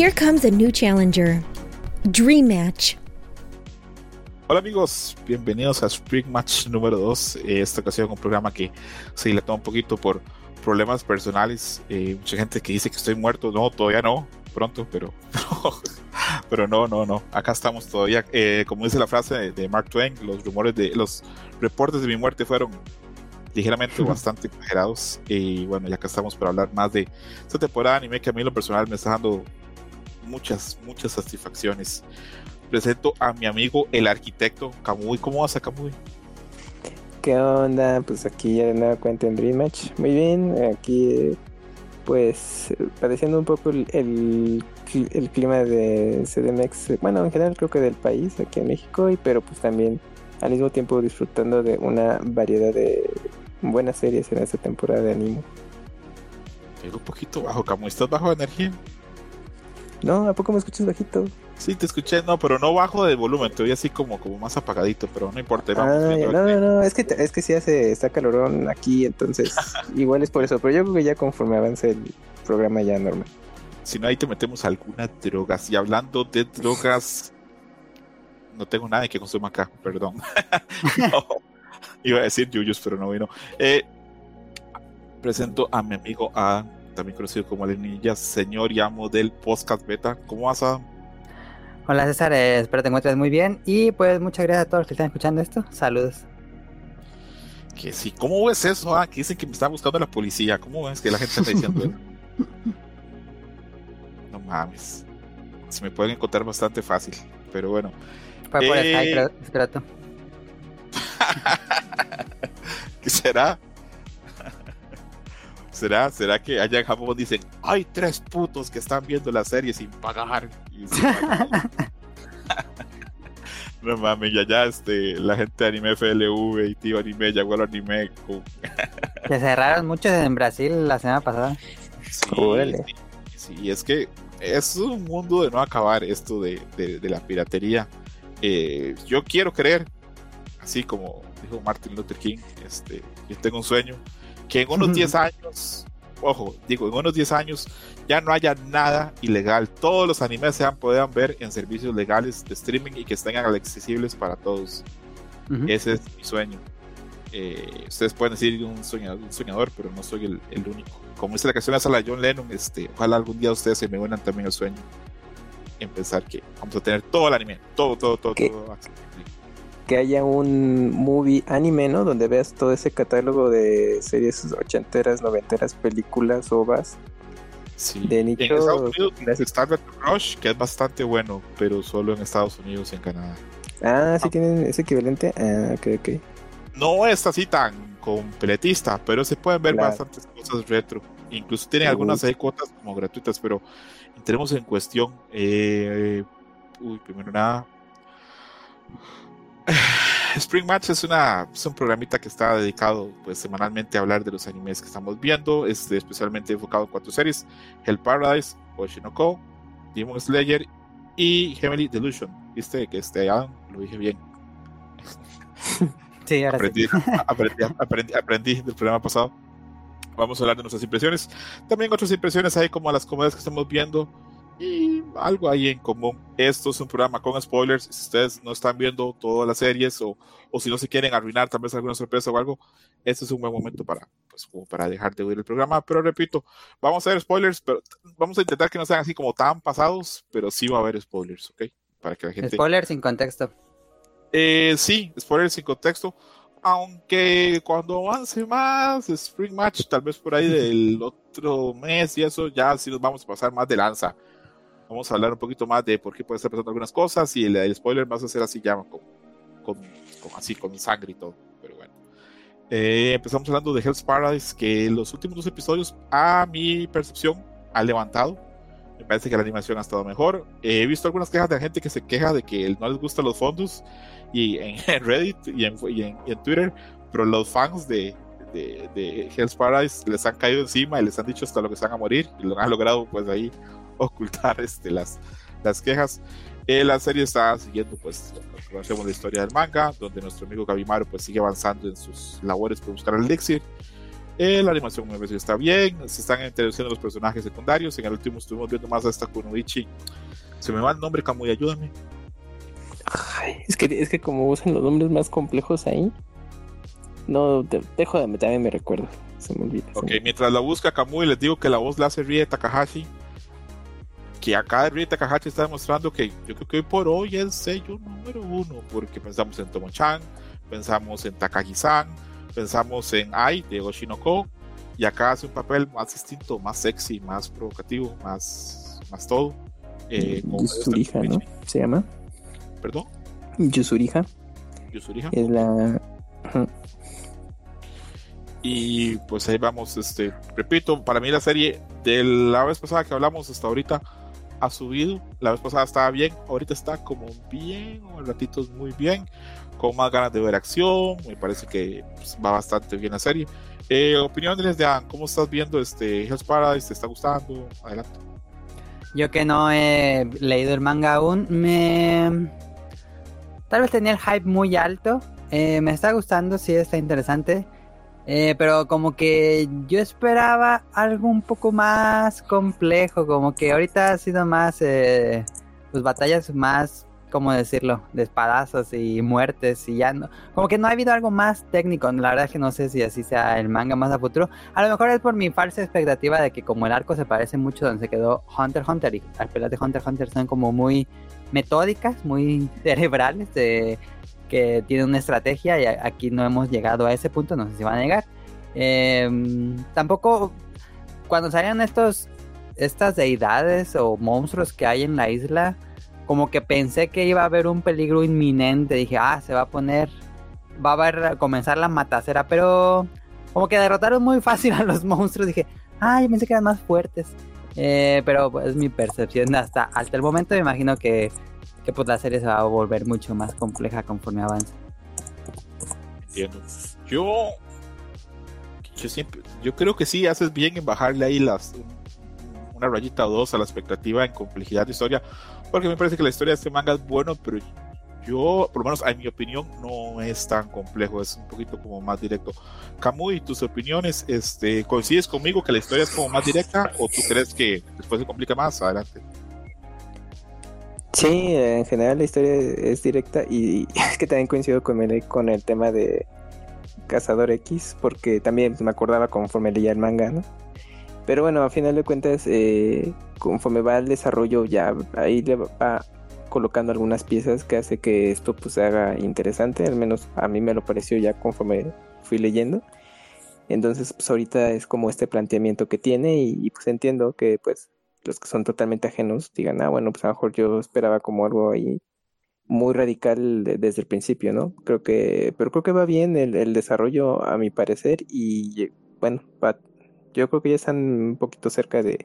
Here comes a new challenger. Dream Match. Hola amigos, bienvenidos a Spring Match número 2. Esta ocasión un programa que se le toma un poquito por problemas personales. Eh, mucha gente que dice que estoy muerto. No, todavía no. Pronto, pero, pero no, no, no. Acá estamos todavía. Eh, como dice la frase de, Mark Twain, los rumores de los reportes de mi muerte fueron ligeramente bastante exagerados. Y bueno, ya acá estamos para hablar más de esta temporada de anime que a mí lo personal me está dando muchas, muchas satisfacciones. Presento a mi amigo el arquitecto Kamui. ¿Cómo vas a Kamui? ¿Qué onda? Pues aquí ya de nueva cuenta en Dream Match. Muy bien, aquí pues padeciendo un poco el, el, clima de CDMX, bueno, en general creo que del país, aquí en México, y pero pues también al mismo tiempo disfrutando de una variedad de buenas series en esta temporada de anime. Tengo un poquito bajo, Kamui. ¿Estás bajo de energía? No, ¿a poco me escuchas bajito? Sí, te escuché, no, pero no bajo de volumen, te así como, como más apagadito, pero no importa. Vamos no, no, no, es que, es que sí hace, está calorón aquí, entonces igual es por eso, pero yo creo que ya conforme avance el programa ya normal. Si no, ahí te metemos alguna drogas. Y hablando de drogas, no tengo nada que consuma acá, perdón. iba a decir Yuyos, pero no vino. Eh, presento a mi amigo A, también conocido como Alenilla, señor y amo del podcast beta. ¿Cómo vas, a Hola César, eh, espero te encuentres muy bien y pues muchas gracias a todos los que están escuchando esto. Saludos. Que sí, ¿cómo ves eso? Ah, que dicen que me está buscando la policía. ¿Cómo ves que la gente está diciendo eso? no mames. Se me pueden encontrar bastante fácil, pero bueno. Fue por eh... ¿Qué será? ¿Será, ¿Será que allá en Japón dicen, hay tres putos que están viendo la serie sin pagar? no mames, ya ya este, la gente de Anime FLV y tío Anime, llegó al Anime. Se cerraron muchos en Brasil la semana pasada. Sí, sí, es que es un mundo de no acabar esto de, la piratería. Eh, yo quiero creer, así como dijo Martin Luther King, este, yo tengo un sueño que en unos 10 años, ojo, digo, en unos 10 años ya no haya nada ilegal. Todos los animes se puedan ver en servicios legales de streaming y que estén accesibles para todos. Ese es mi sueño. Eh, ustedes pueden decir un soñador, un soñador, pero no soy el, único. Como dice la canción de la John Lennon, este, ojalá algún día ustedes se me unan también el sueño en pensar que vamos a tener todo el anime, todo, todo, todo, todo que haya un movie anime, ¿no? Donde veas todo ese catálogo de series ochenteras, noventeras, películas, ovas. Sí. De nicho. En Estados Unidos Star Rush, que es bastante bueno, pero solo en Estados Unidos y en Canadá. Ah, sí ah. tienen ese equivalente. Ah, ok, ok. No es así tan completista, pero se pueden ver bastantes cosas retro. Incluso tienen algunas hay cuotas como gratuitas, pero entremos en cuestión. Eh, uy, primero nada, Spring Match es, una, es un programita que está dedicado pues, semanalmente a hablar de los animes que estamos viendo, es especialmente enfocado en cuatro series: Hell Paradise, Oshinoko, Demon Slayer y Heavenly Delusion. Viste que este Adam lo dije bien. Sí, ahora aprendí, aprendí, aprendí, del programa pasado. Vamos a hablar de nuestras impresiones. También otras impresiones hay como las comedias que estamos viendo y algo ahí en común. Esto es un programa con spoilers. Si ustedes no están viendo todas las series o, o si no se quieren arruinar tal vez alguna sorpresa o algo, este es un buen momento para, pues, como para dejar de oír el programa. Pero repito, vamos a hacer spoilers, pero vamos a intentar que no sean así como tan pasados, pero sí va a haber spoilers, ¿ok? Para que la gente... Spoilers sin contexto. Eh, sí, spoilers sin contexto. Aunque cuando avance más Spring Match, tal vez por ahí del otro mes y eso, ya sí nos vamos a pasar más de lanza Vamos a hablar un poquito más de por qué puede estar pasando algunas cosas y el, spoiler vas a ser así ya con, con, así con sangre y todo. Pero bueno. Eh, empezamos hablando de Hell's Paradise, que los últimos dos episodios, a mi percepción, ha levantado. Me parece que la animación ha estado mejor. he visto algunas quejas de gente que se queja de que no les gustan los fondos y en, Reddit y en, y en, Twitter, pero los fans de, de, de, Hell's Paradise les han caído encima y les han dicho hasta lo que se van a morir y lo han logrado pues ahí ocultar este, las, las quejas. Eh, la serie está siguiendo, pues, conocemos la historia del manga, donde nuestro amigo Gabimaru pues sigue avanzando en sus labores por buscar el elixir. Eh, la animación me parece que está bien, se están introduciendo los personajes secundarios. En el último estuvimos viendo más a esta Kunoichi. Se me va el nombre, Kamui, ayúdame. Ay, es que es que como usan los nombres más complejos ahí. No, dejo de también me recuerdo. Se me olvida. Ok, me- mientras la busca Kamui, les digo que la voz la hace Rie Takahashi. Que acá Rie Takahashi está demostrando que yo creo que hoy por hoy es el sello número uno, porque pensamos en Tomo-chan, pensamos en Takagi-san, pensamos en Ai de Oshinoko, y acá hace un papel más distinto, más sexy, más provocativo, más, más todo. Eh, Yusuriha, ¿no? Se llama. Perdón, Yusuriha. Yusuriha. Es la. Ajá. Y pues ahí vamos, este, repito, para mí la serie de la vez pasada que hablamos hasta ahorita ha subido. La vez pasada estaba bien, ahorita está como bien, o ratitos muy bien, con más ganas de ver acción. Me parece que pues, va bastante bien la serie. Eh, opiniones de Ann, ¿cómo estás viendo este Hell's Paradise? ¿Te está gustando? Adelante. Yo que no he leído el manga aún, me... Tal vez tenía el hype muy alto. eh, me está gustando, sí, está interesante. Eh, pero como que yo esperaba algo un poco más complejo. Como que ahorita ha sido más... eh, pues batallas más... ¿Cómo decirlo? De espadazos y muertes y ya no... Como que no ha habido algo más técnico. La verdad es que no sé si así sea el manga más a futuro. A lo mejor es por mi falsa expectativa de que como el arco se parece mucho donde se quedó Hunter Hunter y las peleas de Hunter Hunter son como muy metódicas, muy cerebrales, de- que tienen una estrategia y aquí no hemos llegado a ese punto, no sé si van a llegar. Em, tampoco cuando salieron estos estas deidades o monstruos que hay en la isla, como que pensé que iba a haber un peligro inminente, dije, ah, se va a poner, va a haber, comenzar la matacera, pero como que derrotaron muy fácil a los monstruos. Dije, yo pensé que eran más fuertes. Eh, pero pues, es mi percepción hasta, hasta el momento. Me imagino que, que pues la serie se va a volver mucho más compleja conforme avance. Entiendo. Yo, yo siempre, yo creo que sí haces bien en bajarle ahí las una rayita o dos a la expectativa en complejidad de historia, porque me parece que la historia de este manga es bueno, pero yo, por lo menos en mi opinión, no es tan complejo, es un poquito como más directo. Camuy, tus opiniones, este, ¿coincides conmigo que la historia es como más directa o tú crees que después se complica más? Adelante. Sí, en general la historia es directa y es que también coincido con el, con el tema de Cazador X, porque también me acordaba conforme leía el manga, ¿no? Pero bueno, a final de cuentas, eh, conforme va el desarrollo, ya ahí le va colocando algunas piezas que hace que esto pues se haga interesante, al menos a mí me lo pareció ya conforme fui leyendo. Entonces, pues ahorita es como este planteamiento que tiene y, y, pues entiendo que pues los que son totalmente ajenos digan, ah, bueno, pues a lo mejor yo esperaba como algo ahí muy radical de, desde el principio, ¿no? Creo que, pero creo que va bien el, el desarrollo a mi parecer y bueno, yo creo que ya están un poquito cerca de,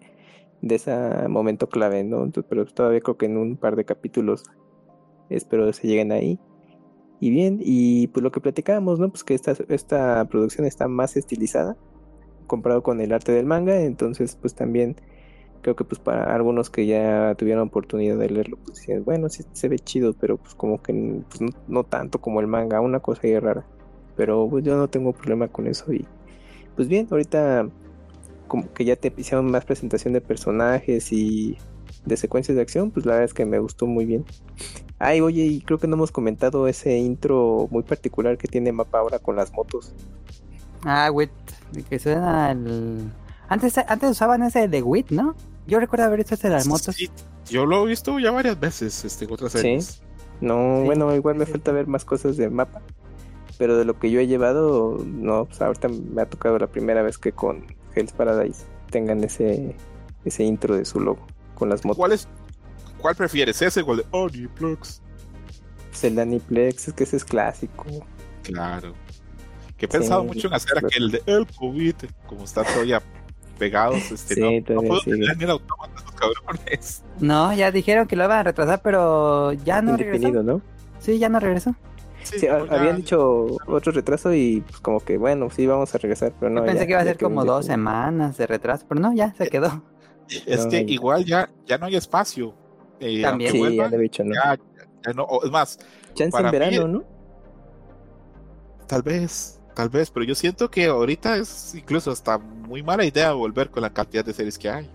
de ese momento clave, ¿no? Entonces, pero todavía creo que en un par de capítulos espero se lleguen ahí. Y bien, y pues lo que platicábamos, ¿no? Pues que esta, esta producción está más estilizada comparado con el arte del manga, entonces pues también creo que pues para algunos que ya tuvieron oportunidad de leerlo, pues dicen, bueno, sí se ve chido, pero pues como que pues, no, tanto como el manga, una cosa ahí rara. Pero pues yo no tengo problema con eso y pues bien, ahorita como que ya te hicieron más presentación de personajes y de secuencias de acción, pues la verdad es que me gustó muy bien. Ay, oye, y creo que no hemos comentado ese intro muy particular que tiene Mapa ahora con las motos. Ah, Wit, que suena el... Antes, antes usaban ese de Wit, ¿no? Yo recuerdo haber visto ese de las motos. Sí, yo lo he visto ya varias veces este, en otras series. ¿Sí? No, sí, bueno, igual me falta ver más cosas de mapa. Pero de lo que yo he llevado, no, pues ahorita me ha tocado la primera vez que con Hell's Paradise tengan ese, ese intro de su logo con las motos. ¿Cuál, es, cuál prefieres? ¿Ese o el de Oniplex? Pues el de Aniplex, es que ese es clásico. Claro. Que he pensado sí, mucho en hacer aquel el de El COVID, como está todavía pegados. Este, sí, no, todavía no puedo sí. tener el autómata, los cabrones. No, ya dijeron que lo iban a retrasar, pero ya no regresó. ¿no? Sí, ya no regresó. Sí, sí pues habían ya... dicho otro retraso y pues como que bueno, sí vamos a regresar, pero no. Yo pensé ya, que iba a ser como dos semanas de retraso, pero no, ya se quedó. Es no, que ya. igual ya, ya no hay espacio. Eh, También. Sí, vuelvan, ya le he dicho, ¿no? Ya, ya no, es más. Chance en verano, mí, ¿no? Tal vez. Tal vez, pero yo siento que ahorita es incluso hasta muy mala idea volver con la cantidad de series que hay.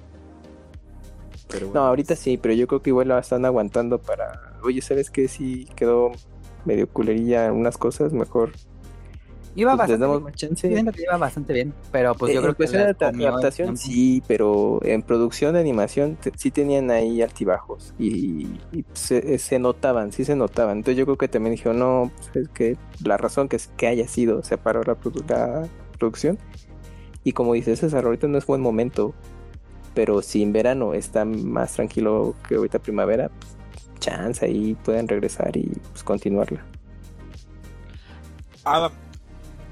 Pero No, ahorita sí, pero yo creo que igual la están aguantando para. Oye, ¿sabes qué? Si quedó medio culerilla unas cosas, mejor Iba pues bastante, bien. iba bastante bien, pero pues yo creo que la adaptación sí, pero en producción de animación sí tenían ahí altibajos y, se, notaban, sí se notaban. Entonces yo creo que también dijeron, no, pues es que la razón que, es que haya sido separó la, la producción. Y como dices César, ahorita no es buen momento, pero si en verano está más tranquilo que ahorita primavera, pues, chance ahí pueden regresar y pues, continuarla. Adam,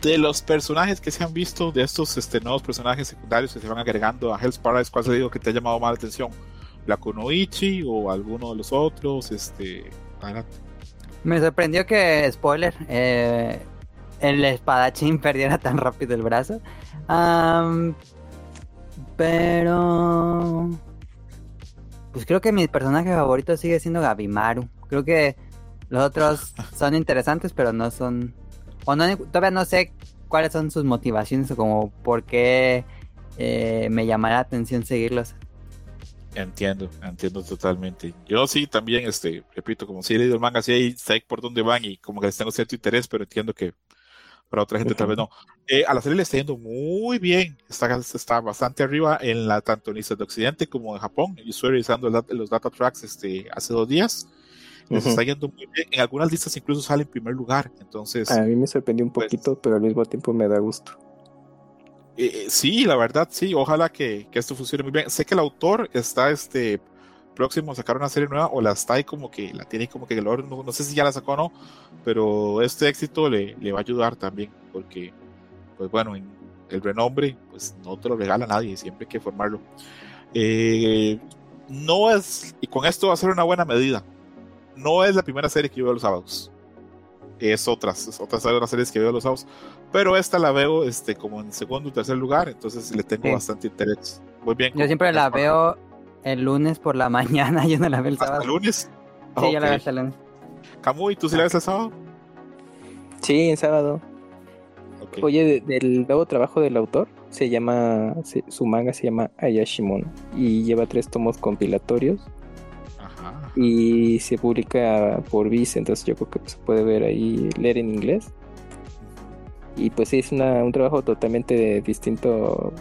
de los personajes que se han visto, de estos este, nuevos personajes secundarios que se van agregando a Hell's Paradise, ¿cuál ha sido que te ha llamado más la atención? ¿La Kunoichi o alguno de los otros? Este, Me sorprendió que, spoiler, eh, el espadachín perdiera tan rápido el brazo. pero... Pues creo que mi personaje favorito sigue siendo Gabimaru. Creo que los otros son interesantes, pero no son o no, todavía no sé cuáles son sus motivaciones o como por qué eh, me llamará la atención seguirlos. Entiendo, entiendo totalmente. Yo sí también, este, repito, como si he leído el manga, sí sé por dónde van y como que les tengo cierto interés, pero entiendo que para otra gente tal vez no. Eh, a la serie le está yendo muy bien, está, está bastante arriba en la tanto en de Occidente como en Japón. Yo estoy revisando los data tracks este, hace dos días les está yendo muy bien. En algunas listas incluso sale en primer lugar. Entonces. A mí me sorprendió un pues poquito, pero al mismo tiempo me da gusto. Eh, eh, sí, la verdad, sí. Ojalá que, que, esto funcione muy bien. Sé que el autor está este próximo a sacar una serie nueva o la está ahí como que la tiene como que el no, no sé si ya la sacó o no, pero este éxito le, le va a ayudar también porque, pues bueno, en el renombre, pues no te lo regala nadie, siempre hay que formarlo. Eh, no es, y con esto va a ser una buena medida no es la primera serie que yo veo los sábados. Es otras, es otras series que veo los sábados. Pero esta la veo este, como en segundo o tercer lugar, entonces le tengo bastante interés. Muy bien. Yo siempre la veo el lunes por la mañana, yo no la veo el sábado. ¿El lunes? Sí, yo la veo el lunes. ¿y tú sí la ves el sábado? Sí, en sábado. Oye, del nuevo trabajo del autor, se llama, su manga se llama Ayashimon y lleva tres tomos compilatorios y se publica por Vice, entonces yo creo que se puede ver ahí, leer en inglés. Y pues sí, es un trabajo totalmente distinto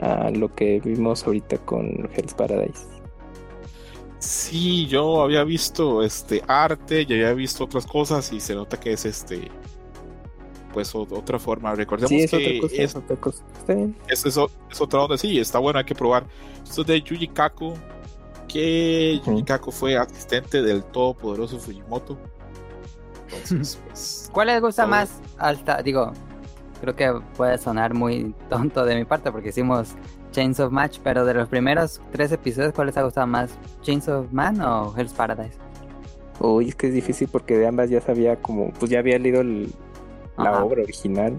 a lo que vimos ahorita con Hell's Paradise. Sí, yo había visto este arte y había visto otras cosas y se nota que es este pues otra forma. Recordemos que es, otra cosa. Es, es, otra onda, sí, está bueno, hay que probar. Esto de Yuji Kaku que uh fue asistente del todopoderoso Fujimoto. Pues, ¿Cuál les gusta más alta? Digo, creo que puede sonar muy tonto de mi parte porque hicimos Chains of Match, pero de los primeros tres episodios, ¿cuál les ha gustado más? ¿Chains of Man o Hell's Paradise? Uy, es que es difícil porque de ambas ya sabía como, pues ya había leído la obra original.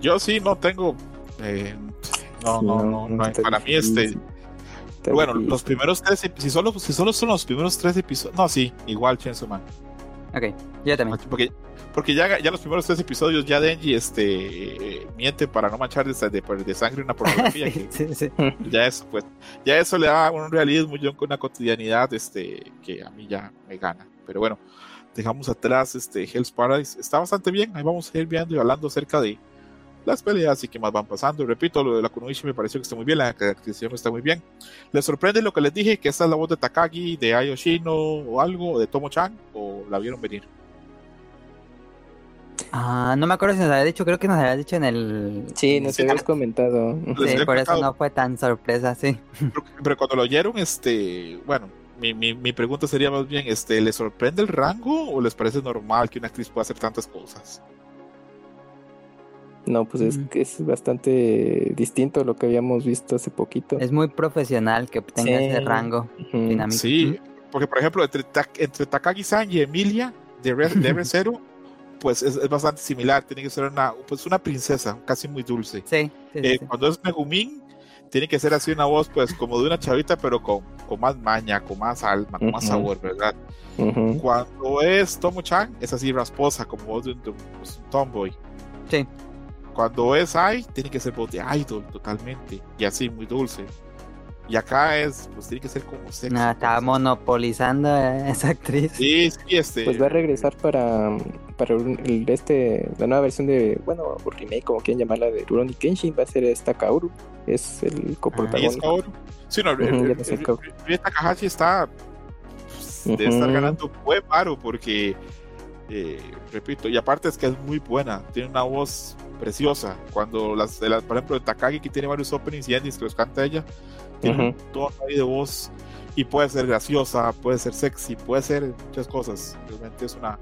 Yo sí no tengo eh, no, no, no, Para mí, este. Bueno, los primeros tres si solo, si solo son los primeros tres episodios. No, sí, igual Chainsaw Man. Ok, ya también. Porque, porque ya, ya los primeros tres episodios ya Denji este, miente para no manchar de, de, sangre una pornografía. sí, sí, Ya eso, pues, ya eso le da un realismo yo con una cotidianidad este, que a mí ya me gana. Pero bueno, dejamos atrás este Hell's Paradise. Está bastante bien, ahí vamos a ir viendo y hablando acerca de las peleas y que más van pasando. Repito, lo de la Kunoichi me pareció que está muy bien, la caracterización está muy bien. ¿Les sorprende lo que les dije? ¿Que esta es la voz de Takagi, de Ayoshino o algo, de Tomo-chan? ¿O la vieron venir? Ah, no me acuerdo si nos había dicho, creo que nos había dicho en el... Sí, nos habías comentado. Sí, por eso no fue tan sorpresa, sí. Pero, cuando lo oyeron, este, bueno, mi, mi, mi, pregunta sería más bien, este, ¿les sorprende el rango o les parece normal que una actriz pueda hacer tantas cosas? No, pues es que es bastante distinto a lo que habíamos visto hace poquito. Es muy profesional que tenga ese rango dinámico. Sí, porque por ejemplo, entre, entre Takagi-san y Emilia de, Re de pues es, bastante similar. Tiene que ser una, pues una princesa, casi muy dulce. Sí. Eh, cuando es Megumin, tiene que ser así una voz, pues, como de una chavita, pero con, con más maña, con más alma, con más sabor, ¿verdad? Cuando es Tomo Chan, es así rasposa, como voz de un, de un- pues, un tomboy. Sí. Cuando es Ai, tiene que ser voz de idol totalmente, y así, muy dulce. Y acá es, pues tiene que ser como sexy. No, está pues. monopolizando a esa actriz. Sí, sí, este. Pues va a regresar para, para un- el, este, la nueva versión de, bueno, remake, como quieren llamarla, de Rurouni Kenshin, va a ser esta Kaoru, es el ahí es coprotagonista. Kaoru. Sí, no, no sé, el- Kaoru. Rie Takahashi está. pues, Debe estar Ujú. ganando buen paro porque. Eh, repito, y aparte es que es muy buena, tiene una voz preciosa. Cuando las, las- por ejemplo, de Takagi, que tiene varios openings y endings que los canta ella, tiene un tono ahí de voz y puede ser graciosa, puede ser sexy, puede ser muchas cosas. Realmente es una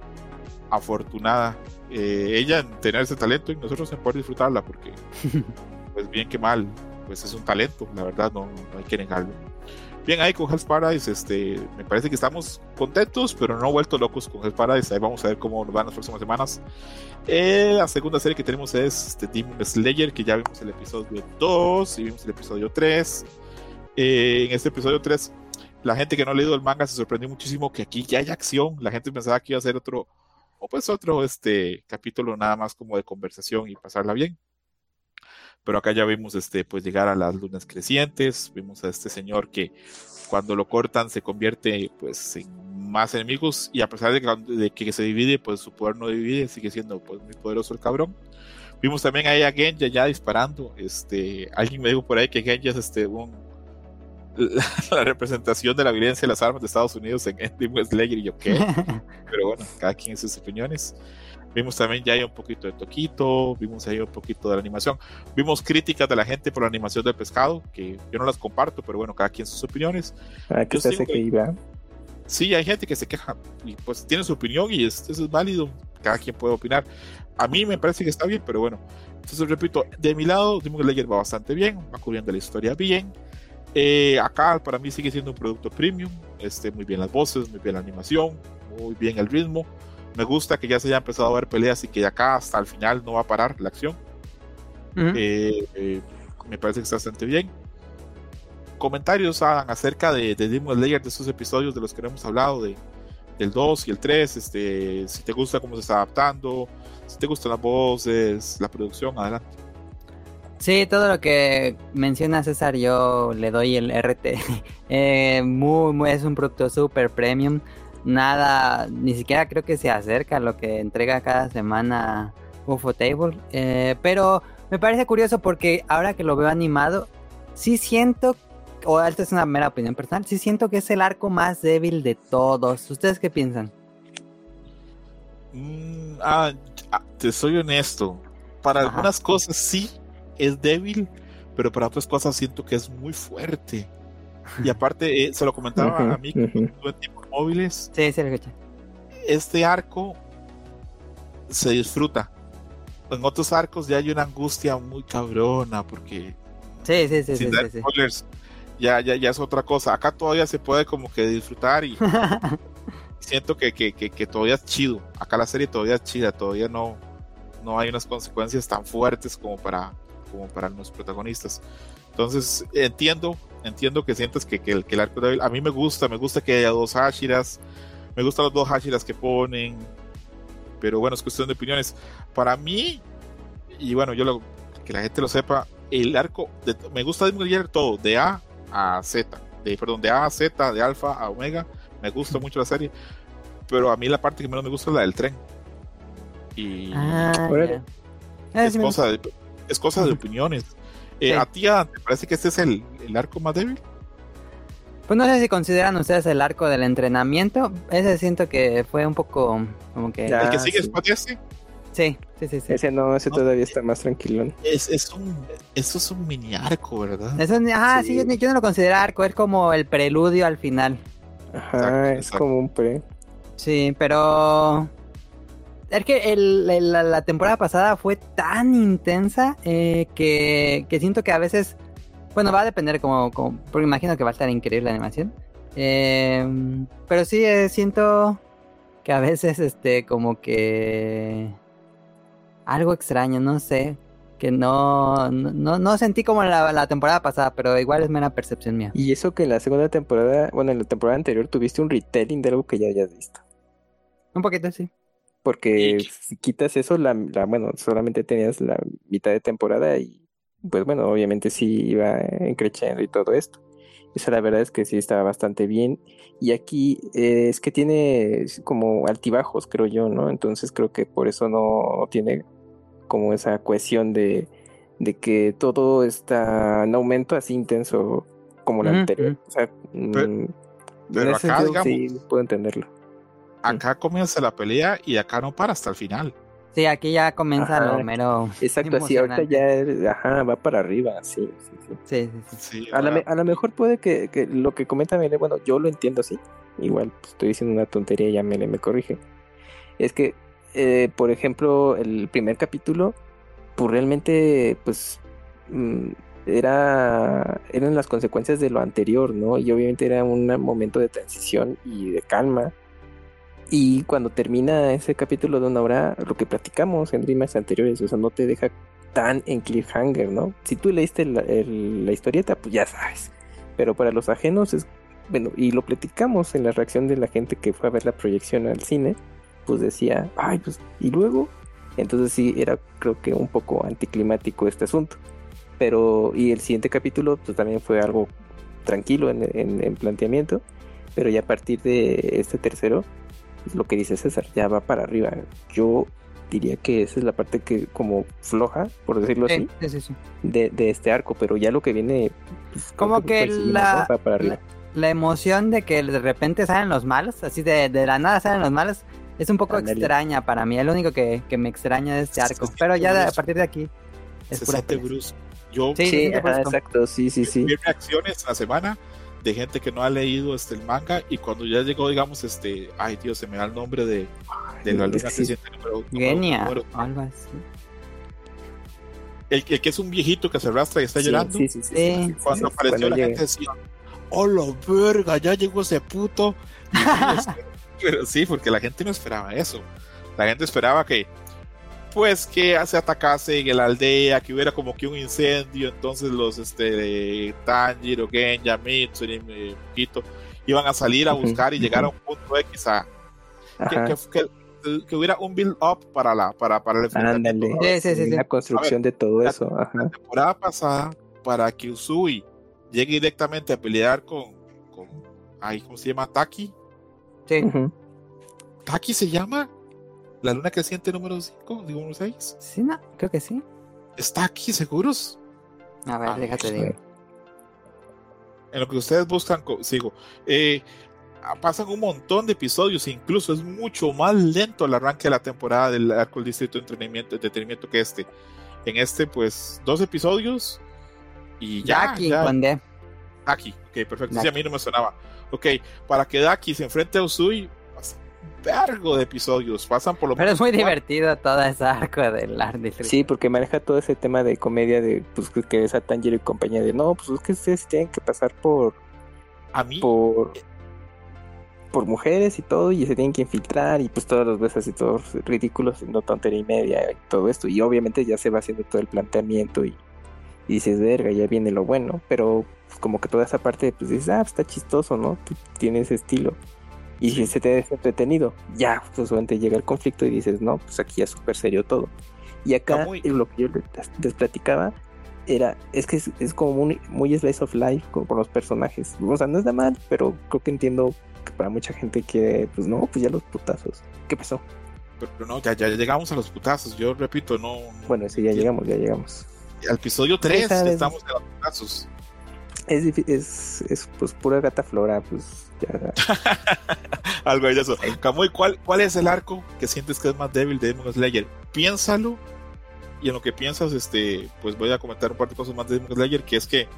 afortunada eh, ella en tener ese talento y nosotros en poder disfrutarla porque, pues bien que mal, pues es un talento, la verdad, no, no hay que negarlo. Bien, ahí con Hell's Paradise, este, me parece que estamos contentos, pero no vuelto locos con Hell's Paradise. Ahí vamos a ver cómo nos van las próximas semanas. Eh, la segunda serie que tenemos es este, Demon Slayer, que ya vimos el episodio 2 y vimos el episodio 3. Eh, en este episodio 3, la gente que no ha leído el manga se sorprendió muchísimo que aquí ya hay acción. La gente pensaba que iba a ser otro, o pues otro este capítulo nada más como de conversación y pasarla bien. Pero acá ya vimos este, pues llegar a las lunas crecientes, vimos a este señor que cuando lo cortan se convierte pues en más enemigos y a pesar de que, de que se divide, pues su poder no divide, sigue siendo pues muy poderoso el cabrón. Vimos también ahí a Genja ya disparando, este, alguien me dijo por ahí que Genja es este un la, la representación de la violencia de las armas de Estados Unidos en Demon Slayer y yo qué, pero bueno, cada quien sus opiniones. Vimos también ya hay un poquito de Toquito, vimos ahí un poquito de la animación, vimos críticas de la gente por la animación del pescado, que yo no las comparto, pero bueno, cada quien sus opiniones. Ah, que se que-. Sí, hay gente que se queja y pues tiene su opinión y es- eso es válido, cada quien puede opinar. A mí me parece que está bien, pero bueno, entonces repito, de mi lado, Demon Slayer va bastante bien, va cubriendo la historia bien. Eh, acá para mí sigue siendo un producto premium, este, muy bien las voces, muy bien la animación, muy bien el ritmo. Me gusta que ya se haya empezado a ver peleas y que de acá hasta el final no va a parar la acción. Eh, eh, me parece que está bastante bien. Comentarios hagan acerca de, de Demon Slayer, de esos episodios de los que hemos hablado, de, del 2 y el 3. Este, si te gusta cómo se está adaptando, si te gustan las voces, la producción, adelante. Sí, todo lo que menciona César, yo le doy el RT. Eh, muy, muy, es un producto super premium. Nada, ni siquiera creo que se acerca a lo que entrega cada semana UFO Table. Eh, pero me parece curioso porque ahora que lo veo animado, sí siento, o esta es una mera opinión personal, sí siento que es el arco más débil de todos. ¿Ustedes qué piensan? Mm, ah, ah, te soy honesto. Para Ajá. algunas cosas sí es débil, pero para otras cosas siento que es muy fuerte. Y aparte, eh, se lo comentaba a mí que tiempos móviles. Sí, sí, este arco se disfruta. En otros arcos ya hay una angustia muy cabrona porque Sí, sí, sí, sí, sin dar spoilers ya, ya, ya es otra cosa. Acá todavía se puede como que disfrutar y siento que, que, que, que todavía es chido. Acá la serie todavía es chida, todavía no, no hay unas consecuencias tan fuertes como para, como para los protagonistas. Entonces entiendo, entiendo que sientes que, que el, que el arco débil. A mí me gusta, me gusta que haya dos Hashiras, me gustan los dos Hashiras que ponen, pero bueno, es cuestión de opiniones. Para mí, y bueno, yo lo, que la gente lo sepa, el arco, de- me gusta Demon Slayer todo, de A a Z, de, perdón, de A a Z, de Alfa a Omega, me gusta mucho la serie, pero a mí la parte que menos me gusta es la del tren. Y Ah. Ah, es cosa de, es cosa de opiniones. Eh, Sí. ¿A ti, te parece que este es el, el arco más débil? Pues no sé si consideran ustedes el arco del entrenamiento. Ese siento que fue un poco como que... Ya. ¿El que sigue sí. este? Sí, sí, sí. sí. Ese no, ese No. todavía está más tranquilón. Es, es un, eso es un mini arco, ¿verdad? Eso, ah, sí, Sí. yo, yo no lo considero arco, es como el preludio al final. Ajá, Exacto, es exacto. como un pre. Sí, pero... Es que el- el- la, la temporada pasada fue tan intensa eh, que, que siento que a veces... Bueno, va a depender como, como- Porque imagino que va a estar increíble la animación. Eh, pero sí, eh, siento que a veces este como que... Algo extraño, no sé. que no, no, no sentí como la, la temporada pasada, pero igual es mera percepción mía. Y eso que en la segunda temporada, bueno, en la temporada anterior tuviste un retelling de algo que ya hayas visto. Un poquito, sí. Porque si quitas eso, la, la- bueno, solamente tenías la mitad de temporada y pues bueno, obviamente sí iba encrechando y todo esto. Eso la verdad es que sí estaba bastante bien. Y aquí eh, es que tiene como altibajos, creo yo, ¿no? Entonces creo que por eso no, tiene como esa cohesión de, de que todo está en aumento así intenso como la anterior. O sea, Pero- mm, pero acá, sentido, sí digamos- puedo entenderlo. Acá comienza la pelea y acá no para hasta el final. Sí, aquí ya comienza Ajá. lo mero. Exacto, así ahorita ya ajá, va para arriba, sí, sí, sí. Sí, sí, sí. Sí, A, la a lo mejor puede que, que lo que comenta Mele, bueno, yo lo entiendo así, igual pues, estoy diciendo una tontería y ya Mele me corrige. Es que, eh, por ejemplo, el primer capítulo, pues realmente, pues, mm, era, eran las consecuencias de lo anterior, ¿no? Y obviamente era un momento de transición y de calma. Y cuando termina ese capítulo de una hora, lo que platicamos en Dreamers anteriores, o sea, no te deja tan en cliffhanger, ¿no? Si tú leíste la, el- la historieta, pues ya sabes. Pero para los ajenos es, bueno, y lo platicamos en la reacción de la gente que fue a ver la proyección al cine, pues decía, ay, pues, y luego, entonces sí, era creo que un poco anticlimático este asunto. Pero, y el siguiente capítulo, pues también fue algo tranquilo en, en- en planteamiento, pero ya a partir de este tercero, lo que dice César, ya va para arriba. Yo diría que esa es la parte que como floja, por decirlo así, Sí, sí, sí, sí. de, de este arco, pero ya lo que viene... pues, Como que coincidimos, la, para arriba. la, la emoción de que de repente salen los malos, así de, de la nada salen los malos, es un poco extraña para mí. Es lo único que, que me extraña de este arco. Pero ya de- a partir de aquí es se pura brusco. Yo Sí, Sí, sí, ajá, exacto, sí, sí, sí. vi reacciones la semana de gente que no ha leído este el manga y cuando ya llegó, digamos, este, ay Dios, se me da el nombre de, de la luna sí. creciente número, número- Genia, número- o algo así. el, el que es un viejito que se arrastra y está Sí, llorando. sí, sí, sí, Cuando apareció cuando la gente decía, oh la verga, ya llegó ese puto. Sí, Pero sí, porque la gente no esperaba eso. La gente esperaba que, pues, que se atacase en la aldea, que hubiera como que un incendio, entonces los, este, Tanjiro, Genja, Mitsuri, eh, Mukito, iban a salir a buscar y llegar a un punto X a, que, que- que- que hubiera un build up para la, para, para el. Sí, sí, sí, sí. La construcción de todo la- eso, la ajá. temporada pasada para que Usui llegue directamente a pelear con, con ay, ¿cómo se llama? Taki. Sí. Taki se llama la luna creciente número 5, digo número 6. Sí, no, creo que sí. ¿Es Taki seguros? A ver, Ah, déjate sí. digo. En lo que ustedes buscan, sigo. Eh, ah, pasan un montón de episodios, incluso es mucho más lento el arranque de la temporada del arco del distrito de entretenimiento, entretenimiento que este. En este, pues, dos episodios y ya. Jackie ya. Daki, ok, perfecto. Sí, Daki. a mí no me sonaba. Ok, para que Daki se enfrente a Usui, vergo de episodios. Pasan por lo Pero es muy cuatro. divertido todo ese arco del arte. Sí, porque maneja todo ese tema de comedia de pues que- es a Tanjiro y compañía de no, pues es que ustedes tienen que pasar por A mí, por por mujeres y todo y se tienen que infiltrar y pues todos los besos y todos ridículos no tontería y media y todo esto y obviamente ya se va haciendo todo el planteamiento y, y dices verga ya viene lo bueno pero pues, como que toda esa parte pues dices ah pues, está chistoso no tiene ese estilo y si se te es entretenido ya obviamente llega el conflicto y dices no pues aquí ya es súper serio todo y acá muy- lo que yo les, les platicaba era, es que es, es como muy, muy slice of life con, con los personajes. O sea, no está mal, pero creo que entiendo que para mucha gente que, pues no, pues ya los putazos. ¿Qué pasó? pero no, ya, ya llegamos a los putazos. Yo repito, no. Bueno, sí, ya llegamos, ya llegamos. Al episodio 3 sabes. estamos en los putazos. Es, es, es pues pura gata flora, pues. Algo de eso. Camuy, ¿cuál, ¿cuál es el arco que sientes que es más débil de Demon Slayer? Piénsalo. Y en lo que piensas, este, pues voy a comentar un par de cosas más de Demon Slayer, que es que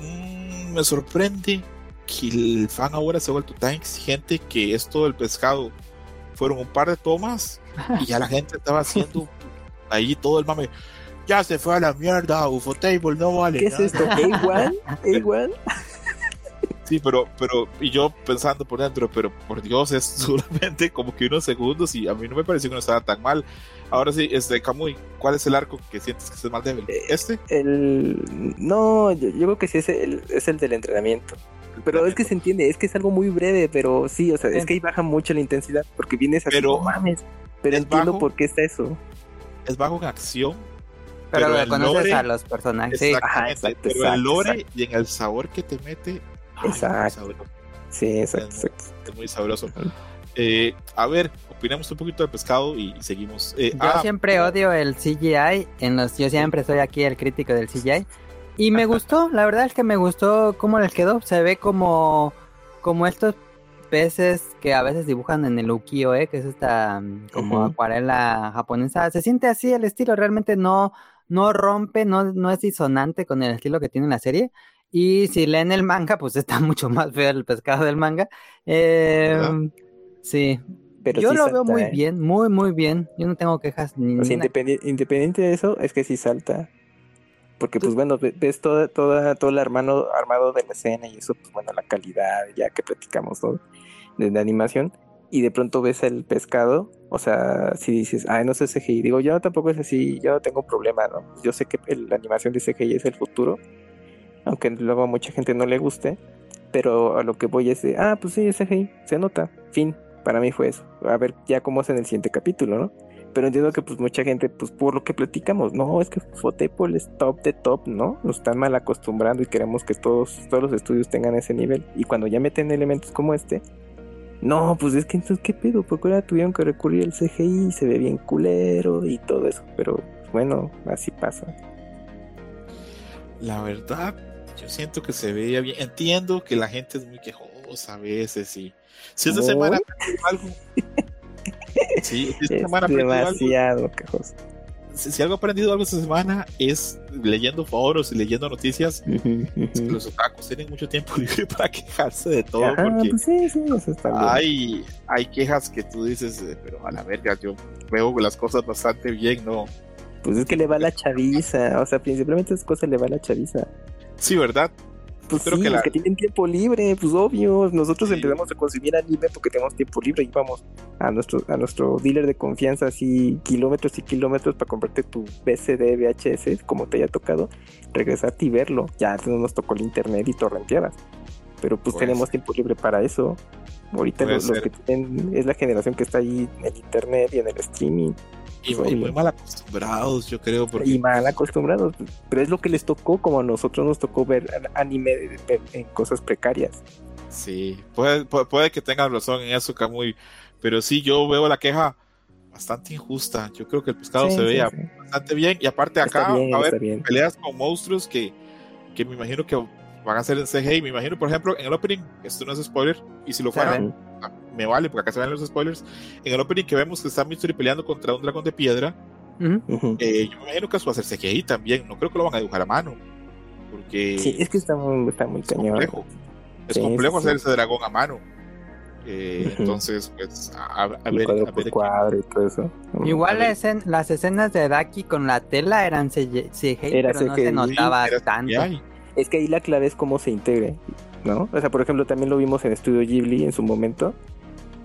mm, me sorprende que el fan ahora se ha vuelto tan exigente que esto del pescado fueron un par de tomas y ya la gente estaba haciendo ahí todo el mame. Ya se fue a la mierda, UFO Table no vale. ¿Qué es nada". esto? ¿A1? ¿A1? Sí, pero, pero, y yo pensando por dentro, pero por Dios, es solamente como que unos segundos y a mí no me pareció que no estaba tan mal. Ahora sí, este, Kamui, ¿cuál es el arco que sientes que es el más débil? Eh, ¿Este? El... No, yo, yo creo que sí es el, es el del entrenamiento. Pero es que se entiende, es que es algo muy breve, pero sí, o sea, es que ahí baja mucho la intensidad porque vienes así, Pero- no mames. Pero ¿es entiendo bajo? por qué está eso. Es bajo en acción. Pero, Pero el conoces lore- a los personajes. Sí. Exactamente. Ajá, exacto, pero exacto, el lore exacto. y en el sabor que te mete. Ay, Exacto. muy sabroso, Sí, exacto, Es- exacto. Es muy sabroso. Eh, a ver, opinemos un poquito del pescado y seguimos. Eh, Yo ah, siempre odio el CGI. En los, yo siempre soy aquí el crítico del CGI. Y me gustó, la verdad es que me gustó cómo les quedó. Se ve como, como estos peces que a veces dibujan en el ukiyo-e, que es esta mm, como Ujú. acuarela japonesa. Se siente así el estilo, realmente no, no rompe, no, no es disonante con el estilo que tiene la serie. Y si leen el manga, pues está mucho más feo el pescado del manga. Eh, sí, Pero yo sí lo veo muy ¿eh? bien, muy, muy bien. Yo no tengo quejas ni O sea, ninguna. independi- independiente de eso, es que sí salta. Porque, pues bueno, ve- ves toda, toda, todo el armado, armado de la escena y eso, pues bueno, la calidad, ya que platicamos todo, de la animación, y de pronto ves el pescado, o sea, si dices, ay, no sé CGI, digo, yo tampoco es así, yo no tengo problema, ¿no? Yo sé que el- la animación de CGI es el futuro, aunque luego a mucha gente no le guste, pero a lo que voy es de, ah, pues sí, CGI, se nota, fin, para mí fue eso. A ver ya cómo es en el siguiente capítulo, ¿no? Pero entiendo que pues mucha gente, pues por lo que platicamos, no, es que Fotepol es top de top, ¿no? Nos están mal acostumbrando y queremos que todos, todos los estudios tengan ese nivel. Y cuando ya meten elementos como este, no, pues es que entonces, ¿qué pedo? Porque ahora tuvieron que recurrir al CGI, se ve bien culero y todo eso. Pero bueno, así pasa. La verdad, yo siento que se veía bien. Entiendo que la gente es muy quejosa a veces y si esta Muy. semana algo. Sí, si esta Es semana aprendido algo, demasiado quejoso. si, si algo he aprendido algo esta semana es leyendo foros y leyendo noticias. Los otakus tienen mucho tiempo libre para quejarse de todo Ajá, porque pues sí, sí, eso está bien. hay, hay quejas que tú dices, eh, pero a la verga, yo veo las cosas bastante bien, ¿no? Pues es que le va la chaviza, o sea, principalmente esas cosas le va la chaviza. Sí, ¿verdad? Pues Creo sí, que la- que tienen tiempo libre, pues obvio. Nosotros Sí. empezamos a consumir anime porque tenemos tiempo libre y vamos a nuestro, a nuestro dealer de confianza así kilómetros y kilómetros para comprarte tu VCD VHS, como te haya tocado, regresarte y verlo. Ya no nos tocó el internet y torrenteadas. Pero pues Puede tenemos tiempo libre para eso. Ahorita los, los que tienen, es la generación que está ahí en el internet y en el streaming. Y, Pues, y muy mal acostumbrados, yo creo, porque y mal acostumbrados. Pero es lo que les tocó, como a nosotros nos tocó ver anime en cosas precarias. Sí, puede, puede, puede que tengan razón en eso, Camuy, pero sí, yo veo la queja bastante injusta. Yo creo que el pescado Sí, se sí, veía sí. bastante bien. Y aparte acá, bien, a ver, bien. peleas con monstruos que, que me imagino que van a ser en CGI. Me imagino, por ejemplo, en el opening, esto no es spoiler, y si lo fuera, me vale, porque acá se ven los spoilers. En el opening que vemos que está Mystery peleando contra un dragón de piedra, eh, yo me imagino que eso va a ser CGI también. No creo que lo van a dibujar a mano, porque Sí, es que está muy, está muy es cañón. complejo. Es Sí, complejo sí, hacer ese dragón a mano. Eh. Entonces, pues, a, ver, cuadro a por ver cuadro y todo eso. Igual la las escenas de Daki con la tela eran CG, CGI, Era pero no se notaba Era tanto. CGI. Es que ahí la clave es cómo se integre, ¿no? O sea, por ejemplo, también lo vimos en Estudio Ghibli en su momento.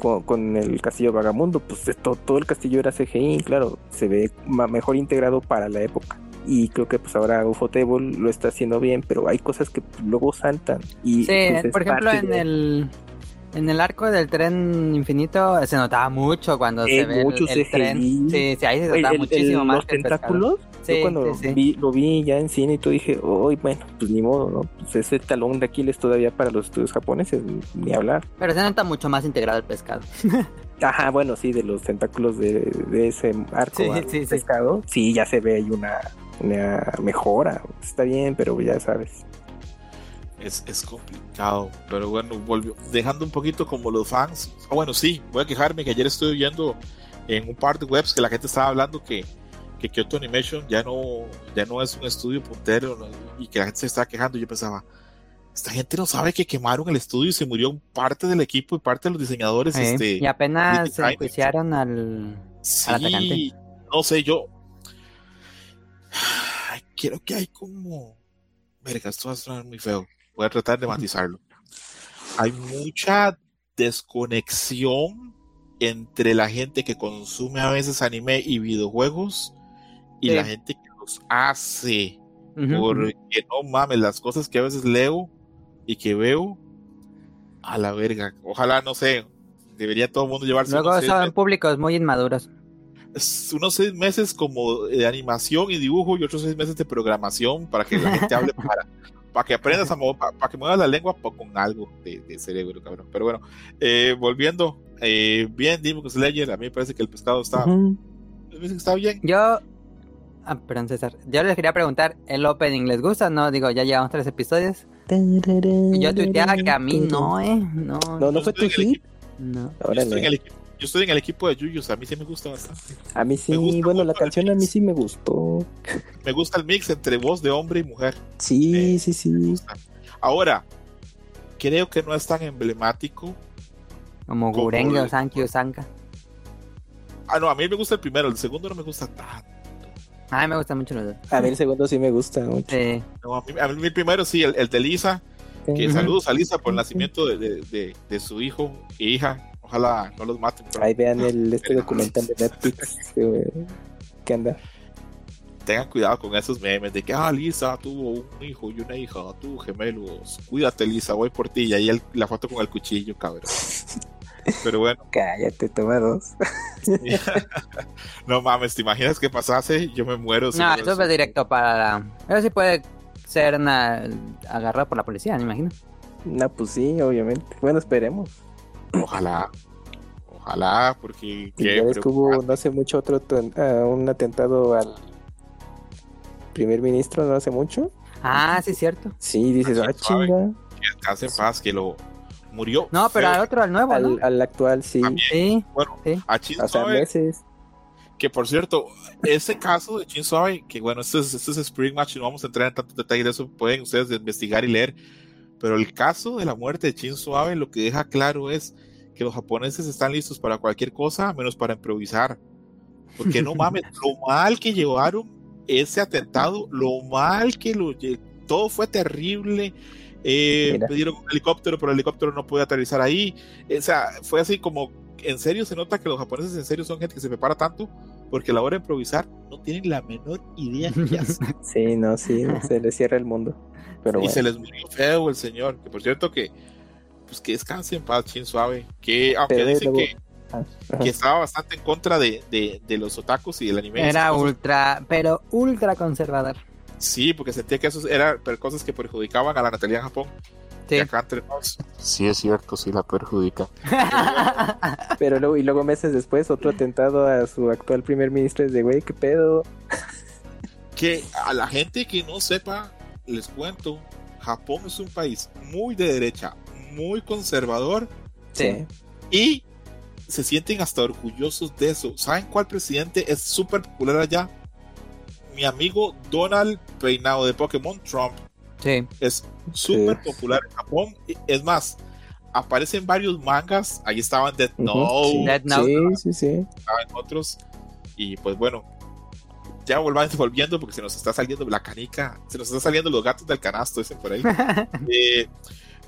Con, con el castillo vagamundo, pues de to- todo el castillo era CGI, claro, se ve mejor integrado para la época. Y creo que pues ahora Ufotable lo está haciendo bien, pero hay cosas que luego saltan. Y, Sí, pues, es por ejemplo, en de- el en el arco del tren infinito se notaba mucho cuando Eh, se ve el, el tren. Sí, sí, ahí se notaba el- muchísimo el- más los que el pescado. tentáculos Sí, yo cuando sí, sí. Vi, lo vi ya en cine y todo dije, uy, bueno, pues ni modo, ¿no? Pues ese talón de Aquiles todavía para los estudios japoneses, ni hablar. Pero se nota mucho más integrado el pescado. Ajá, bueno, sí, de los tentáculos de, de ese arco Sí, al sí, sí. pescado, sí, ya se ve ahí una, una mejora, está bien, pero ya sabes. Es, es complicado, pero bueno, volvió, dejando un poquito como los fans. Ah, bueno, sí, voy a quejarme que ayer estuve viendo en un par de webs que la gente estaba hablando que, que Kyoto Animation ya no, ya no es un estudio puntero ¿no? y que la gente se estaba quejando. Yo pensaba, esta gente no sabe que quemaron el estudio y se murió parte del equipo y parte de los diseñadores. Sí, este, y apenas se enjuiciaron al... al atacante. Sí, no sé, yo quiero que hay como verga, esto va a sonar muy feo. Voy a tratar de matizarlo. Hay mucha desconexión entre la gente que consume a veces anime y videojuegos y Sí. la gente que los hace. Ujú, ujú. Porque no mames, las cosas que a veces leo y que veo, a la verga. Ojalá, no sé, debería todo el mundo llevarse Luego meses, públicos muy inmaduros. unos seis meses como de animación y dibujo y otros seis meses de programación para que la gente hable para, para que aprendas a mover, para, para que muevas la lengua pa- con algo de, de cerebro, cabrón. Pero bueno, eh, volviendo, eh, bien, Demon Slayer, a mí me parece que el pescado está, parece que está bien. Yo. Ah, perdón, César. Yo les quería preguntar: ¿el opening les gusta? No, digo, ya llevamos tres episodios. Yo tuiteaba que a mí no, ¿eh? No, No, no Yo fue tu hit. no. Yo estoy, en Órale. el equipo, yo estoy en el equipo de Yuyos, a mí sí me gusta bastante. A mí sí, gusta bueno, la canción a mí sí me gustó. Me gusta el mix entre voz de hombre y mujer. Sí, Eh, sí, sí. Gusta. Ahora, creo que no es tan emblemático. Como el- Sankyo Sanka. Ah, no, a mí me gusta el primero, el segundo no me gusta tanto. A mí me gustan mucho los dos. A mí el segundo sí me gusta mucho. Sí. No, a, mí, a mí el primero sí, el, el de Lisa, que saludos a Lisa por el nacimiento de, de- de- de su hijo e hija. Ojalá no los maten. pero Ahí vean el, este documental de Netflix que, que anda. Tengan cuidado con esos memes de que, ah, Lisa tuvo un hijo y una hija, tuvo gemelos. Cuídate, Lisa, voy por ti. Y ahí el- la foto con el cuchillo, cabrón. Pero bueno, Cállate, toma dos. no mames, ¿te imaginas que pasase? Yo me muero. si No, no eso es- fue directo para la... Pero sí puede ser una... agarrado por la policía, me imagino. No, pues sí, obviamente. Bueno, esperemos. Ojalá. Ojalá, porque Y ya ves que hubo no hace mucho otro ah, un atentado al primer ministro, no hace mucho. Ah, sí, cierto. Sí, dices, ah, chinga. En paz, que lo murió. No, pero feo. al otro, al nuevo, ¿no? Al, al actual, sí. También. Sí. Bueno, Sí. a Chin O sea, Suave, meses. que por cierto, ese caso de Chin Suave, que bueno, esto es, esto es Spring Match y no vamos a entrar en tantos detalles de eso, pueden ustedes investigar y leer. Pero el caso de la muerte de Chin Suave lo que deja claro es que los japoneses están listos para cualquier cosa menos para improvisar. Porque no mames, lo mal que llevaron ese atentado, lo mal que lo todo fue terrible. Eh, pidieron un helicóptero, pero el helicóptero no puede aterrizar ahí. O sea, fue así como en serio se nota que los japoneses en serio son gente que se prepara tanto porque a la hora de improvisar no tienen la menor idea. Sí, no, sí, se le cierra el mundo. Pero y bueno, se les murió feo el señor. Que por cierto que pues que descanse en paz, Chin Suave. Que aunque Pero dicen luego- que, ah, que estaba bastante en contra de, de, de los otakus y del anime. Era ultra, pero ultra conservador. Sí, porque sentía que eso eran cosas que perjudicaban a la natalidad en Japón. Sí. Y acá entre nos, Sí, es cierto, sí la perjudica. Pero luego, y luego meses después, otro atentado a su actual primer ministro es de, güey, ¿qué pedo? Que a la gente que no sepa, les cuento, Japón es un país muy de derecha, muy conservador Sí. y se sienten hasta orgullosos de eso. ¿Saben cuál presidente es súper popular allá? Mi amigo Donald Peinado de Pokémon Trump Sí. es súper Sí. popular en Japón. Es más, aparecen varios mangas. Ahí estaban Death Note, sí. Death Note. Sí, sí, sí. estaban otros. Y pues bueno, ya volvamos volviendo porque se nos está saliendo la canica, se nos están saliendo los gatos del canasto, dicen por ahí. Eh,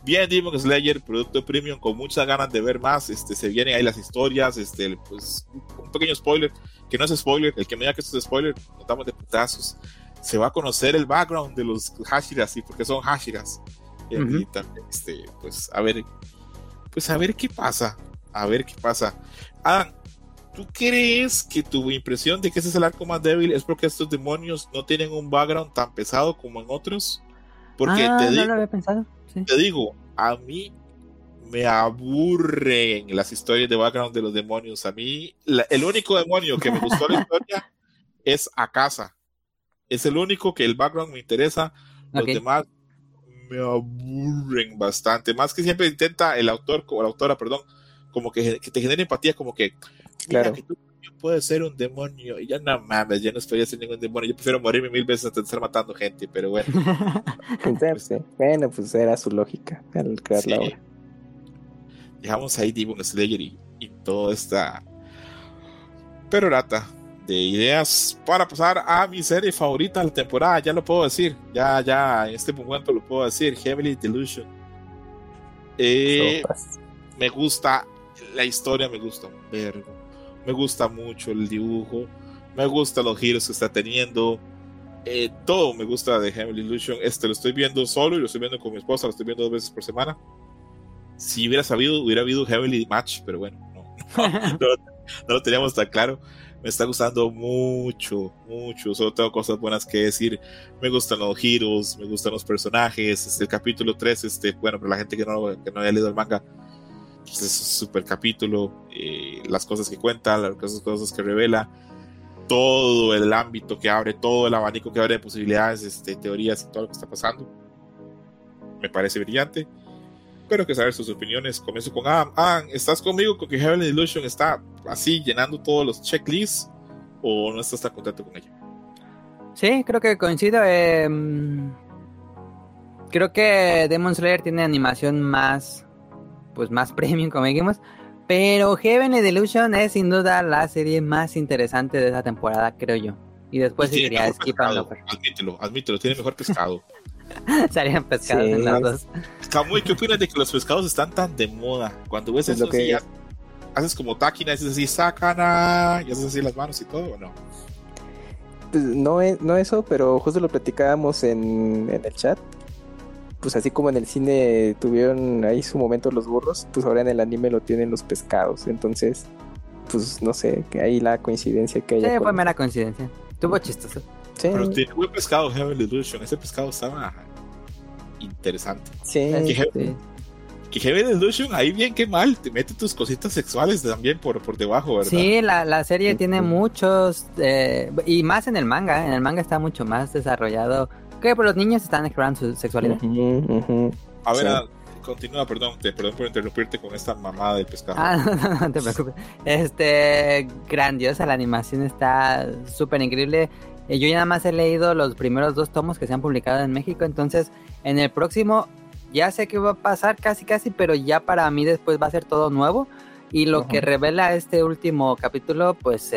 bien, Demon Slayer, producto premium, con muchas ganas de ver más. Este, se vienen ahí las historias. Este, pues, un pequeño spoiler, que no es spoiler, el que me diga que esto es spoiler, notamos de putazos. Se va a conocer el background de los Hashiras, y porque son Hashiras. Eh, Ujú. Y también, este, pues, a ver, pues, a ver qué pasa. A ver qué pasa. Adam, ¿tú crees que tu impresión de que ese es el arco más débil es porque estos demonios no tienen un background tan pesado como en otros? Porque ah, te no digo, lo había pensado. Sí. te digo, a mí me aburren las historias de background de los demonios. A mí, la- el único demonio que me gustó la historia es Akasa. Es el único que el background me interesa. Los Ok. demás me aburren bastante. Más que siempre intenta el autor o la autora, perdón, como que, que te genere empatía, como que, Claro. que tú puedes ser un demonio. Y ya no mames, ya no estoy ser ningún demonio. Yo prefiero morirme mil veces antes de estar matando gente, pero bueno. Entonces, Bueno, pues era su lógica al crear la obra. dejamos ahí Demon Slayer y, y toda esta perorata de ideas para pasar a mi serie favorita de la temporada, ya lo puedo decir, ya, ya, en este momento lo puedo decir, Heavily Delusion. Eh, me gusta la historia me gusta un vergo. Me gusta mucho el dibujo. Me gustan los giros que está teniendo. Eh, todo me gusta de Heavenly Illusion. Este lo estoy viendo solo y lo estoy viendo con mi esposa. Lo estoy viendo dos veces por semana. Si hubiera sabido, hubiera habido Heavenly Match, pero bueno, no, no, no lo teníamos tan claro me está gustando mucho, mucho. Solo tengo cosas buenas que decir. Me gustan los giros, me gustan los personajes. Este, el capítulo 3, este, bueno, para la gente que no, que no haya leído el manga, pues es un super capítulo. Eh, las cosas que cuenta, las cosas, que revela, todo el ámbito que abre, todo el abanico que abre de posibilidades, este, teorías y todo lo que está pasando. Me parece brillante. Espero que saber sus opiniones. Comienzo con Adam. Adam, ¿estás conmigo con que Heavenly Illusion está así llenando todos los checklists o no estás tan contento con ella? Sí, creo que coincido. Eh, creo que Demon Slayer tiene animación más, pues más premium, como dijimos. Pero Heavenly Illusion es sin duda la serie más interesante de esa temporada, creo yo. Y después seguiría Skip Admítelo, admítelo, tiene mejor pescado. Salían pescados en las dos. Camuy, ¿qué opinas de que los pescados están tan de moda? Cuando ves eso, que... haces como táquina, dices así, sacana, y haces así las manos y todo, ¿o no? Pues no, no eso, pero justo lo platicábamos en, en el chat. Pues así como en el cine tuvieron ahí su momento los burros, pues ahora en el anime lo tienen los pescados. Entonces, pues no sé, que ahí la coincidencia que hay. Sí, fue mera coincidencia. Tuvo chistoso. Sí. Pero tiene buen pescado Heavenly Illusion. Ese pescado estaba interesante. Sí. Que, Heavenly Illusion, ahí bien que mal, te mete tus cositas sexuales también por, por debajo, ¿verdad? Sí, la, la serie tiene muchos, eh, y más en el manga, en el manga está mucho más desarrollado. Que por los niños están explorando su sexualidad. A ver, continúa, perdón, te, perdón por interrumpirte con esta mamada del pescado. Ah, no, no, te preocupes. Este, grandiosa, la animación está súper increíble. Eh, yo ya nada más he leído los primeros dos tomos que se han publicado en México, entonces en el próximo ya sé qué va a pasar casi casi, pero ya para mí después va a ser todo nuevo. Y lo que revela este último capítulo, pues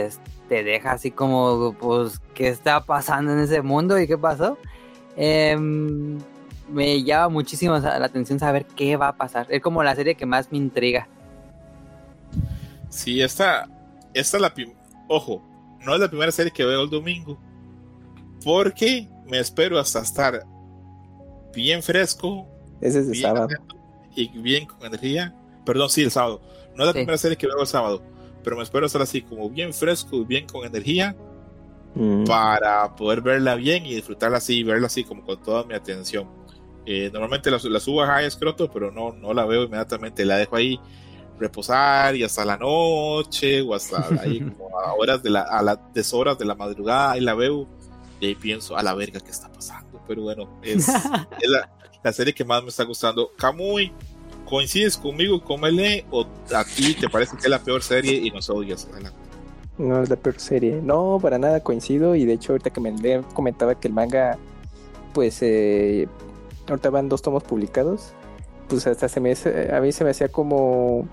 te deja así como, pues, ¿qué está pasando en ese mundo y qué pasó? Em, me llama muchísimo la atención saber qué va a pasar. Es como la serie que más me intriga. Sí, esta, esta es la... Ojo, no es la primera serie que veo el domingo, porque me espero hasta estar bien fresco. Ese es el sábado. Y bien con energía. Perdón, sí, el sábado. No es la primera serie que veo el sábado, pero me espero estar así como bien fresco y bien con energía mm. para poder verla bien y disfrutarla así, verla así como con toda mi atención. Eh, normalmente la, la, subo a high escroto, pero no, no la veo inmediatamente, la dejo ahí reposar y hasta la noche o hasta ahí como a horas de la, a las deshoras de la madrugada y la veo y ahí pienso, a la verga, ¿qué está pasando? Pero bueno, es, la, serie que más me está gustando. Kamui, ¿coincides conmigo, Comele, o a ti te parece que es la peor serie y nos odias? No es la peor serie. No, para nada coincido. Y de hecho, ahorita que me comentaba que el manga, pues, eh, ahorita van dos tomos publicados. Pues hasta se me, a mí se me hacía como,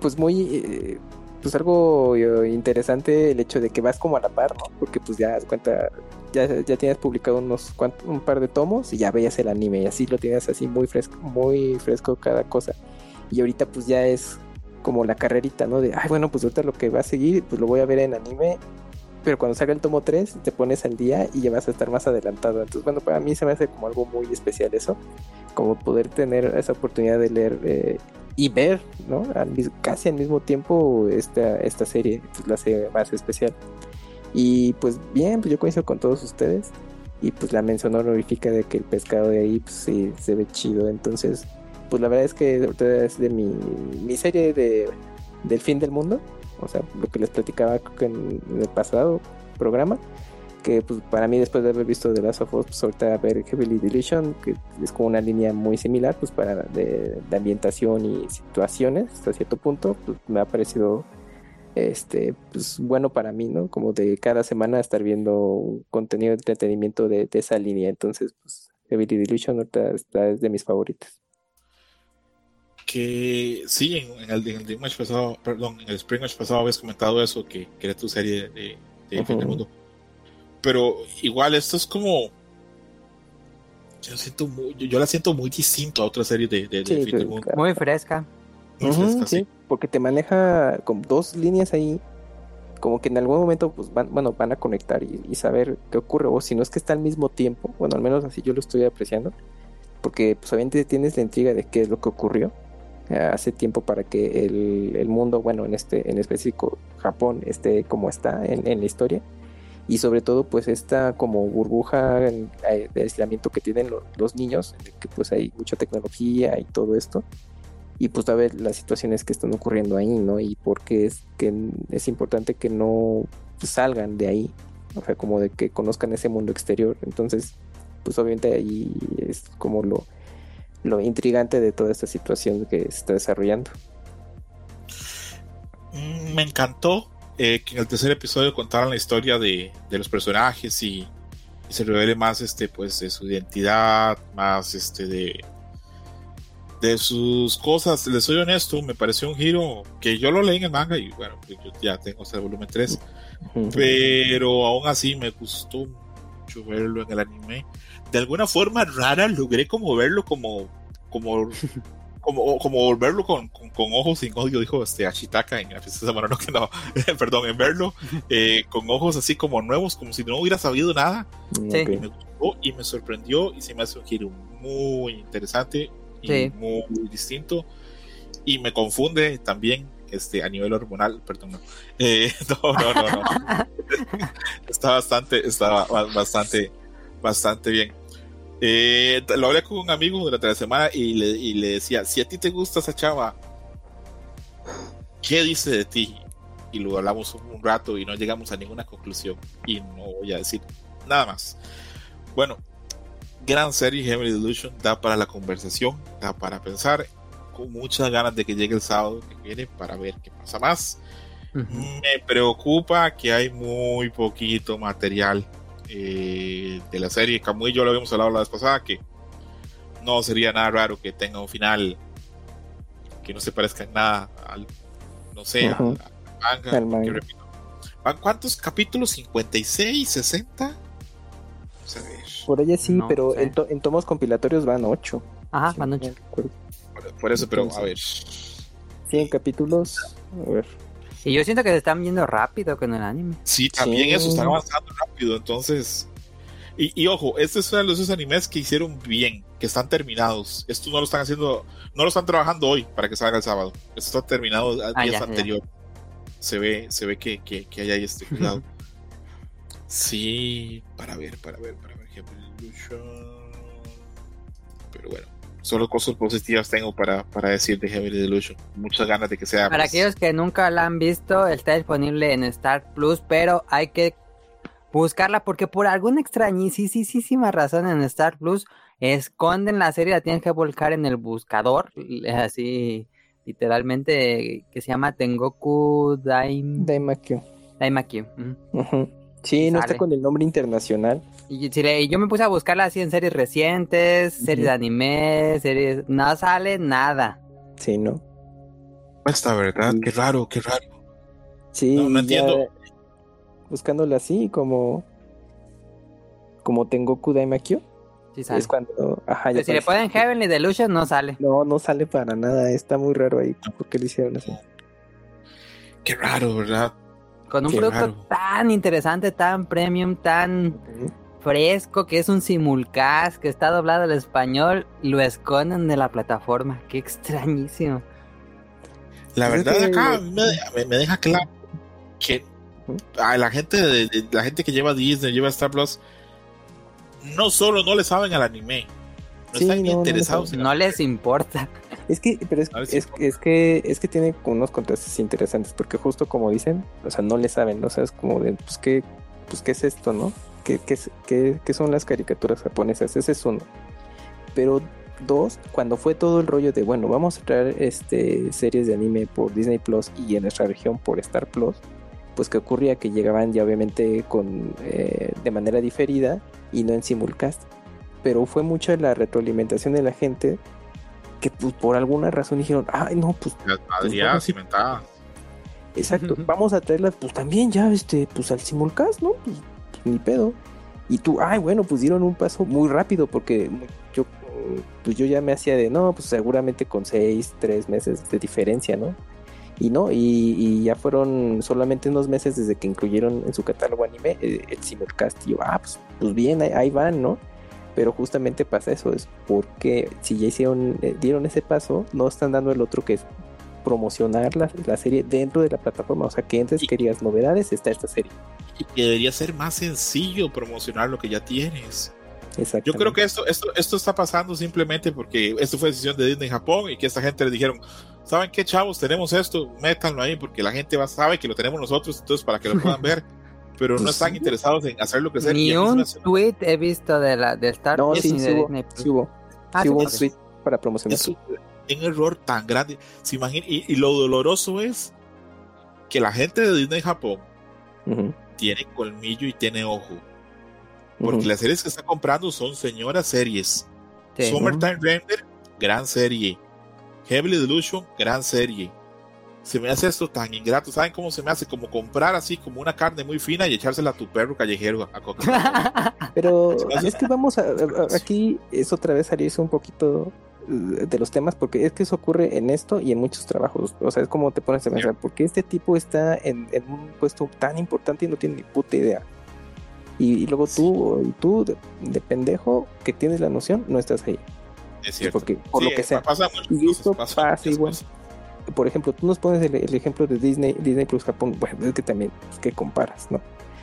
pues muy, eh, pues algo eh, interesante el hecho de que vas como a la par, ¿no? Porque pues ya cuenta, ya, ya tienes publicado unos un par de tomos y ya veías el anime y así lo tienes así muy fresco, muy fresco cada cosa. Y ahorita pues ya es como la carrerita, ¿no? De, ay, bueno, pues ahorita lo que va a seguir, pues lo voy a ver en anime. Pero cuando salga el tomo 3, te pones al día y ya vas a estar más adelantado. Entonces, bueno, para mí se me hace como algo muy especial eso. Como poder tener esa oportunidad de leer eh, y ver, ¿no? casi al mismo tiempo esta, esta serie, pues la hace más especial. Y pues bien, pues yo coincido con todos ustedes. Y pues la mención honorífica de que el pescado de ahí pues, sí, se ve chido. Entonces, pues la verdad es que es de mi, serie de, del fin del mundo. O sea, lo que les platicaba en el pasado programa que pues para mí después de haber visto The Last of Us, pues ahorita ver Heavily Deletion, que es como una línea muy similar, pues para de, ambientación y situaciones hasta cierto punto, pues me ha parecido este pues bueno para mí, ¿no? Como de cada semana estar viendo contenido de entretenimiento de, esa línea, entonces pues Heavily Delusion ahorita está, es de mis favoritos que sí, en, el, en el pasado, perdón, en el Spring Match pasado habías comentado eso, que, que era tu serie de, de Fin del Mundo. Pero igual esto es como. Yo, siento yo, la siento muy distinto a otra serie de, de, Muy fresca. Muy Ujú, fresca, sí, sí. porque te maneja con dos líneas ahí, como que en algún momento pues van, bueno, van a conectar y, y saber qué ocurre, o si no es que está al mismo tiempo, bueno, al menos así yo lo estoy apreciando, porque pues obviamente tienes la intriga de qué es lo que ocurrió hace tiempo para que el, el mundo, bueno, en este, en específico Japón, esté como está en, en la historia. Y sobre todo, pues esta como burbuja eh, de aislamiento que tienen lo- los niños, en el que pues hay mucha tecnología y todo esto y pues a ver las situaciones que están ocurriendo ahí, ¿no? Y por qué es que es importante que no salgan de ahí, o sea, como de que conozcan ese mundo exterior. Entonces, pues obviamente ahí es como lo, lo intrigante de toda esta situación que se está desarrollando. Mm, Me encantó eh, que en el tercer episodio contaran la historia de, de los personajes y, y se revele más este pues de su identidad, más este de de sus cosas. Les soy honesto, me pareció un giro que yo lo leí en el manga y bueno, pues, yo ya tengo hasta el volumen 3, Ujú. pero aún así me gustó mucho verlo en el anime. De alguna forma rara logré como verlo como como como, como verlo con, con, con ojos sin odio, dijo este Ashitaka en la princesa Mononoke, no, perdón, en verlo eh, con ojos así como nuevos, como si no hubiera sabido nada. Mm, Sí. Y me gustó y me sorprendió y se me hace un giro muy interesante y Sí. muy distinto. Y me confunde también este, a nivel hormonal, perdón, no. Eh, no, no, no, no. está bastante, está ba- bastante, bastante bien. Eh, lo hablé con un amigo durante la semana y le, y le decía, si a ti te gusta esa chava, ¿qué dice de ti? Y lo hablamos un, rato y no llegamos a ninguna conclusión. Y no voy a decir nada más. Bueno, gran serie Heavenly Delusion, da para la conversación, da para pensar, con muchas ganas de que llegue el sábado que viene para ver qué pasa más. Me preocupa que hay muy poquito material eh, de la serie. Camu y yo lo habíamos hablado la vez pasada, que no sería nada raro que tenga un final que no se parezca en nada al, no sé, Ujú. al manga. Al manga. que repito, ¿Van cuántos capítulos? ¿56? ¿60? Vamos a ver. Por ella sí, No pero sé. en, to- en tomos compilatorios van ocho. Ajá, Sí, van no ocho. recuerdo. Por, por eso, pero a ver. 100 capítulos. A ver. Y yo siento que se están viendo rápido con el anime. Sí, también Sí. eso, están avanzando rápido, entonces... Y, y ojo, este es uno de esos animes que hicieron bien, que están terminados. Esto no lo están haciendo, no lo están trabajando hoy para que salga el sábado. Esto está terminado a Ah, días ya, ya. anterior. Se ve, se ve que, que, que hay ahí este cuidado. sí, para ver, para ver, para ver. Pero bueno, solo cosas positivas tengo para, para decir de Heavy Delusion. Muchas ganas de que sea. Para más- aquellos que nunca la han visto, está disponible en Star Plus, pero hay que buscarla porque por alguna extrañísima razón en Star Plus esconden la serie, la tienes que volcar en el buscador, así literalmente, que se llama Tengoku Daim... Daimakyu. ujú. Ujú. Sí, no está con el nombre internacional. Y si le- y yo me puse a buscarla así en series recientes, series de anime, series... No sale nada. Sí, ¿no? Esta verdad, qué raro, qué raro. Sí, No, entiendo. Buscándola así, como. Como Tengoku Daimakyo. Sí sale. Es cuando. Ajá, ya Pero si le ponen Heavenly Delusion, no sale. No, no sale para nada. Está muy raro ahí. ¿Por qué lo hicieron así? Qué raro, ¿verdad? Con un Qué producto raro. tan interesante, tan premium, tan fresco, que es un simulcast, que está doblado al español, lo esconden de la plataforma. Qué extrañísimo. La es verdad que- acá me, me- me deja claro que a la gente de, de- la gente que lleva Disney, lleva Star Plus, no solo no le saben al anime, no Sí, están no, no interesados en No les importa. Es que, pero es, si- es, es que es que tiene unos contrastes interesantes, porque justo como dicen, o sea, no le saben, o sea, es como de, pues qué, pues qué es esto, ¿no? ¿Qué, qué, es- qué- qué son las caricaturas japonesas? Ese es uno. Pero dos, cuando fue todo el rollo de, bueno, vamos a traer este series de anime por Disney Plus y en nuestra región por Star Plus, pues que ocurría que llegaban ya obviamente con eh, de manera diferida y no en simulcast. Pero fue mucha la retroalimentación de la gente que pues, por alguna razón dijeron, ay no, pues las Pues inventadas. exacto, vamos a traerlas pues también ya este, pues al simulcast, ¿no? Pues, pues, ni pedo. Y tú, ay bueno, pues dieron un paso muy rápido porque yo pues yo ya me hacía de, no, pues seguramente con seis, tres meses de diferencia, ¿no? Y no, y, ya fueron solamente unos meses desde que incluyeron en su catálogo anime eh, el simulcast. Y yo, ah, pues, pues bien, ahí, van, ¿no? Pero justamente pasa eso, es porque si ya hicieron, eh, dieron ese paso, no están dando el otro que es promocionar la, la, serie dentro de la plataforma. O sea, que antes querías novedades, está esta serie. Y que debería ser más sencillo promocionar lo que ya tienes. Yo creo que esto, esto, esto está pasando simplemente porque esto fue decisión de Disney Japón y que esta gente le dijeron, ¿saben qué chavos? Tenemos esto, métanlo ahí porque la gente va, sabe que lo tenemos nosotros, entonces para que lo puedan ver. Pero no pues están interesados en hacerlo crecer. Ni un tweet he visto de la de Star no, sí, sí, hubo, ah, sí hubo, un tweet para promocionar. Es un, error tan grande. ¿Se imagina? Y, lo doloroso es que la gente de Disney Japón tiene colmillo y tiene ojo. Porque las series que está comprando son señoras series. Summertime Render, gran serie. Heavily Delusion, gran serie. Se me hace esto tan ingrato. ¿Saben cómo se me hace? Como comprar así como una carne muy fina y echársela a tu perro callejero a, Pero es que vamos a, aquí es otra vez salirse un poquito de los temas porque es que eso ocurre en esto y en muchos trabajos. O sea, es como te pones a pensar, porque este tipo está en, en, un puesto tan importante y no tiene ni puta idea. Y, luego tú, tú de, pendejo que tienes la noción, no estás ahí. Es cierto. Porque, por lo que sea. y esto pasa, igual. Por ejemplo, tú nos pones el, ejemplo de Disney, Disney Plus Japón. Bueno, es que también, es que comparas, ¿no?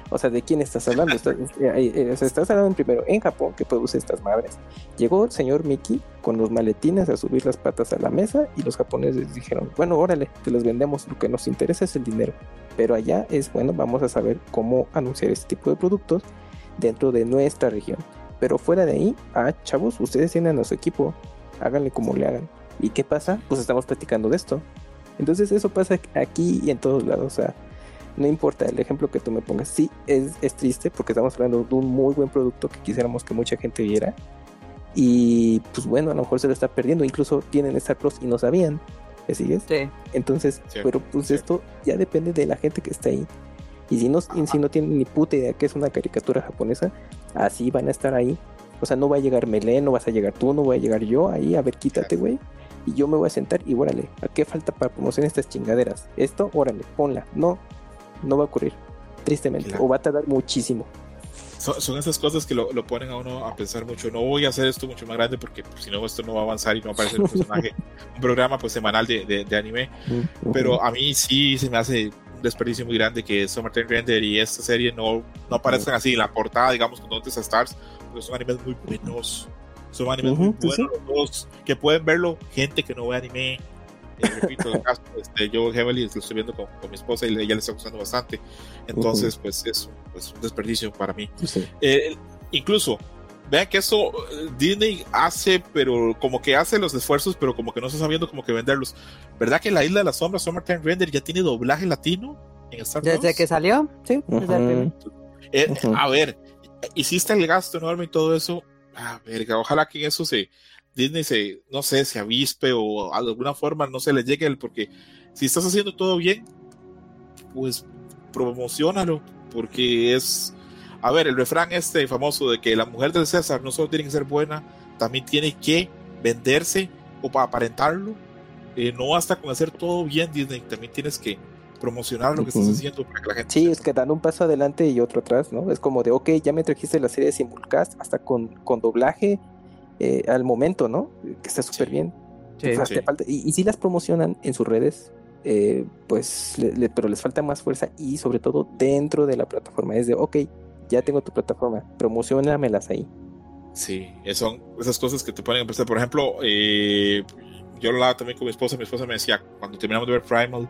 O sea, ¿de quién estás hablando? estás, eh, eh, estás hablando primero en Japón, que produce estas madres. Llegó el señor Mickey con los maletines a subir las patas a la mesa y los japoneses dijeron, bueno, órale, te los vendemos, lo que nos interesa es el dinero. Pero allá es, bueno, vamos a saber cómo anunciar este tipo de productos dentro de nuestra región. Pero fuera de ahí, ah, chavos, ustedes tienen a su equipo, háganle como le hagan. ¿Y qué pasa? Pues estamos platicando de esto. Entonces eso pasa aquí y en todos lados. O sea, no importa el ejemplo que tú me pongas. Sí, es, es triste porque estamos hablando de un muy buen producto que quisiéramos que mucha gente viera. Y pues bueno, a lo mejor se lo está perdiendo. Incluso tienen Star Plus y no sabían. ¿Me sigues? Sí. Entonces, pero pues esto ya depende de la gente que está ahí. Y si no, si no tienen ni puta idea que es una caricatura japonesa, así van a estar ahí. O sea, no va a llegar Melé, no vas a llegar tú, no voy a llegar yo ahí, a ver, quítate, güey. Y yo me voy a sentar y órale, ¿a qué falta para promocionar estas chingaderas? Esto, órale, ponla. No, no va a ocurrir, tristemente, o va a tardar muchísimo. Son, esas cosas que lo, ponen a uno a pensar mucho. No voy a hacer esto mucho más grande porque pues, si no, esto no va a avanzar y no va a aparecer un personaje, un programa pues semanal de, de, anime. Pero a mí sí se me hace un desperdicio muy grande que Summertime Render y esta serie no, no aparezcan así en la portada, digamos, con Dontes Stars, porque son animes muy buenos. Son animes muy buenos, que pueden verlo gente que no ve anime eh, repito, este, yo Heavily lo estoy viendo con, mi esposa y ella le está gustando bastante. Entonces, pues es pues, un desperdicio para mí. Eh, incluso, vean que eso eh, Disney hace, pero como que hace los esfuerzos, pero como que no está sabiendo como que venderlos. ¿Verdad que la Isla de las Sombras, Summertime Render, ya tiene doblaje latino en Star ¿Desde que salió? Sí, A ver, hiciste el gasto enorme y todo eso. A ver, ojalá que eso se, Disney se, no sé, se avispe o de alguna forma no se le llegue el, porque si estás haciendo todo bien, pues promocionalo, porque es, a ver, el refrán este famoso de que la mujer del César no solo tiene que ser buena, también tiene que venderse o para aparentarlo, eh, no basta con hacer todo bien Disney, también tienes que promocionar lo que estás haciendo para que la gente... Sí, es que dan un paso adelante y otro atrás, ¿no? Es como de, ok, ya me trajiste la serie de Simulcast, hasta con, con doblaje, eh, al momento, ¿no? Que está súper bien. y, si las promocionan en sus redes, eh, pues, pero les falta más fuerza y sobre todo dentro de la plataforma. Es de, ok, ya tengo tu plataforma, promocionamelas ahí. Sí, son esas cosas que te ponen a pensar. Por ejemplo, eh, yo lo hablaba también con mi esposa. Mi esposa me decía, cuando terminamos de ver Primal,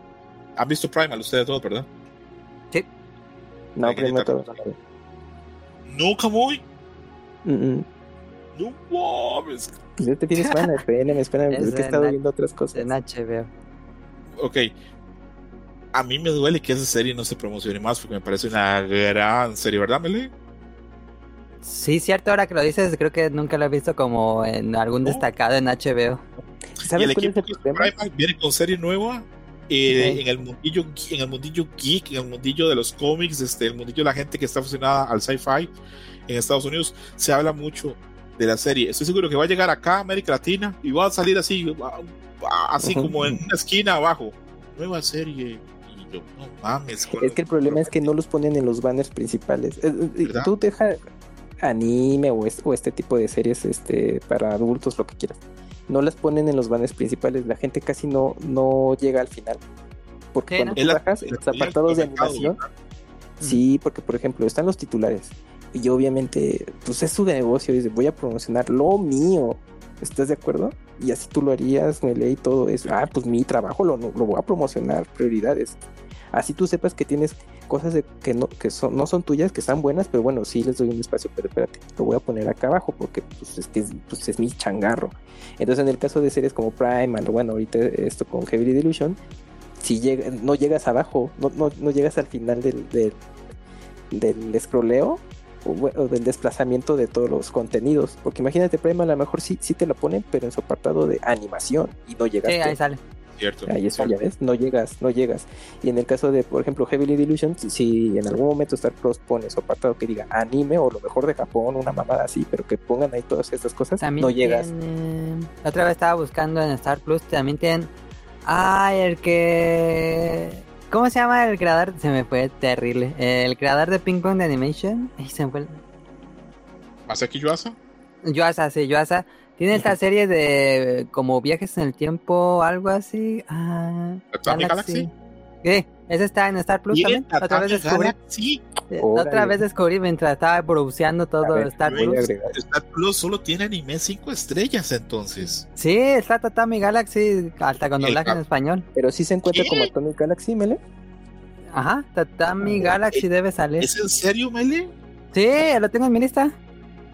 ¿han visto Primal ustedes todos, verdad? Sí. No, Primal todo. Nunca muy. No mames. Pues ya te tienes fan de PN, espera, es que he estado viendo otras cosas. En HBO. Ok. A mí me duele que esa serie no se promocione más porque me parece una gran serie, ¿verdad, Mele? Sí, cierto, ahora que lo dices, creo que nunca lo he visto como en algún destacado en HBO. ¿Sabes y el equipo de viene con serie nueva eh, en el mundillo en el mundillo geek, en el mundillo de los cómics, este, el mundillo de la gente que está fusionada al sci-fi en Estados Unidos, se habla mucho de la serie. Estoy seguro que va a llegar acá a América Latina y va a salir así, así como en una esquina abajo. Nueva serie. Y yo, no mames. Es que el problema es que no los ponen en los banners principales. Tú deja anime o, o este tipo de series este, para adultos, lo que quieras. No las ponen en los banners principales. La gente casi no, no llega al final. Porque cuando tú bajas los apartados de animación. Sí, porque por ejemplo están los titulares y obviamente, pues es su negocio, dice, voy a promocionar lo mío. ¿Estás de acuerdo? Y así tú lo harías, me leí todo eso. Ah, pues mi trabajo lo, lo voy a promocionar, prioridades. Así tú sepas que tienes cosas que, no, que son, no son tuyas, que están buenas, pero bueno, sí les doy un espacio, pero espérate, lo voy a poner acá abajo porque pues, es que pues, es mi changarro. Entonces, en el caso de series como Prime, bueno, ahorita esto con Heavy Delusion, si llega, no llegas abajo, no, no, no llegas al final del, del, scrolleo, o, del desplazamiento de todos los contenidos. Porque imagínate, Prime a lo mejor sí, sí te lo ponen, pero en su apartado de animación y no llegas. Sí, ahí sale. Cierto. Ahí está, ya ves, no llegas, no llegas. Y en el caso de, por ejemplo, Heavily Delusion, si, en algún momento Star Plus pone su apartado que diga anime o lo mejor de Japón, una mamada así, pero que pongan ahí todas estas cosas, no llegas. La otra vez estaba buscando en Star Plus, también tienen. Ay, el que ¿Cómo se llama el creador? Se me fue terrible. El creador de Ping Pong de Animation. se me fue. ¿Masaki Yuasa? Yuasa, sí, Yuasa. Tiene esta serie de como viajes en el tiempo, algo así. Ah, Galaxy. Galaxy? ¿Qué? Ese está en Star Plus también. Otra vez descubrí. Sí. Otra vez descubrí mientras estaba produciendo todo Star Plus. Star Plus solo tiene anime 5 estrellas entonces. Sí, está Tatami Galaxy hasta con doblaje en español. Pero sí se encuentra como Tatami Galaxy, Mele. Ajá, Tatami Galaxy debe salir. ¿Es en serio, Mele? Sí, lo tengo en mi lista.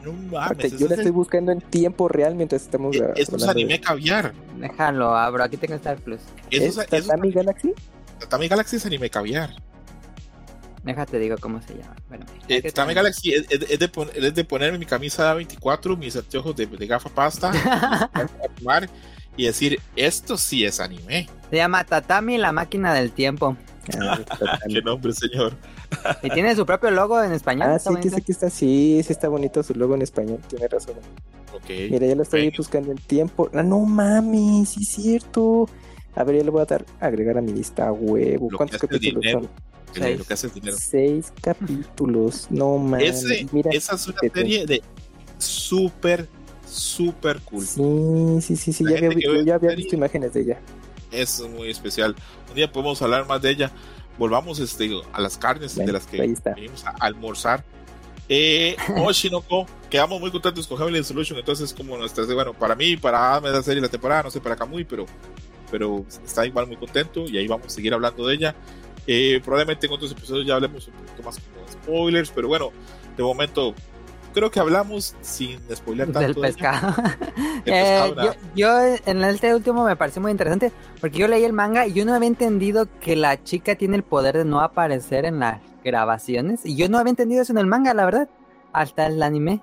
No mames. Yo la estoy buscando en tiempo real mientras estamos grabando. Esto es anime caviar. Déjalo, abro. Aquí tengo Star Plus. ¿Es, ¿Es Tatami Galaxy? Tatami Galaxy es anime caviar. Déjate digo cómo se llama. Bueno, eh, Tatami Galaxy es, es, de es, de ponerme mi camisa 24, mis anteojos de, de gafa pasta, y decir, esto sí es anime. Se llama Tatami la máquina del tiempo. Ah, Qué nombre, señor. Y tiene su propio logo en español. Ah, sí, que sí, está, sí, sí está bonito su logo en español, tiene razón. Okay. Mira, ya lo estoy buscando en tiempo. Ah, no mames, sí es cierto. A ver, ya le voy a dar agregar a mi lista huevo. ¿Cuántos capítulos son? Seis. Lo que hace el dinero. Seis capítulos, no mames. Esa es una serie de súper, súper cool. Sí, sí, sí, sí. Ya había, yo ya había visto imágenes de ella. Es muy especial. Un día podemos hablar más de ella. Volvamos este, a las carnes bueno, de las que venimos a almorzar. Eh, Oshinoko, quedamos muy contentos con Heavenly Solution. Entonces, como nuestras, bueno, para mí, para Adame la serie la temporada, no sé para Kamui, pero pero está igual muy contento y ahí vamos a seguir hablando de ella. Eh, probablemente en otros episodios ya hablemos un poquito más como spoilers, pero bueno, de momento creo que hablamos sin spoiler tanto. Del pescado. eh, yo, yo, en este último me pareció muy interesante porque yo leí el manga y yo no había entendido que la chica tiene el poder de no aparecer en las grabaciones y yo no había entendido eso en el manga, la verdad, hasta el anime.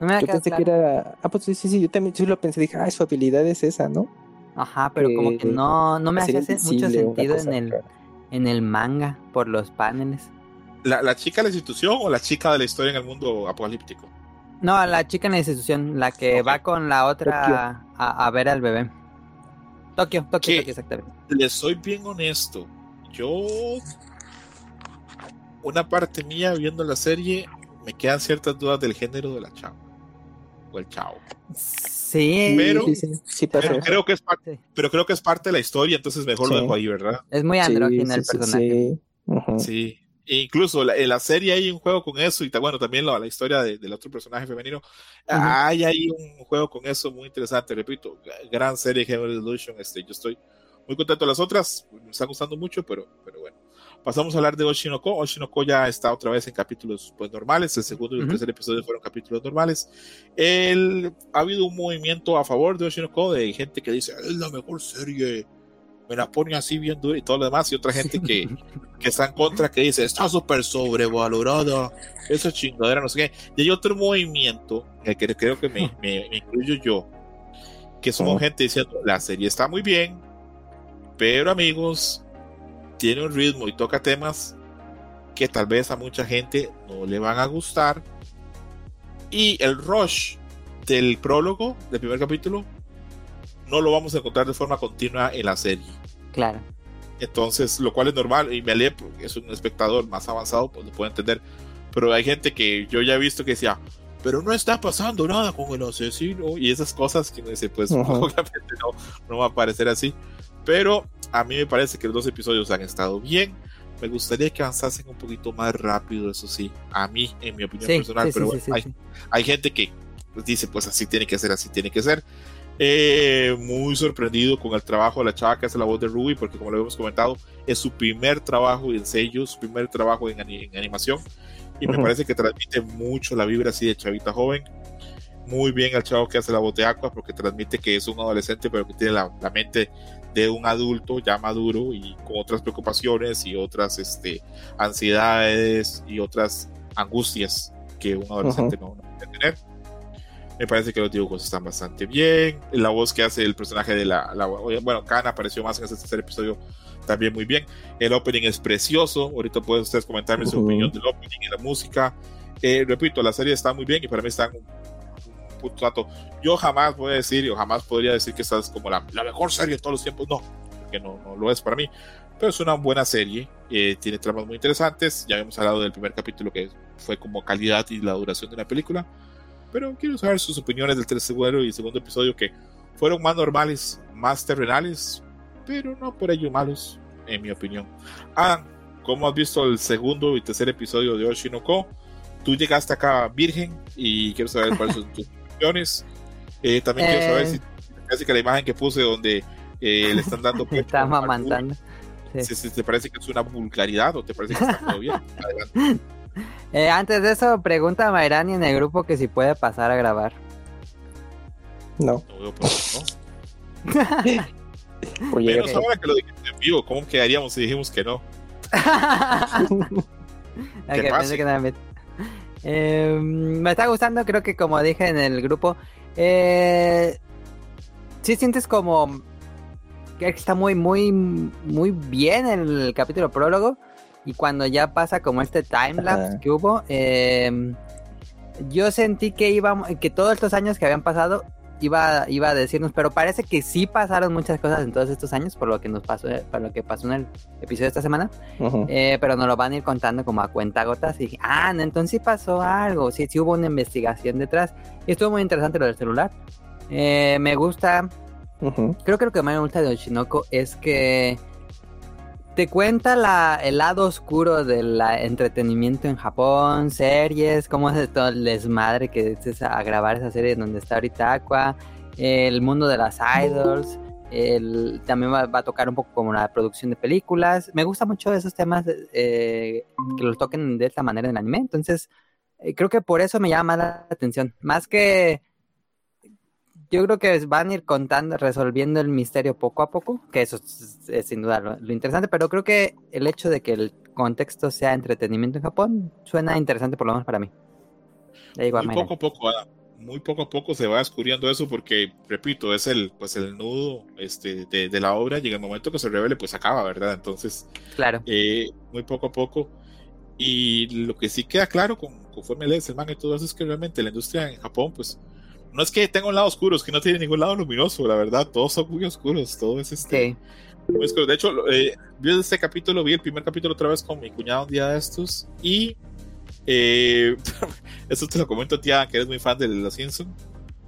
No me yo pensé claro. que era. Ah, pues sí, sí, sí, yo también sí lo pensé, dije, ah, su habilidad es esa, ¿no? Ajá, pero como que no, no me hacía mucho sentido en el, en el manga por los paneles. ¿La, ¿La chica de la institución o la chica de la historia en el mundo apocalíptico? No, la chica en la institución, la que okay. va con la otra a, a, ver al bebé. Tokio, Tokio, Tokio, exactamente. Le soy bien honesto. Yo. Una parte mía viendo la serie, me quedan ciertas dudas del género de la chava. O el chavo. Sí, pero, sí, sí, sí pero creo que es parte, pero creo que es parte de la historia, entonces mejor lo dejo ahí, ¿verdad? Es muy andrógino el personaje. Sí, uh -huh. sí. E incluso la, en la serie hay un juego con eso y bueno, también la, la historia de, del otro personaje femenino. Uh -huh. Hay ahí un juego con eso muy interesante, repito, gran serie Heaven Illusion, este, yo estoy muy contento de las otras, me están gustando mucho, pero, pero bueno. Pasamos a hablar de Oshinoko. Oshinoko ya está otra vez en capítulos pues, normales. El segundo y el uh -huh. tercer episodio fueron capítulos normales. El, ha habido un movimiento a favor de Oshinoko de gente que dice es la mejor serie. Me la pone así bien dura y todo lo demás. Y otra gente que, que está en contra que dice está súper sobrevalorada. Esa chingadera, no sé qué. Y hay otro movimiento que creo que me, me, me incluyo yo. Que somos -huh. gente diciendo la serie está muy bien. Pero amigos, tiene un ritmo y toca temas que tal vez a mucha gente no le van a gustar. Y el rush del prólogo del primer capítulo no lo vamos a encontrar de forma continua en la serie. Claro. Entonces, lo cual es normal y me alé porque es un espectador más avanzado, pues lo puede entender. Pero hay gente que yo ya he visto que decía, pero no está pasando nada con el asesino y esas cosas que me dice, pues obviamente no, no va a parecer así. Pero a mí me parece que los dos episodios han estado bien. Me gustaría que avanzasen un poquito más rápido, eso sí, a mí, en mi opinión Sí, personal. sí, pero sí, bueno, hay, hay gente que pues, dice, pues así tiene que ser, así tiene que ser. Eh, muy sorprendido con el trabajo de la chava que hace la voz de Ruby, porque como lo hemos comentado, es su primer trabajo en sello, su primer trabajo en, en animación, y me Ujú. parece que transmite mucho la vibra así de chavita joven. Muy bien al chavo que hace la voz de Aqua, porque transmite que es un adolescente, pero que tiene la, la mente de un adulto ya maduro y con otras preocupaciones y otras este, ansiedades y otras angustias que un adolescente no, no puede tener. Me parece que los dibujos están bastante bien. La voz que hace el personaje de la. la- bueno, Kana apareció más en este tercer episodio también muy bien. El opening es precioso. Ahorita pueden ustedes comentarme su Ujú. opinión del opening y la música. Eh, repito, la serie está muy bien y para mí está en un, un punto alto. Yo jamás voy a decir, o jamás podría decir que esta es como la, la mejor serie de todos los tiempos. No, porque no, no lo es para mí. Pero es una buena serie. eh, tiene tramas muy interesantes. Ya habíamos hablado del primer capítulo que fue como calidad y la duración de la película pero quiero saber sus opiniones del tercer y segundo episodio que fueron más normales, más terrenales, pero no por ello malos, en mi opinión. Adam, ¿cómo has visto el segundo y tercer episodio de Oshinoko? Tú llegaste acá virgen y quiero saber cuáles son tus opiniones. Eh, también quiero saber Eh. si parece que la imagen que puse donde eh, le están dando Está mamantando. Sí. si- si te parece que es una vulgaridad o te parece que está todo bien. Adelante. Eh, antes de eso, pregunta a Mayrani en el grupo que si puede pasar a grabar. No. No veo por qué no. Oye, Menos ok. ahora que lo dijiste en vivo, ¿cómo quedaríamos si dijimos que no? Ok, pase. pensé que no era mit. Eh, me está gustando, creo que como dije en el grupo, eh, sí sientes como que está muy, muy, muy bien el capítulo prólogo y cuando ya pasa como este timelapse que hubo, eh, yo sentí que iba, que todos estos años que habían pasado iba, iba a decirnos, pero parece que sí pasaron muchas cosas en todos estos años por lo que nos pasó, eh, por lo que pasó en el episodio de esta semana. Ujú. Eh, pero nos lo van a ir contando como a cuentagotas. Y dije, ah, no, entonces sí pasó algo. Sí, sí hubo una investigación detrás. Y estuvo muy interesante lo del celular. Eh, me gusta. Ujú. Creo que lo que más me gusta de Oshinoko es que te cuenta el lado oscuro del entretenimiento en Japón, series, cómo es todo el desmadre que es a grabar esa serie donde está ahorita Aqua, el mundo de las idols, el, también va, va a tocar un poco como la producción de películas. Me gusta mucho esos temas eh, que los toquen de esta manera en el anime, entonces eh, creo que por eso me llama más la atención, más que yo creo que van a ir contando, resolviendo el misterio poco a poco, que eso es, es sin duda lo, lo interesante, pero creo que el hecho de que el contexto sea entretenimiento en Japón suena interesante por lo menos para mí. Digo a muy Mayra. poco a poco, Adam, muy poco a poco se va descubriendo eso porque, repito, es el, pues el nudo este, de, de la obra y en el momento que se revele, pues acaba, ¿verdad? Entonces, Claro. eh, muy poco a poco. Y lo que sí queda claro con, conforme lees el manga y todo eso es que realmente la industria en Japón, pues, no es que tenga un lado oscuro, es que no tiene ningún lado luminoso, la verdad, todos son muy oscuros, todo es este, Sí. muy oscuro. De hecho, lo- eh, vi este capítulo, vi el primer capítulo otra vez con mi cuñado un día de estos y eh, esto te lo comento tía, que eres muy fan de Los Simpsons,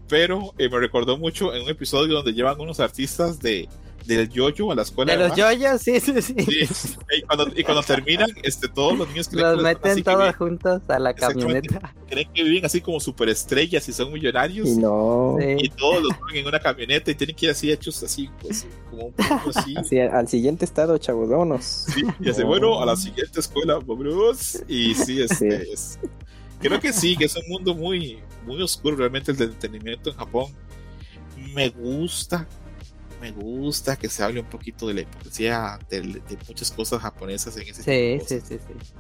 pero eh, me recordó mucho en un episodio donde llevan unos artistas de del yoyo a la escuela De los yoyos, sí, sí, sí. Sí, y cuando, y cuando terminan, este, todos los niños creen, Los que, meten así que todos viven, juntos a la camioneta. creen que viven así como superestrellas y son millonarios. Y no. Y todos los ponen en una camioneta y tienen que ir así hechos así, pues, como un poco así. Así, al siguiente estado, chabudonos. Sí, y hace, No. bueno, a la siguiente escuela, vámonos. Y sí, este, Sí. es- creo que sí, que es un mundo muy, muy oscuro realmente el del entretenimiento en Japón. Me gusta, me gusta que se hable un poquito de la hipocresía de, de muchas cosas japonesas en ese tipo de Sí, sí, cosas. sí, sí.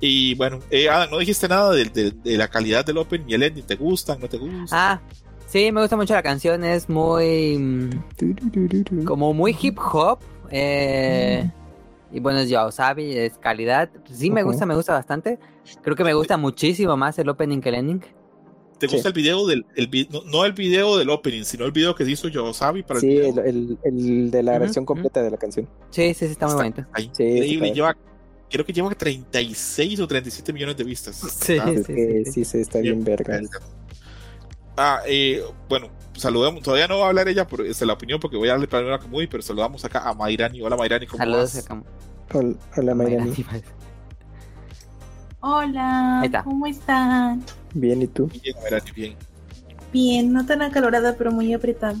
Y bueno, eh, Adam, no dijiste nada de, de- de la calidad del Open y el ending. ¿Te gustan? ¿No te gustan? Ah, sí, me gusta mucho la canción, es muy... mm, como muy hip hop. eh, y bueno, es Yaosabi, es calidad. Sí, me gusta, me gusta bastante. Creo que me gusta muchísimo más el opening que el ending. ¿Te Sí. gusta el video del, el, no, no el video del opening, sino el video que hizo Yosabi para Sí, el video? el, el de la versión completa de la canción. Sí, sí, sí, está muy bonito. Sí, increíble, lleva, creo que lleva 36 o 37 millones de vistas. Sí. Es sí, sí. sí, se está bien verga. Ah, eh, bueno, saludemos, todavía no va a hablar ella por esta, la opinión porque voy a darle primero a Kamui, pero saludamos acá a Mayrani. Hola Mayrani, ¿cómo Saludos vas? a Cam- Hola, hola Mayrani. Hola, Ahí está. ¿cómo están? Bien, ¿y tú? Bien, Mayrani, bien. Bien, no tan acalorada, pero muy apretada.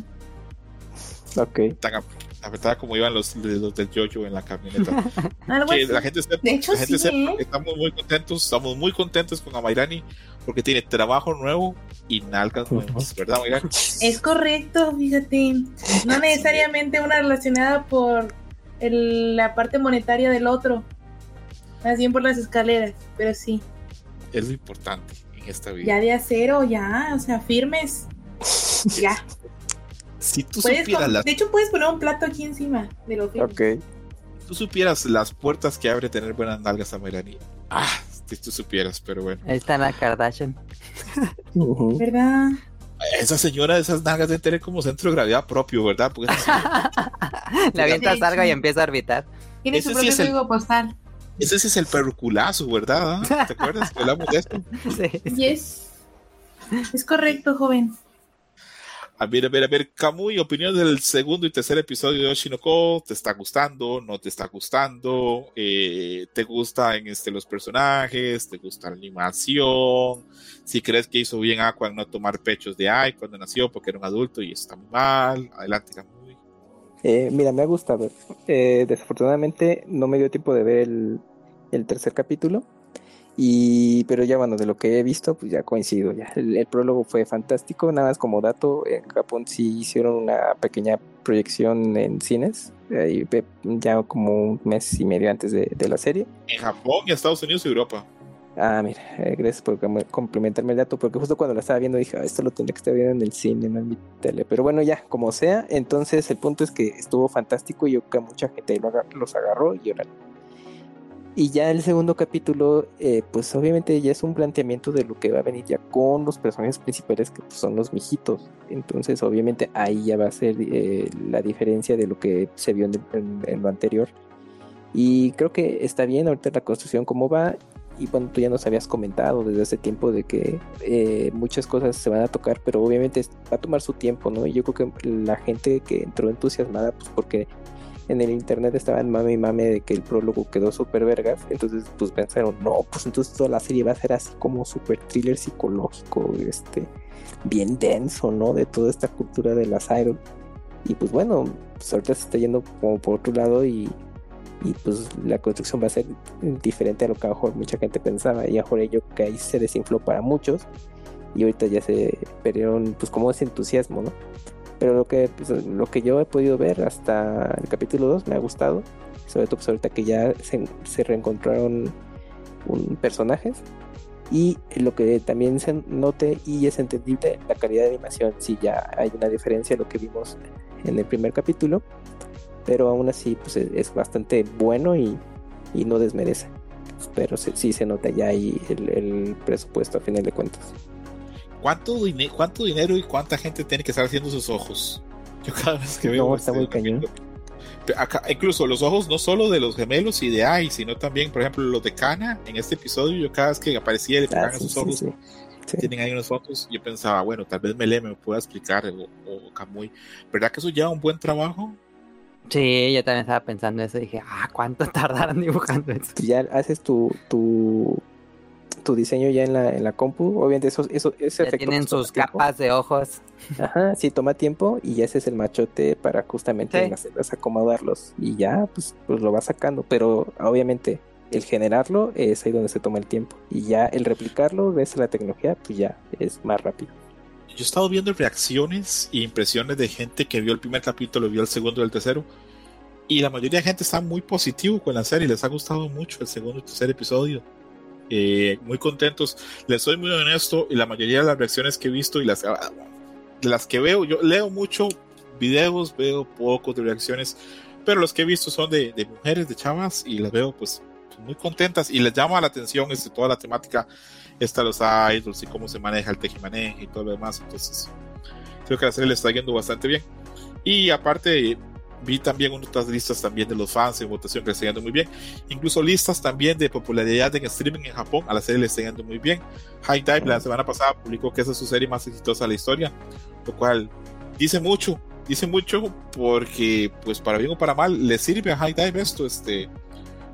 Ok. Tan ap- apretada como iban los, los del Jojo en la camioneta. Algo que así. la gente sepa, De hecho, la gente sí, sepa ¿eh? que estamos muy contentos, estamos muy contentos con Amairani porque tiene trabajo nuevo y nalgas nuevas, ¿verdad, Amairani? Es correcto, fíjate. No necesariamente una relacionada por el- la parte monetaria del otro. Más bien por las escaleras, pero sí. Es lo importante Ya de acero, ya, o sea, firmes. Ya. Si tú Puedes supieras, con- las, De hecho, puedes poner un plato aquí encima de los firmes. Ok. tú supieras las puertas que abre tener buenas nalgas Amairani. Ah, si tú supieras, pero bueno. Ahí está la Kardashian. ¿Verdad? Esa señora, esas nalgas deben tener como centro de gravedad propio, ¿verdad? Porque señora- Le avientas Sí, algo y sí. empieza a orbitar. Tiene Ese su sí propio es el- código postal. Ese sí es el perculazo, ¿verdad? Ah, ¿Te acuerdas que hablamos de esto? Sí. Yes. Es correcto, joven. A ver, a ver, a ver, Kamui, opinión del segundo y tercer episodio de Oshinoko. ¿Te está gustando? ¿No te está gustando? Eh, ¿Te gustan este, los personajes? ¿Te gusta la animación? Si crees que hizo bien Aqua en no tomar pechos de Ai cuando nació porque era un adulto y está muy mal. Adelante, Kamui. Eh, mira, me ha gustado. Eh, desafortunadamente no me dio tiempo de ver el, tercer capítulo. Y, pero ya bueno, de lo que he visto, pues ya coincido. Ya. El, prólogo fue fantástico. Nada más como dato, en Japón sí hicieron una pequeña proyección en cines. ve- ya como un mes y medio antes de, de la serie. En Japón Estados Unidos y Europa. Ah, mira, eh, gracias por com- complementarme el dato, porque justo cuando lo estaba viendo dije, "Ah, esto lo tendría que estar viendo en el cine, no en mi tele. Pero bueno, ya, como sea, entonces el punto es que estuvo fantástico y yo creo que mucha gente los agarró y órale. Y ya el segundo capítulo, eh, pues obviamente ya es un planteamiento de lo que va a venir ya con los personajes principales que pues, son los mijitos. Entonces obviamente ahí ya va a ser eh, la diferencia de lo que se vio en, el- en- en lo anterior. Y creo que está bien ahorita la construcción como va. Y bueno, tú ya nos habías comentado desde hace tiempo de que eh, muchas cosas se van a tocar, pero obviamente va a tomar su tiempo, ¿no? Y yo creo que la gente que entró entusiasmada, pues porque en el internet estaban mame y mame de que el prólogo quedó súper vergas, entonces pues pensaron, no, pues entonces toda la serie va a ser así como súper thriller psicológico, este, bien denso, ¿no? De toda esta cultura de las iron. Y pues bueno, pues ahorita se está yendo como por otro lado y, y pues la construcción va a ser diferente a lo que a lo mejor mucha gente pensaba y a mejor yo que ahí se desinfló para muchos y ahorita ya se perdieron pues como ese entusiasmo, ¿no? Pero lo que, pues, lo que yo he podido ver hasta el capítulo 2 me ha gustado, sobre todo pues ahorita que ya se, se reencontraron un, personajes y lo que también se note y es entendible la calidad de animación, sí ya hay una diferencia a lo que vimos en el primer capítulo, pero aún así pues es, es bastante bueno y, y no desmerece. Pero se- sí se nota ya ahí el, el presupuesto a final de cuentas. ¿Cuánto, dine- ¿Cuánto dinero y cuánta gente tiene que estar haciendo sus ojos? Yo cada vez que veo. No, está muy este, cañón. acá- incluso los ojos no solo de los gemelos y de Ai, sino también, por ejemplo, los de Kana. En este episodio, yo cada vez que aparecía le Ah, sí, sus ojos, sí. Sí. tienen ahí unas fotos. Yo pensaba, bueno, tal vez Mele me pueda explicar o, o Kamui. ¿Verdad que eso lleva un buen trabajo? Sí, yo también estaba pensando eso. Dije, ah, ¿cuánto tardaron dibujando eso? Ya haces tu, tu, tu diseño ya en la, en la compu. Obviamente eso, eso, ese Ya efecto tienen pues, sus tiempo. capas de ojos. Ajá, sí, toma tiempo y ese es el machote para justamente Sí. las acomodarlos y ya, pues, pues lo vas sacando. Pero obviamente el generarlo es ahí donde se toma el tiempo y ya el replicarlo, ves la tecnología, pues ya es más rápido. Yo he estado viendo reacciones e impresiones de gente que vio el primer capítulo, vio el segundo y el tercero. Y la mayoría de gente está muy positivo con la serie, les ha gustado mucho el segundo y tercer episodio. Eh, muy contentos. Les soy muy honesto y la mayoría de las reacciones que he visto y las, de las que veo, yo leo mucho videos, veo pocos de reacciones, pero los que he visto son de, de mujeres, de chavas y las veo pues muy contentas y les llama la atención este, toda la temática esta los idols y cómo se maneja el tejimaneje y todo lo demás. Entonces, creo que la serie le está yendo bastante bien. Y aparte, vi también otras listas también de los fans en votación que le está yendo muy bien. Incluso listas también de popularidad en streaming en Japón. A la serie le está yendo muy bien. High Dive la semana pasada publicó que esa es su serie más exitosa de la historia, lo cual dice mucho. Dice mucho porque, pues, para bien o para mal, le sirve a High Dive esto, este,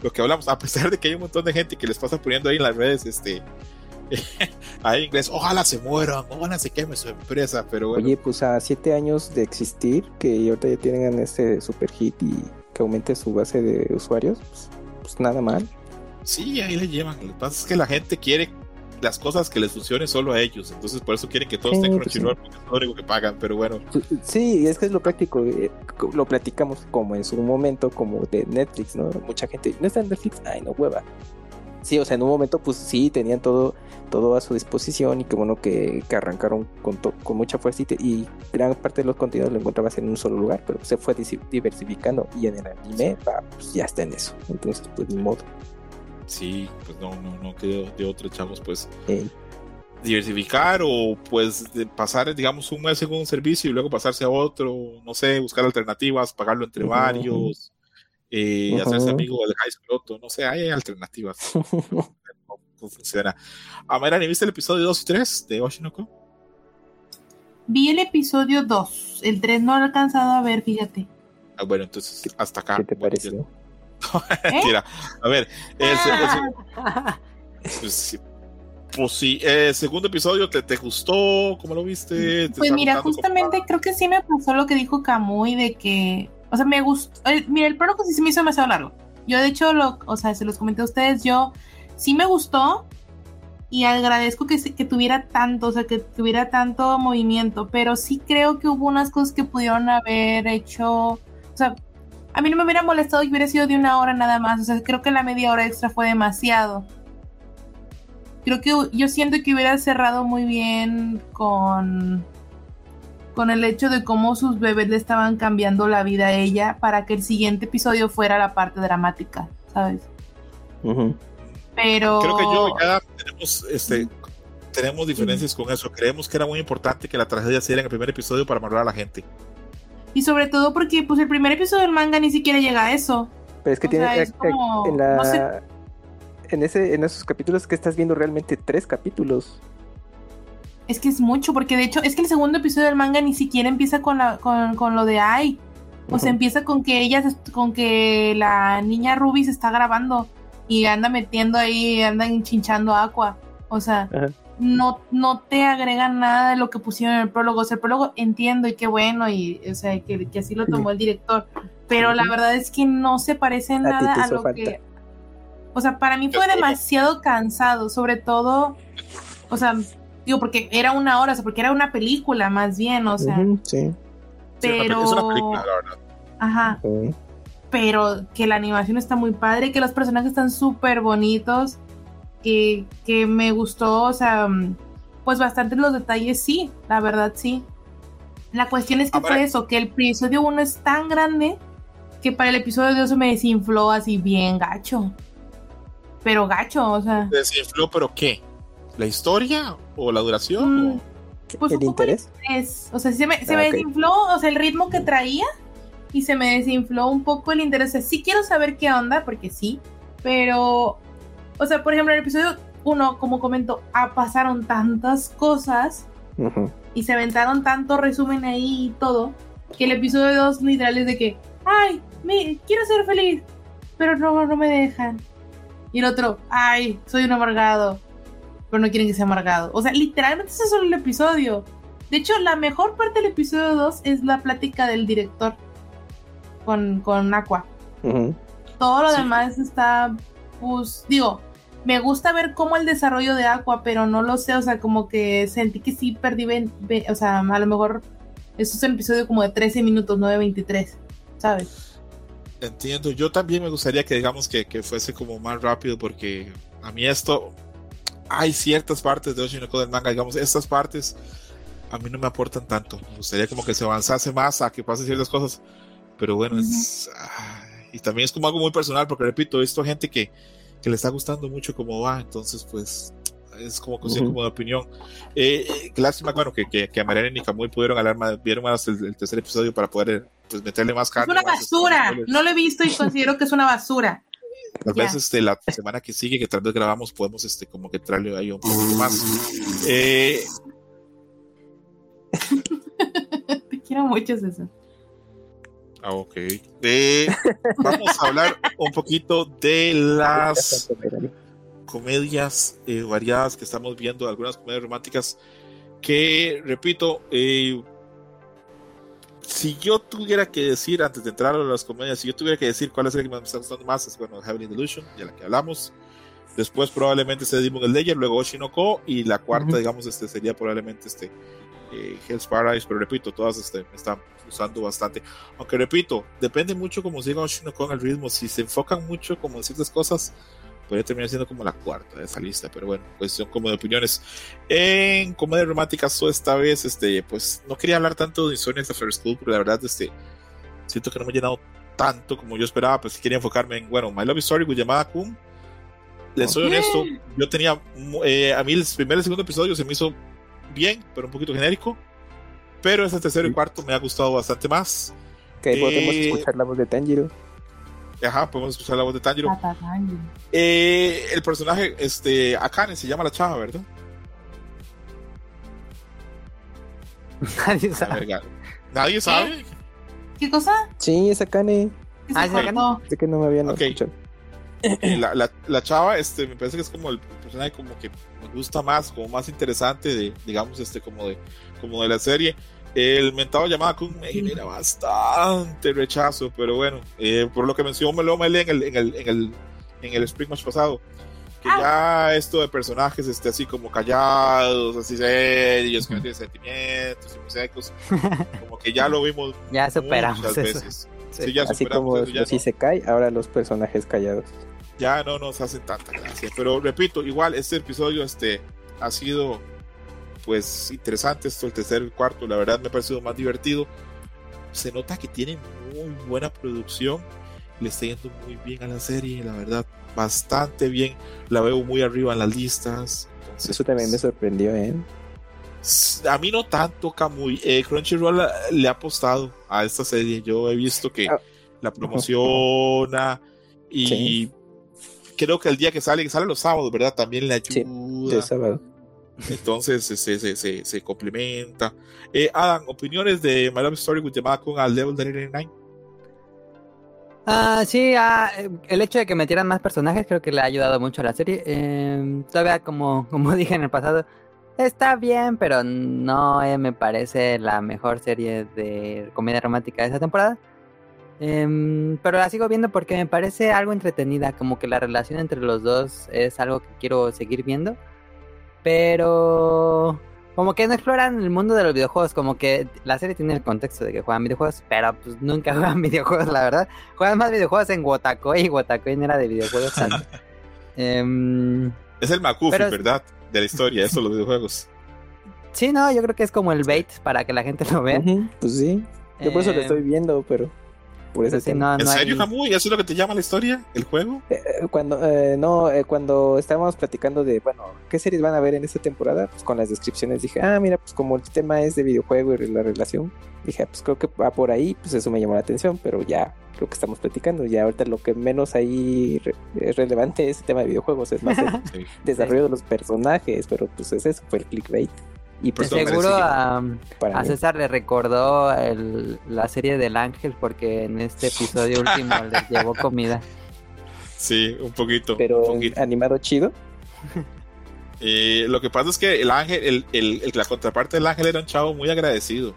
lo que hablamos, a pesar de que hay un montón de gente que les pasa poniendo ahí en las redes, este, ahí inglés, ojalá se mueran, ojalá se queme su empresa, pero bueno. Oye, pues a siete años de existir, que ahorita ya tienen este super hit y que aumente su base de usuarios, pues, pues nada mal. Sí, ahí le llevan. Lo que pasa es que la gente quiere las cosas que les funcionen solo a ellos. Entonces, por eso quieren que todos Sí, tengan pues Crunchyroll, porque es lo único que pagan. Pero bueno, Sí, es que es lo práctico. eh, Lo platicamos como en su momento, como de Netflix, ¿no? Mucha gente, ¿no está en Netflix? Ay, no hueva. Sí, o sea, en un momento, pues sí, tenían todo, todo a su disposición y qué bueno que, que arrancaron con, to- con mucha fuerza y, gran parte de los contenidos lo encontrabas en un solo lugar, pero se fue diversificando y en el anime, va, pues ya está en eso. Entonces, pues ni modo. sí, pues no, no, no quedó de otro, chavos, pues Eh, diversificar o pues de pasar, digamos, un mes en un servicio y luego pasarse a otro, no sé, buscar alternativas, pagarlo entre Ujú, eh, Ujú. hacerse amigo del High Scroto, no sé, hay alternativas. no, no funciona. A Melanie, ¿viste el episodio 2 y 3 de Oshinoko? Vi el episodio 2. El 3 no lo he alcanzado a ver, fíjate. Ah, bueno, entonces hasta acá. ¿Qué te Bueno, pareció? ¿Eh? Mentira. A ver, el, pues, sí, pues sí, el segundo episodio, ¿te, te gustó? ¿Cómo lo viste? ¿Te Pues mira, justamente creo que sí me pasó lo que dijo Kamui de que, o sea, me gustó, eh, mira, el prólogo sí se me hizo demasiado largo. Yo de hecho, o sea, se los comenté a ustedes, yo sí me gustó y agradezco que, que tuviera tanto, o sea, que tuviera tanto movimiento, pero sí creo que hubo unas cosas que pudieron haber hecho, o sea, a mí no me hubiera molestado que hubiera sido de una hora nada más, o sea, creo que la media hora extra fue demasiado. Creo que yo siento que hubiera cerrado muy bien con con el hecho de cómo sus bebés le estaban cambiando la vida a ella para que el siguiente episodio fuera la parte dramática, ¿sabes? Pero Creo que yo ya tenemos, este, tenemos diferencias con eso. Creemos que era muy importante que la tragedia se diera en el primer episodio para amarrar a la gente. y sobre todo porque pues el primer episodio del manga ni siquiera llega a eso. Pero es que O tiene sea, es como- en la no sé. en ese en esos capítulos que estás viendo realmente tres capítulos. Es que es mucho, porque de hecho es que el segundo episodio del manga ni siquiera empieza con la con, con lo de ay. O sea, empieza con que ella con que la niña Ruby se está grabando y anda metiendo ahí, andan chinchando agua. O sea, Ajá. no, no te agregan nada de lo que pusieron en el prólogo. O sea, el prólogo entiendo y qué bueno, y o sea, que, que así lo tomó el director. Pero la verdad es que no se parece A nada a lo falta. que. O sea, para mí fue demasiado cansado, sobre todo. O sea, digo, porque era una hora, o sea, porque era una película más bien, o sea. Sí. Pero. peli- es una película, la verdad. Ajá pero que la animación está muy padre, que los personajes están súper bonitos, que, que me gustó, o sea, mm, pues bastante los detalles, sí, la verdad sí. La cuestión es que fue eso, que el episodio 1 es tan grande que para el episodio 2 se me desinfló así bien gacho. Pero gacho, o sea, ¿Desinfló, pero qué? ¿La historia o la duración? Mm. o- pues ¿El un poco interés? es, o sea, se me, se Ah, me ok. desinfló, o sea, el ritmo que traía y se me desinfló un poco el interés. O sea, sí quiero saber qué onda, porque sí, pero, o sea, por ejemplo, en el episodio 1, como comento, ah, pasaron tantas cosas Ujú. y se aventaron tanto resumen ahí y todo, que el episodio 2 literal es de que, ay, me, quiero ser feliz, pero no, no me dejan. Y el otro, ay, soy un amargado, pero no quieren que sea amargado. O sea, literalmente ese es solo el episodio. De hecho, la mejor parte del episodio 2 es la plática del director con, con Aqua. Todo lo Sí. demás está, pues, digo, me gusta ver cómo el desarrollo de Aqua, pero no lo sé, o sea, como que sentí que sí perdí, ve- o sea, a lo mejor esto es un episodio como de 13 minutos, no de 23, ¿sabes? Entiendo, yo también me gustaría que digamos que, que fuese como más rápido porque a mí esto, hay ciertas partes de Oshinoko del manga, digamos, estas partes a mí no me aportan tanto, me gustaría como que se avanzase más a que pasen ciertas cosas, pero bueno, es, y también es como algo muy personal porque repito, he visto gente que, que le está gustando mucho cómo va, entonces pues es como cuestión como de opinión. Eh, lástima, bueno, que, que, que a Mariana y Camuy pudieron hablar más, vieron más el, el, tercer episodio para poder pues, meterle más carne. Es una basura, no lo he visto y considero que es una basura. Tal vez este, la semana que sigue, que tal vez grabamos, podemos este, como que traerle ahí un poquito más. Eh... Te quiero mucho, César. Ah, ok. Eh, vamos a hablar un poquito de las comedias eh, variadas que estamos viendo, algunas comedias románticas que, repito, eh, si yo tuviera que decir, antes de entrar a las comedias, si yo tuviera que decir cuál es la que me está gustando más, es bueno, Heavenly Delusion, de la que hablamos. Después probablemente se Demon Slayer, luego Oshinoko, y la cuarta, uh -huh. digamos, este sería probablemente este eh, Hell's Paradise, pero repito, todas este, me están usando bastante. Aunque repito, depende mucho como siga Oshinoko en el ritmo. Si se enfocan mucho como en ciertas cosas, podría terminar siendo como la cuarta de esa lista, pero bueno, cuestión como de opiniones. En comedia romántica, so esta vez, este, pues no quería hablar tanto de Insomnia After School, pero la verdad, este, siento que no me he llenado tanto como yo esperaba, pues quería enfocarme en, bueno, My Love Story with Yamada Kun. Les soy okay. honesto, yo tenía, eh, a mí el primer y segundo episodio se me hizo bien, pero un poquito genérico. Pero ese tercero y cuarto me ha gustado bastante más. Que eh, podemos escuchar la voz de Tanjiro. Ajá, podemos escuchar la voz de Tanjiro. Eh, el personaje, este, Akane se llama la chava, ¿verdad? Nadie sabe. Ver, ¿Nadie sabe? ¿Qué cosa? Sí, es Akane. Ah, es Akane. Sé que no me habían okay. escuchado. La, la, la, chava, este, me parece que es como el personaje como que me gusta más, como más interesante de, digamos, este, como de, como de la serie. El mentado llamada Kun me genera bastante rechazo, pero bueno, eh, por lo que mencionó Melo Mele en el, en el, en el, en el Spring Match pasado, que ah. ya esto de personajes este, así como callados, así serios, que no tienen sentimientos y muy secos, como que ya lo vimos ya superamos muchas eso. veces. Sí, ya así superamos como eso, ya si no. se cae, ahora los personajes callados. Ya no nos hacen tanta gracia, pero repito, igual este episodio este, ha sido pues interesante esto, el tercer y el cuarto, la verdad me ha parecido más divertido. Se nota que tiene muy buena producción, le está yendo muy bien a la serie, la verdad, bastante bien. La veo muy arriba en las listas. Entonces, Eso también me sorprendió, ¿eh? A mí no tanto, Camuy. Eh, Crunchyroll le ha apostado a esta serie. Yo he visto que Ah. la promociona y Sí. creo que el día que sale, que sale los sábados, ¿verdad? También le Sí, ayuda. De sábado. Entonces se, se, se, complementa. Eh, Adam, opiniones de My Love Story with Yamako al Level 99. Ah, sí, ah, el hecho de que metieran más personajes creo que le ha ayudado mucho a la serie. Eh, todavía, como, como dije en el pasado, está bien, pero no eh, me parece la mejor serie de comedia romántica de esa temporada. Eh, pero la sigo viendo porque me parece algo entretenida, como que la relación entre los dos es algo que quiero seguir viendo. Pero como que no exploran el mundo de los videojuegos, como que la serie tiene el contexto de que juegan videojuegos, pero pues nunca juegan videojuegos, la verdad. Juegan más videojuegos en Wotakoi y Wotakoi no era de videojuegos tanto. Em, Es el McGuffin, Pero- ¿verdad? De la historia, eso, los videojuegos. sí, no, yo creo que es como el bait para que la gente lo vea. Pues sí. Yo por eso lo Eh, estoy viendo, pero por eso sí, no, ¿En no hay- serio, Camuy? ¿Eso es lo que te llama la historia? ¿El juego? Cuando, eh, no, eh, cuando estábamos platicando de, bueno, ¿qué series van a ver en esta temporada? Pues con las descripciones dije, ah, mira, pues como el tema es de videojuego y la relación, dije, ah, pues creo que va por ahí, pues eso me llamó la atención, pero ya lo que estamos platicando, ya ahorita lo que menos ahí re- es relevante es el tema de videojuegos, es más el Sí. desarrollo de los personajes, pero pues es eso, fue el clickbait. Y pues seguro a. César le recordó el- la serie del ángel porque en este episodio último les llevó comida. Sí, un poquito. Pero un poquito. animado chido. Eh, lo que pasa es que el ángel, el, el- el- la contraparte del ángel era un chavo muy agradecido.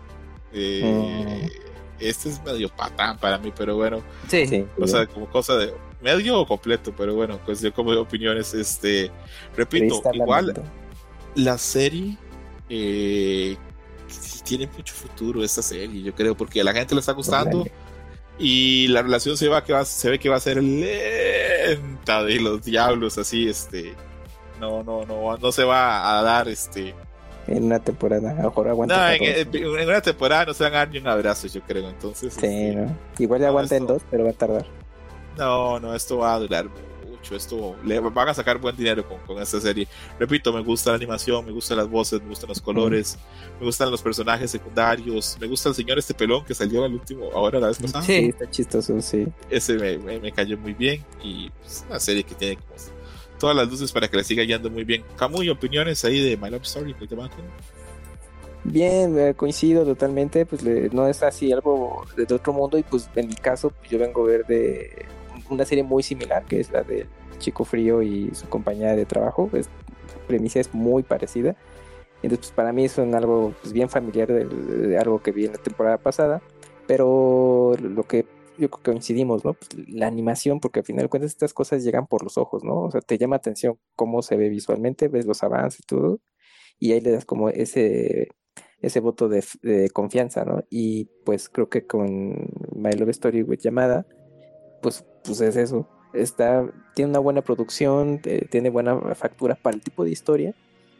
Eh, Este es medio patán para mí, pero bueno, Sí, Sí, o sea, como cosa de medio o completo, pero bueno, cuestión como de opiniones. Este, repito, Triste igual lamento. la serie eh, tiene mucho futuro esta serie, yo creo, porque a la gente le está gustando y la relación se va que va, se ve que va a ser lenta de los diablos, así, este, no, no, no, no se va a dar, este, En una temporada, mejor aguanta. no, en, una temporada no se van a dar ni un abrazo, yo creo, entonces, Sí, este, ¿no? Igual ya no, aguanta en esto- dos, pero va a tardar. no, no, esto va a durar mucho, esto le van a sacar buen dinero con, con esta serie. Repito, me gusta la animación, me gustan las voces, me gustan los colores, me gustan los personajes secundarios, me gusta el señor este pelón que salió al último, ahora la vez pasada. Sí, está chistoso, sí. Ese me, me, me cayó muy bien y es una serie que tiene como todas las luces para que le siga yendo muy bien. Camuy, opiniones ahí de My Love Story, ¿qué te va con? Bien, eh, coincido totalmente, pues le- no es así algo de otro mundo y pues en mi caso pues, yo vengo a ver de una serie muy similar que es la de Chico Frío y su compañera de trabajo, es, la premisa es muy parecida, entonces pues, para mí es un algo pues, bien familiar de, de algo que vi en la temporada pasada, pero lo que yo creo que coincidimos, ¿no? Pues, la animación, porque al final de cuentas estas cosas llegan por los ojos, ¿no? O sea, te llama atención cómo se ve visualmente, ves los avances y todo, y ahí le das como ese ese voto de, de confianza, ¿no? Y pues creo que con My Love Story with Llamada, pues, pues es eso. Está, tiene una buena producción, eh, tiene buena factura para el tipo de historia,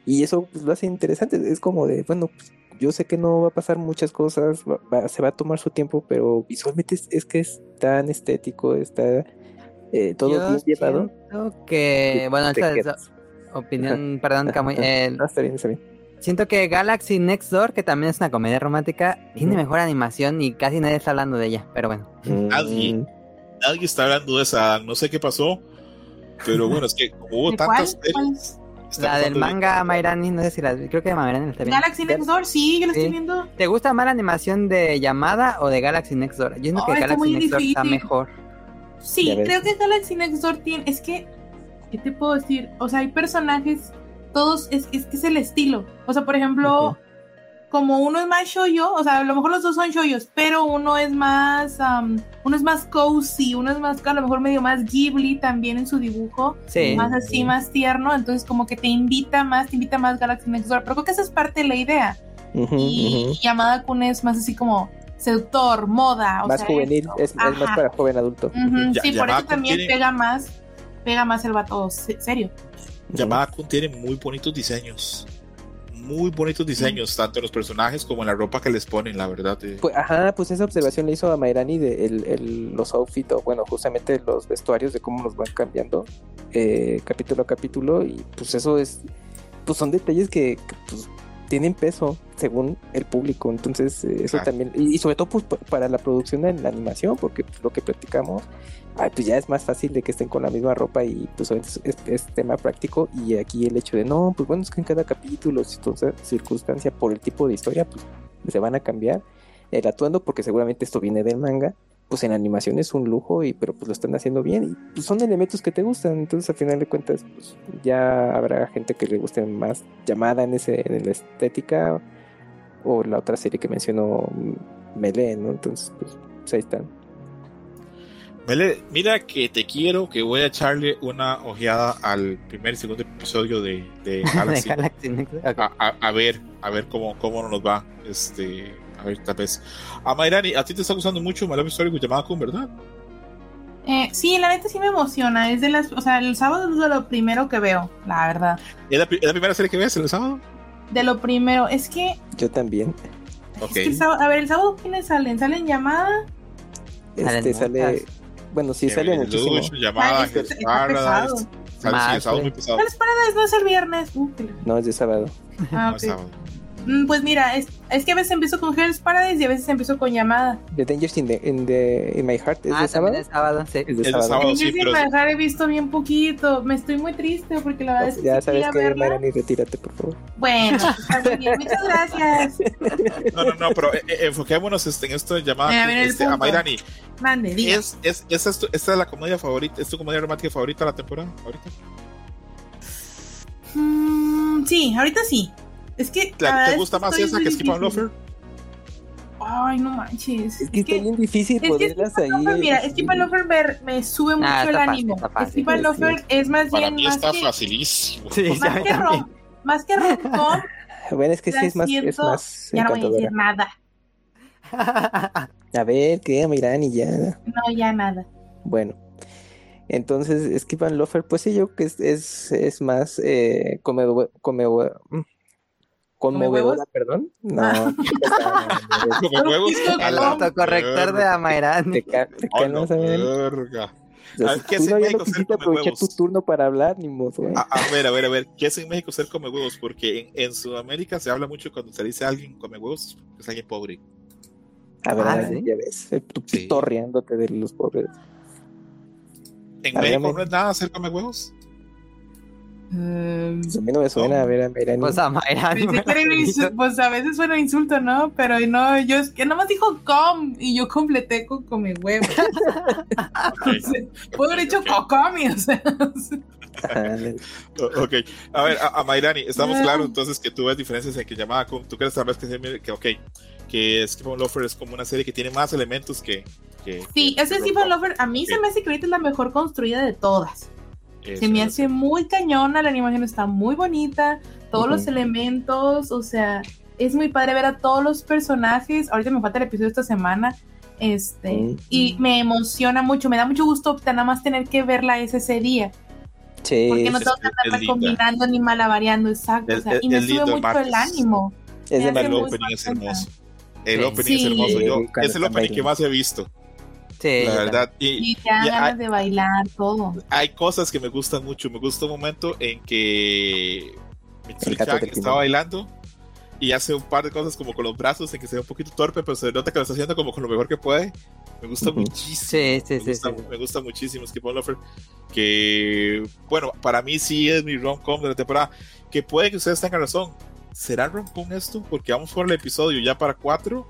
y eso pues, lo hace interesante. Es como de, bueno, pues, yo sé que no va a pasar muchas cosas, va- va- se va a tomar su tiempo, pero visualmente es, es que es tan estético, está eh, todo Yo bien llevado. siento que, bueno, esta es opinión, perdón, Camuy, eh, Ah, está bien, está bien. siento que Galaxy Next Door, que también es una comedia romántica, tiene mejor animación y casi nadie está hablando de ella, pero bueno. Nadie. Nadie está hablando de esa, no sé qué pasó, pero bueno, es que como hubo ¿De tantas ¿Cuál? series, está La del pasando de- manga Mairani, no sé si la creo que Mairani la está viendo. Galaxy Next Door, sí, yo lo Sí. estoy viendo. ¿Te gusta más la animación de llamada o de Galaxy Next Door? Yo siento Oh, que Galaxy Next Door está mejor. Sí, creo que Galaxy Next Door tiene. Es que. ¿Qué te puedo decir? O sea, hay personajes. Todos. Es, es que es el estilo. O sea, por ejemplo. Como uno es más shoyo, o sea, a lo mejor los dos son shoyos, pero uno es más, am, uno es más cozy, uno es más, a lo mejor medio más Ghibli también en su dibujo, Sí. más así, más tierno, entonces como que te invita más, te invita más Galaxy Next Door, pero creo que esa es parte de la idea. y. Yamada Kun es más así como seductor, moda, o Más sea, juvenil, es, es más para joven adulto. Ya- sí, por eso también tiene- pega más, pega más el vato se- serio. Yamada Kun tiene muy bonitos diseños. Muy bonitos diseños, tanto en los personajes como en la ropa que les ponen, la verdad. eh. Pues, ajá, pues esa observación le hizo a Mairani de el, el- los outfits, o bueno, justamente los vestuarios de cómo los van cambiando eh, capítulo a capítulo y pues eso es, pues son detalles que, que, pues tienen peso según el público, entonces eh, eso Claro. también, y, y sobre todo pues pa- para la producción en la animación, porque pues, lo que platicamos, pues ya es más fácil de que estén con la misma ropa y pues es, es- tema práctico. Y aquí el hecho de no, pues bueno, es que en cada capítulo, circunsta- circunstancia por el tipo de historia, pues se van a cambiar el atuendo porque seguramente esto viene del manga pues en animación es un lujo y pero pues lo están haciendo bien y pues son elementos que te gustan. Entonces al final de cuentas pues ya habrá gente que le guste más llamada en ese en la estética o la otra serie que mencionó Melee no entonces pues, pues, ahí están Mele, mira que te quiero, que voy a echarle una ojeada al primer y segundo episodio de, de de Galaxy. Ok. a, a- a ver, a ver cómo, cómo nos va. Este, a ver, tal vez. A Mayrani, a ti te está gustando mucho Love Story with Yamada Kun, ¿verdad? Eh, sí, la neta sí me emociona, es de las, o sea, el sábado es de lo primero que veo, la verdad. ¿Es la, pri- es la primera serie que ves el sábado? De lo primero, es que, yo también Ok. es que el sábado, a ver, el sábado quiénes salen, salen llamada, este sale muchas. Bueno sí sale Kevin muchísimo Lucho, Llamada, Ay, está- está Paradise. pesado. Sale- sí, Más, el sábado es muy sí. pesado. ¿cuáles paradas no es el viernes? No es de sábado ah, No, sábado. Mm, Pues mira, es, es que a veces empiezo con Hell's Paradise y a veces empiezo con llamada. The Dangers in, the, in, the- in My Heart es Ah, de sábado es sábado, sí. es de Es sábado, sábado. Sí, pero- manejar he visto bien poquito, me estoy muy triste porque la verdad es que ya sabes que verla. Mayrani retírate por favor Bueno, bien, muchas gracias. No, no, no, pero eh, eh, enfoquémonos este, en esto de mira el Este, a. Mayrani, Mande, diga. ¿es, es, esta, es tu- esta es la comedia favorita, ¿es tu comedia romántica favorita de la temporada? Ahorita? Mm, sí, ahorita sí. Es que. la ¿Te, es gusta más esa que Skip and? Ay, no manches. es que está bien difícil es que poderlas Skip ahí mira, Skip and Lofer me, me sube mucho Ah, el fácil, ánimo. Skip and Sí, Lofer es más Para bien. mí más está que, facilísimo. Sí, más, que rom, más que Bueno, es que sí La es más, es más ya no voy a decir nada. A ver, ¿qué? Miran y ya. No, ya nada. Bueno. Entonces, Skip and Lofer, pues sí, yo que es, es, es más eh, conmovedora, conmovedora, conmovedora, perdón. No, Ah. Como huevos. El autocorrector de verga. te, ca- ¿qué hace no, ya México no ser come aprovechar tu huevos? turno para hablar, ni modo, ¿eh? A, a ver, a ver, a ver, ¿qué es en México ser come huevos? Porque en, en Sudamérica se habla mucho cuando se dice a alguien come huevos, es alguien pobre. A ver, Ah, ya ves, tú Sí. pitorreándote de los pobres. En México no es nada ser come huevos. Pues a mí no me suena, a ver, a ver, Pues a que pues a veces suena insulto, ¿no? Pero no, yo es que nomás dijo com y yo completé con come huevo. Puedo haber dicho ok. cocomi, o sea. Ok, a ver, a, a Mayrani, estamos claros entonces que tú ves diferencias en que llamada, con- tú crees tal vez que, se- que ok, que Skip on Lover es como una serie que tiene más elementos que... que Sí, que- ese que. Lover a mí se me hace que ahorita es la mejor construida de todas. Eso Se me es. hace muy cañona, la animación está muy bonita, todos los elementos, o sea, es muy padre ver a todos los personajes. Ahorita me falta el episodio de esta semana. Este, y me emociona mucho, me da mucho gusto nada más tener que verla ese, ese día, Sí, porque no es- tengo que es andar linda. combinando ni malavariando, exacto, Es- o sea, es- y me es sube mucho el ánimo. es El opening es hermoso. El Sí. opening es Sí. hermoso. Yo, es el opening que más he visto, Sí, la verdad. Y, Y te dan y ganas hay, de bailar, todo. hay cosas que me gustan mucho. Me gusta un momento en que Mitsuri está bailando y hace un par de cosas como con los brazos en que se ve un poquito torpe, pero se nota que lo está haciendo como con lo mejor que puede. Me gusta Ujú. muchísimo. Sí, sí, me, sí, gusta, sí. me gusta muchísimo Skip on Lover. Que, bueno, para mí sí es mi rom-com de la temporada. Que puede que ustedes tengan razón. ¿Será rom-com esto? Porque vamos por el episodio ya para cuatro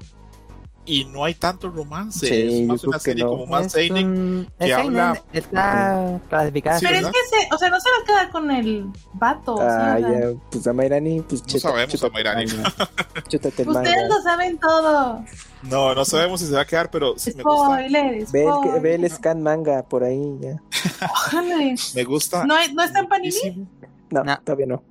y no hay tanto romance. Sí, es más una que serie no. como más seinen. un- que habla- Está clasificada. Sí, Pero ¿verdad? es que, se, o sea, no se va a quedar con el vato. Ah, ¿sí? O sea, ya, pues a Mayrani, pues No chuta- sabemos a chútate Mayrani. el manga. Chútate el Ustedes manga. lo saben todo. No, no sabemos si se va a quedar, pero sí me gusta. Spoiler, Ve el, ve el scan manga por ahí, ya. Me gusta. ¿No, ¿No está en Panini? No, No. todavía no.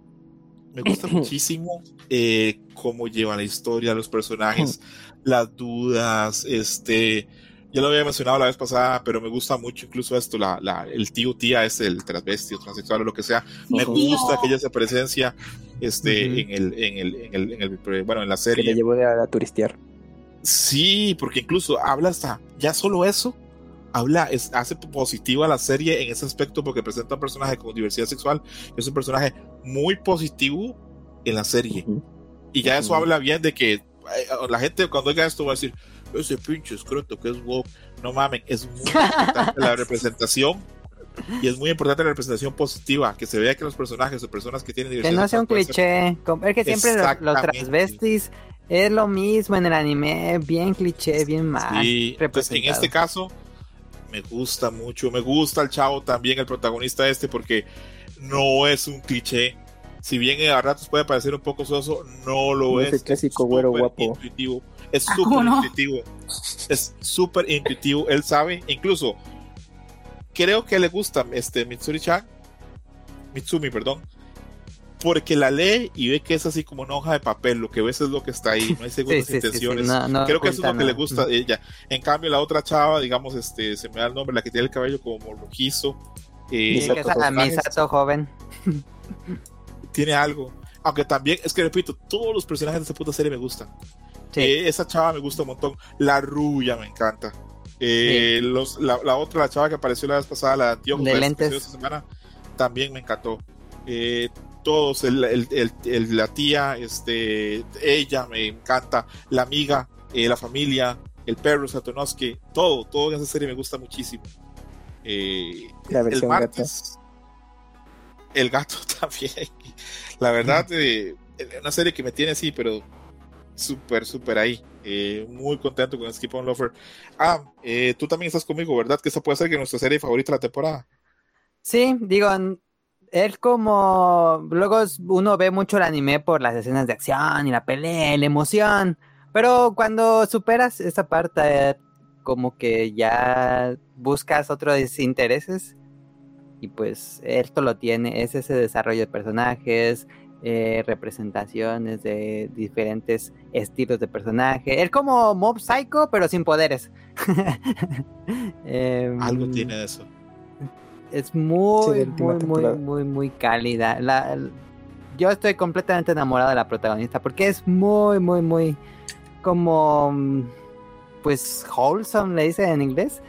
Me gusta muchísimo eh, cómo llevan la historia, los personajes, las dudas, este, ya lo había mencionado la vez pasada, pero me gusta mucho incluso esto, la, la, el tío tía es el transvesti o transexual o lo que sea, me gusta que ella se presencia este, Ujú. en, el, en, el, en, el, en el, bueno, en la Que le serie. llevó a, a turistear. Sí, porque incluso habla hasta, ya solo eso, habla, es, hace positiva la serie en ese aspecto porque presenta un personaje con diversidad sexual, es un personaje muy positivo en la serie. Ujú. Y ya eso habla bien de que la gente cuando oiga esto va a decir, ese pinche escroto que es woke. No mamen, es muy importante la representación. Y es muy importante la representación positiva, que se vea que los personajes o personas que tienen Que diversidad no sea un ser- cliché. com- Es que siempre los, transvestis es lo mismo en el anime. Bien cliché, bien mal. Sí, entonces, en este caso, me gusta mucho. Me gusta el chavo también, el protagonista este, porque no es un cliché. Si bien a ratos puede parecer un poco soso, no lo No es. es clásico güero súper guapo. Intuitivo. Es Ah, súper intuitivo. Es súper intuitivo. Él sabe, incluso, creo que le gusta este Mitsuri-chan, Mitsumi, perdón, porque la lee y ve que es así como una hoja de papel. Lo que ves es lo que está ahí. No hay segundas sí, sí, sí, intenciones. no- no Creo que eso es lo que le gusta a ella. En cambio, la otra chava, digamos, este, se me da el nombre, la que tiene el cabello como rojizo. eh, Misato que los es a Misato joven. tiene algo. Aunque también, es que repito, todos los personajes de esta puta serie me gustan. Sí. Eh, esa chava me gusta un montón. La rubia me encanta. Eh, los, la, la otra, la chava que apareció la vez pasada, la anteojos, De que lentes. apareció esta semana, también me encantó. Eh, todos, el, el- el- el- la tía, este, ella me encanta, la amiga, eh, la familia, el perro Satonosuke, todo, todo en esa serie me gusta muchísimo. Eh, La el martes, el gato también. La verdad, eh, una serie que me tiene así, pero súper, súper ahí. Eh, muy contento con Skip on Lover. Ah, eh, tú también estás conmigo, ¿verdad? Que esa puede ser que nuestra serie favorita de la temporada. Sí, digo, es como. Luego uno ve mucho el anime por las escenas de acción y la pelea, y la emoción. Pero cuando superas esa parte, eh, como que ya buscas otros intereses. Y pues esto lo tiene, es ese desarrollo de personajes, eh, representaciones de diferentes estilos de personaje. Es como Mob Psycho, pero sin poderes. Em, Algo tiene de eso. es muy, muy, muy, muy, muy cálida. La- yo estoy completamente enamorado de la protagonista porque es muy, muy, muy como, mm, pues, wholesome, le dice en inglés.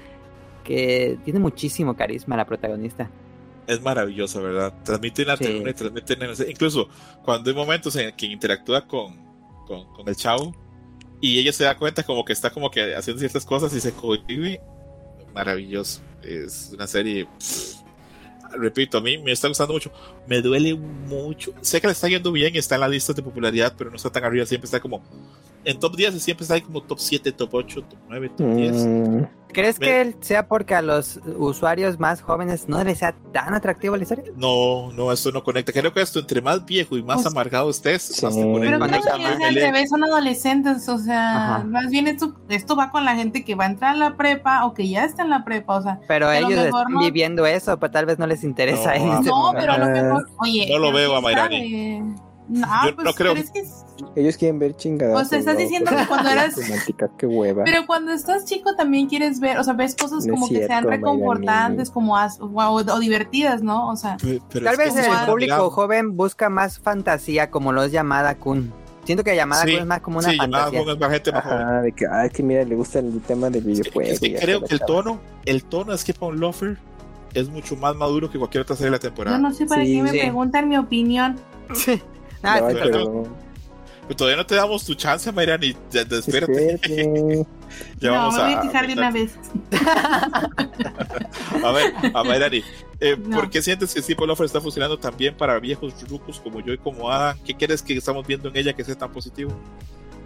Que tiene muchísimo carisma la protagonista. Es maravilloso, ¿verdad? Transmite una Sí. ternura y transmite una inocencia. Incluso cuando hay momentos en que interactúa con, con, con el chavo y ella se da cuenta como que está como que haciendo ciertas cosas y se cohibe, maravilloso. Es una serie, pff, repito, a mí me está gustando mucho. Me duele mucho. Sé que le está yendo bien y está en las listas de popularidad, pero no está tan arriba. Siempre está como en top 10, siempre está ahí como top 7, top 8, top 9, top 10. Mm, ¿Crees Me- que sea porque a los usuarios más jóvenes no les sea tan atractivo la historia? No, no, esto no conecta. Creo que esto, entre más viejo y más Pues- amargado estés, Sí. más te conecta. Pero que es son adolescentes, o sea, Ajá. más bien esto, esto va con la gente que va a entrar a la prepa o que ya está en la prepa, o sea, Pero ellos mejor están no. viviendo eso, pero tal vez no les interesa No, este no, pero a lo Ah. mejor, oye, No lo veo a Mayrani. sabe. No, Yo pues, no creo. pero es que es- ellos quieren ver chingadas. O sea, estás diciendo que cuando eras- qué hueva. Pero cuando estás chico también quieres ver, o sea, ves cosas No es como que sean reconfortantes, como as- o, o divertidas, ¿no? O sea, pero Tal es que vez eso el es público joven busca más fantasía, como lo es Llamada Kun. Siento que Llamada Sí, Kun es más como una sí, llamada fantasía. es para gente más joven. Ajá, de que, ay, que mira, le gusta el tema del videojuego. Es que creo que el tono, el tono de Skip on Lover es mucho más maduro que cualquier otra serie de la yo temporada. no sé para Sí. qué me preguntan mi opinión. Ah, No, sí, pero- pero... Pero todavía no te damos tu chance, Mayrani. Ya, ya, espérate. Espérate. Ya no, vamos me voy a, a fijar de una vez. a ver, a Mayrani. eh, No. ¿Por qué sientes que on Lover está funcionando tan bien para viejos rucos como yo y como Adam? ¿Qué quieres que estamos viendo en ella que sea tan positivo?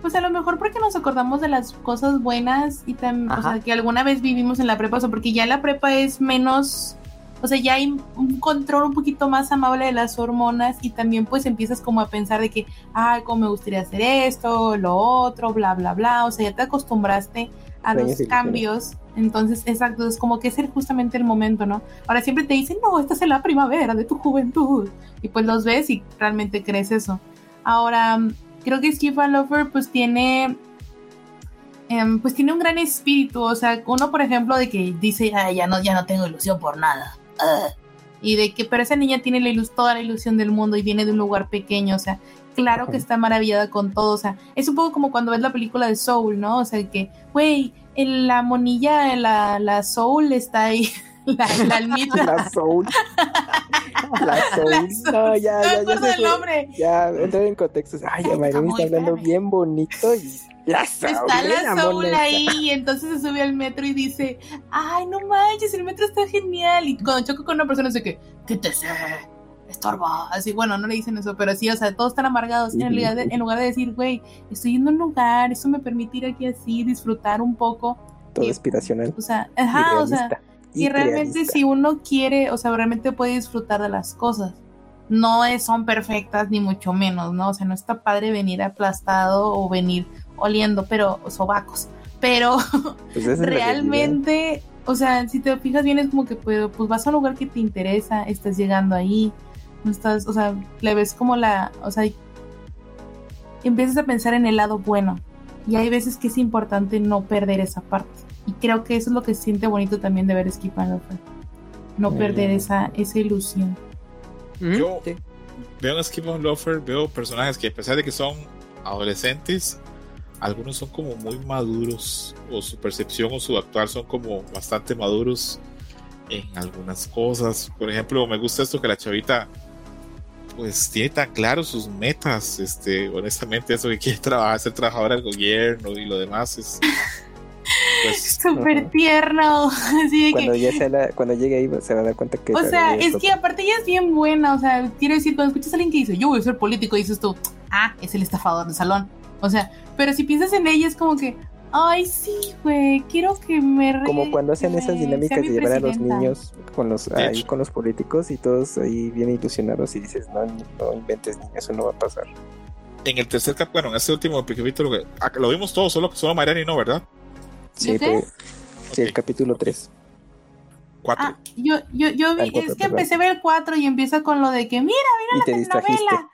Pues a lo mejor porque nos acordamos de las cosas buenas y también, o sea, que alguna vez vivimos en la prepa, o sea, porque ya la prepa es menos, o sea, ya hay un control un poquito más amable de las hormonas y también pues empiezas como a pensar de que, ay, cómo me gustaría hacer esto, lo otro, bla, bla, bla, o sea, ya te acostumbraste a los cambios, entonces, exacto, es como que es el- justamente el momento, ¿no? Ahora siempre te dicen, no, esta es la primavera de tu juventud, y pues los ves y realmente crees eso. Ahora, creo que Skip and Lover pues tiene em, pues tiene un gran espíritu, o sea, uno por ejemplo de que dice, "Ay, ya no ya no tengo ilusión por nada. Ah". Y de que pero esa niña tiene la ilus- toda la ilusión del mundo y viene de un lugar pequeño, o sea, claro que está maravillada con todo, o sea, es un poco como cuando ves la película de Soul, ¿no? O sea, que güey, en la monilla, la, la Soul está ahí, la, la almita. La Soul. La Soul. La Soul. No, ya, ya, ya. nombre. Ya, entrar en contexto. Ay, Mayrani está hablando bien bonito y la. Está la moneta. ahí y entonces se sube al metro y dice, ay, no manches, el metro está genial. Y cuando choco con una persona dice que, ¿qué te sé? Estorba. Así, bueno, no le dicen eso, pero sí, o sea, todos están amargados. En, realidad, en lugar de decir, güey, estoy yendo a un lugar, eso me permite ir aquí así, disfrutar un poco. Todo y- aspiracional. O sea, ajá, o sea, y realmente realista. si uno quiere, o sea, realmente puede disfrutar de las cosas. No es- son perfectas ni mucho menos, ¿no? O sea, no está padre venir aplastado o venir oliendo, pero sobacos. Pero Pues realmente, o sea, si te fijas bien es como que pues, pues vas a un lugar que te interesa, estás llegando ahí, no estás, o sea, le ves como la, o sea, empiezas a pensar en el lado bueno. Y hay veces que es importante no perder esa parte. Y creo que eso es lo que se siente bonito también de ver Skip and Loafer. No Mm. perder esa, esa ilusión. Yo- sí. Veo en Skip on Lover, veo personajes que a pesar de que son adolescentes, algunos son como muy maduros, o su percepción o su actuar son como bastante maduros en algunas cosas. Por ejemplo, me gusta esto que la chavita pues tiene tan claro sus metas, este, honestamente eso que quiere trabajar, ser trabajadora del gobierno y lo demás es pues Súper tierno. Así de Cuando que, ya se, la, cuando llegue ahí se va a dar cuenta que... o sea, es que aparte ella es bien buena. O sea, quiero decir, cuando escuchas a alguien que dice, yo voy a ser político, dices tú, ah, es el estafador del salón. O sea, pero si piensas en ella, es como que, ay, sí, güey, quiero que me. re- Como cuando hacen esas dinámicas de llevar a los niños con los, ahí con los políticos y todos ahí bien ilusionados y dices, no, no inventes, niña, eso no va a pasar. en el tercer cap, bueno, en este último capítulo ah, lo vimos todos, solo solo Mayrani no, ¿verdad? Sí, pues, sí, el capítulo 3. cuatro. Ah, yo, yo, yo vi, es que perdón. empecé a ver el 4 y empieza con lo de que, mira, Y mira la distrajiste. telenovela.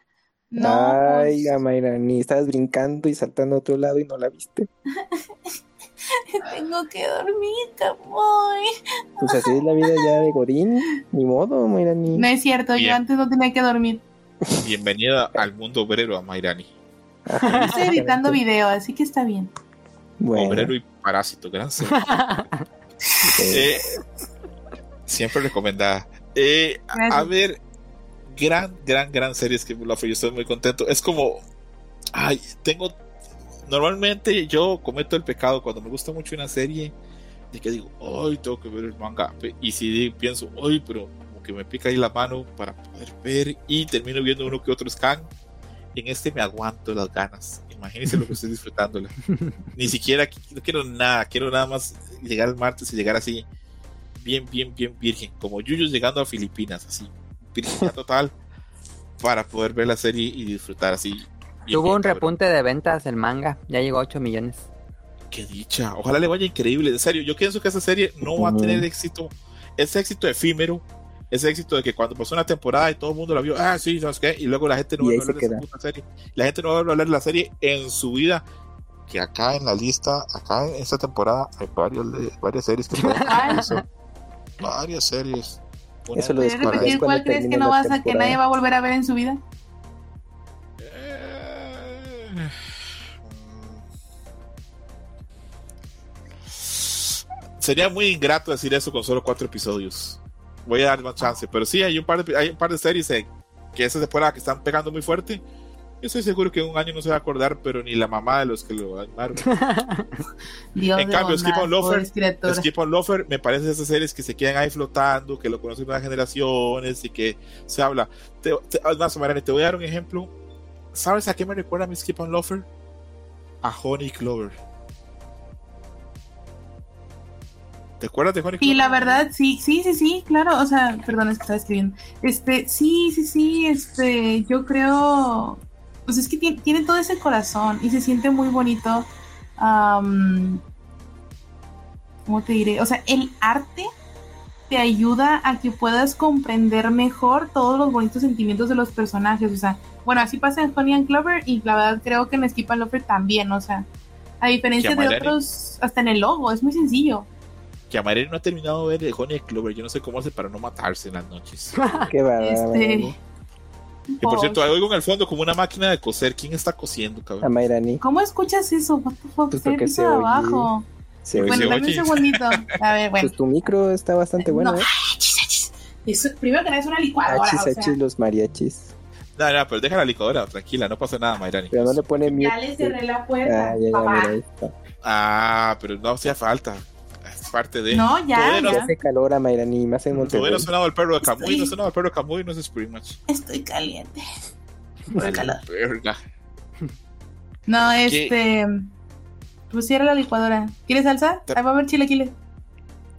No, Ay, pues, Amaira, ni estabas brincando y saltando a otro lado y no la viste. tengo que dormir, Camoy. Pues así es la vida ya de Godín. Ni modo, Amaira, ni. No es cierto, yo antes no tenía que dormir. Bienvenida al mundo obrero a Mayrani. Ajá, Estoy editando video, así que está bien. Bueno, Obrero y parásito, ser. Eh, siempre recomendada. Eh, a, a Gracias. ver, gran, gran, gran series que lo yo estoy muy contento. Es como, ay, tengo, normalmente yo cometo el pecado cuando me gusta mucho una serie de que digo, ay, tengo que ver el manga. Y si pienso, ay, pero como que me pica ahí la mano para poder ver y termino viendo uno que otro scan. En este me aguanto las ganas. Imagínense lo que estoy disfrutándole. Ni siquiera qu- no quiero nada, quiero nada más llegar el martes y llegar así, bien, bien, bien virgen, como Yuyos llegando a Filipinas, así, total, para poder ver la serie y disfrutar así. Tuvo un cabrón. repunte de ventas el manga, ya llegó a 8 millones. Qué dicha, ojalá le vaya increíble, en serio, yo pienso que esa serie no va a tener éxito, ese éxito efímero, ese éxito de que cuando pasó una temporada y todo el mundo la vio, ah, sí, ¿sabes qué? Y luego la gente no va a hablar de esa puta serie, la gente no va a hablar de la serie en su vida. Que acá en la lista, acá en esta temporada, hay varios varias series que. Varias series. Eso lo ¿Puedes descubrí repetir cuando cuál crees que no vas a que nadie va a volver a ver en su vida? Eh, Sería muy ingrato decir eso con solo cuatro episodios. Voy a dar más chance, pero sí hay un par de, hay un par de series eh, que esa temporada que están pegando muy fuerte. Yo estoy seguro que en un año no se va a acordar, pero ni la mamá de los que lo animaron. Dios En cambio, Skip on criaturas. Skip on Loafer me parece esas series que se quedan ahí flotando, que lo conocen nuevas generaciones y que se habla. Te, te, además, Mariana, te voy a dar un ejemplo. ¿Sabes a qué me recuerda mi Skip on Loafer? A Honey Clover. ¿Te acuerdas de Honey Clover? Y la verdad, sí, sí, sí, sí, claro, o sea, perdón, es que estaba escribiendo. Este, sí, sí, sí, este, yo creo, pues es que tiene, tiene todo ese corazón y se siente muy bonito. ¿Cómo te diré? O sea, el arte te ayuda a que puedas comprender mejor todos los bonitos sentimientos de los personajes. O sea, bueno, así pasa en Honey and Clover y la verdad creo que en Skip and Loafer también, o sea, a diferencia de otros, hasta en el logo, es muy sencillo. Que a Mariana no ha terminado de ver de Honey Clover. Yo no sé cómo hace para no matarse en las noches. Qué. Este, Y por cierto, oigo en el fondo como una máquina de coser. ¿Quién está cosiendo, A cabrón? Mayrani. ¿Cómo escuchas eso? What the fuck? Pues porque se oye. abajo. Se oye. Bueno, se dame un segundito. A ver, bueno. Pues tu micro está bastante bueno, No, ¿eh? Eso- primero que nada es una licuadora. Achis, o sea, achis, los mariachis. No, no, pero deja la licuadora, tranquila, no pasa nada, Mayrani. Pero no le pone mute. ya le cerré la puerta. Ah, ya, ya, papá. mira, ahí está. Ah, pero no hacía falta. Parte de. No, ya, Todavía no- ya. Hace calor a Mayrani, más en Todavía Monterrey. no ha sonado el perro de Camuy, Estoy- no ha sonado el perro de Camuy, no es Spring Match. Estoy caliente. Calor. Verga. No, ¿Qué? este. Pues cierra la licuadora. ¿Quieres salsa? Ahí va a haber chilaquiles.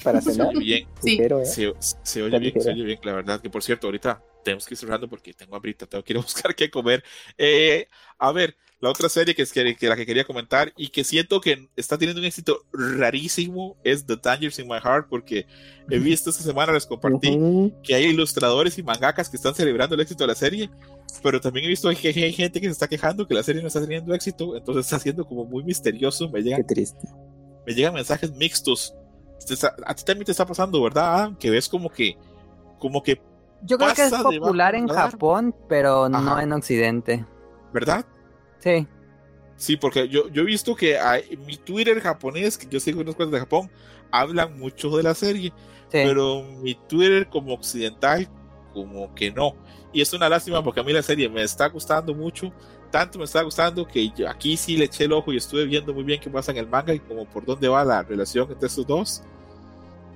Para cenar. Oye, bien, Sí. Ligero, ¿eh? se, se oye bien, se oye bien, la verdad. Que por cierto, ahorita tenemos que ir cerrando porque tengo hambrita, tengo que ir a buscar qué comer. Eh, a ver, la otra serie que, es que, que la que quería comentar y que siento que está teniendo un éxito rarísimo es The Dangers in My Heart porque he visto esta semana, les compartí que hay ilustradores y mangakas que están celebrando el éxito de la serie, pero también he visto que hay gente que se está quejando que la serie no está teniendo éxito, entonces está siendo como muy misterioso, me Qué llegan, triste. me llegan mensajes mixtos. A ti también te está pasando, ¿verdad? Adam? Que ves como que, como que, Yo creo que es popular en. Japón, pero no en Occidente. ¿verdad? Sí. Sí, porque yo, yo he visto que hay, mi Twitter japonés, que yo sigo unas cosas de Japón, hablan mucho de la serie, Sí. pero mi Twitter como occidental, como que no. Y es una lástima porque a mí la serie me está gustando mucho, tanto me está gustando que yo aquí sí le eché el ojo y estuve viendo muy bien qué pasa en el manga y como por dónde va la relación entre estos dos,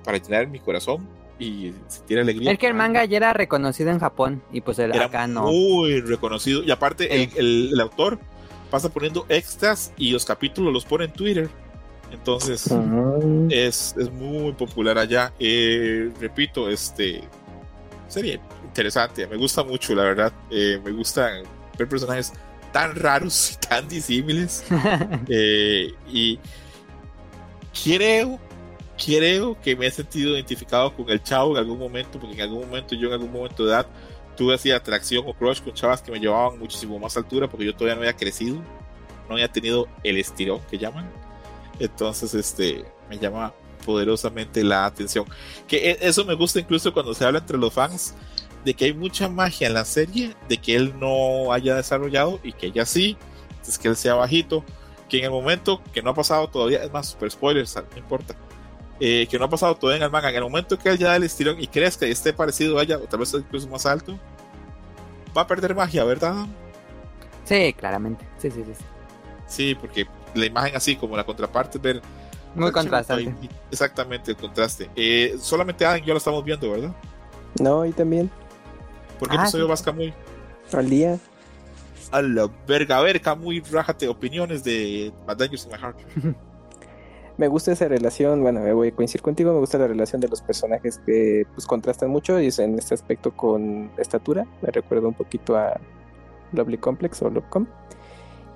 para llenar mi corazón y sentir alegría. Es que el manga ya era reconocido en Japón y pues el era acá no. muy reconocido y aparte Sí. el, el- el autor pasa poniendo extras y los capítulos los pone en Twitter. Entonces es, es muy popular allá. Eh, repito, este serie interesante, me gusta mucho, la verdad. Eh, me gusta ver personajes tan raros y tan disímiles. Eh, y creo, creo que me he sentido identificado con el chavo en algún momento, porque en algún momento yo en algún momento de edad tuve así atracción o crush con chavas que me llevaban muchísimo más altura porque yo todavía no había crecido, no había tenido el estirón que llaman. Entonces, este, me llama poderosamente la atención. Que e- eso me gusta incluso cuando se habla entre los fans de que hay mucha magia en la serie, de que él no haya desarrollado y que ella sí, entonces que él sea bajito, que en el momento que no ha pasado todavía, es más, super spoilers, no importa, eh, que no ha pasado todavía en el manga. En el momento que él ya da el estirón y crezca y esté parecido a ella, o tal vez incluso más alto, va a perder magia, ¿verdad? Sí, claramente. Sí, sí, sí. Sí, porque la imagen así como la contraparte ver muy contrastante. Exactamente, el contraste. Eh, solamente Adam y yo lo estamos viendo, ¿verdad? No, y también. ¿Por qué ah, no se Vasca muy? Al día. A la verga, a ver, muy rájate opiniones de Bad Dangerous in My Heart. Me gusta esa relación, bueno, me voy a coincidir contigo, me gusta la relación de los personajes que pues contrastan mucho y es en este aspecto con estatura, me recuerda un poquito a Lovely Complex o Lovecom.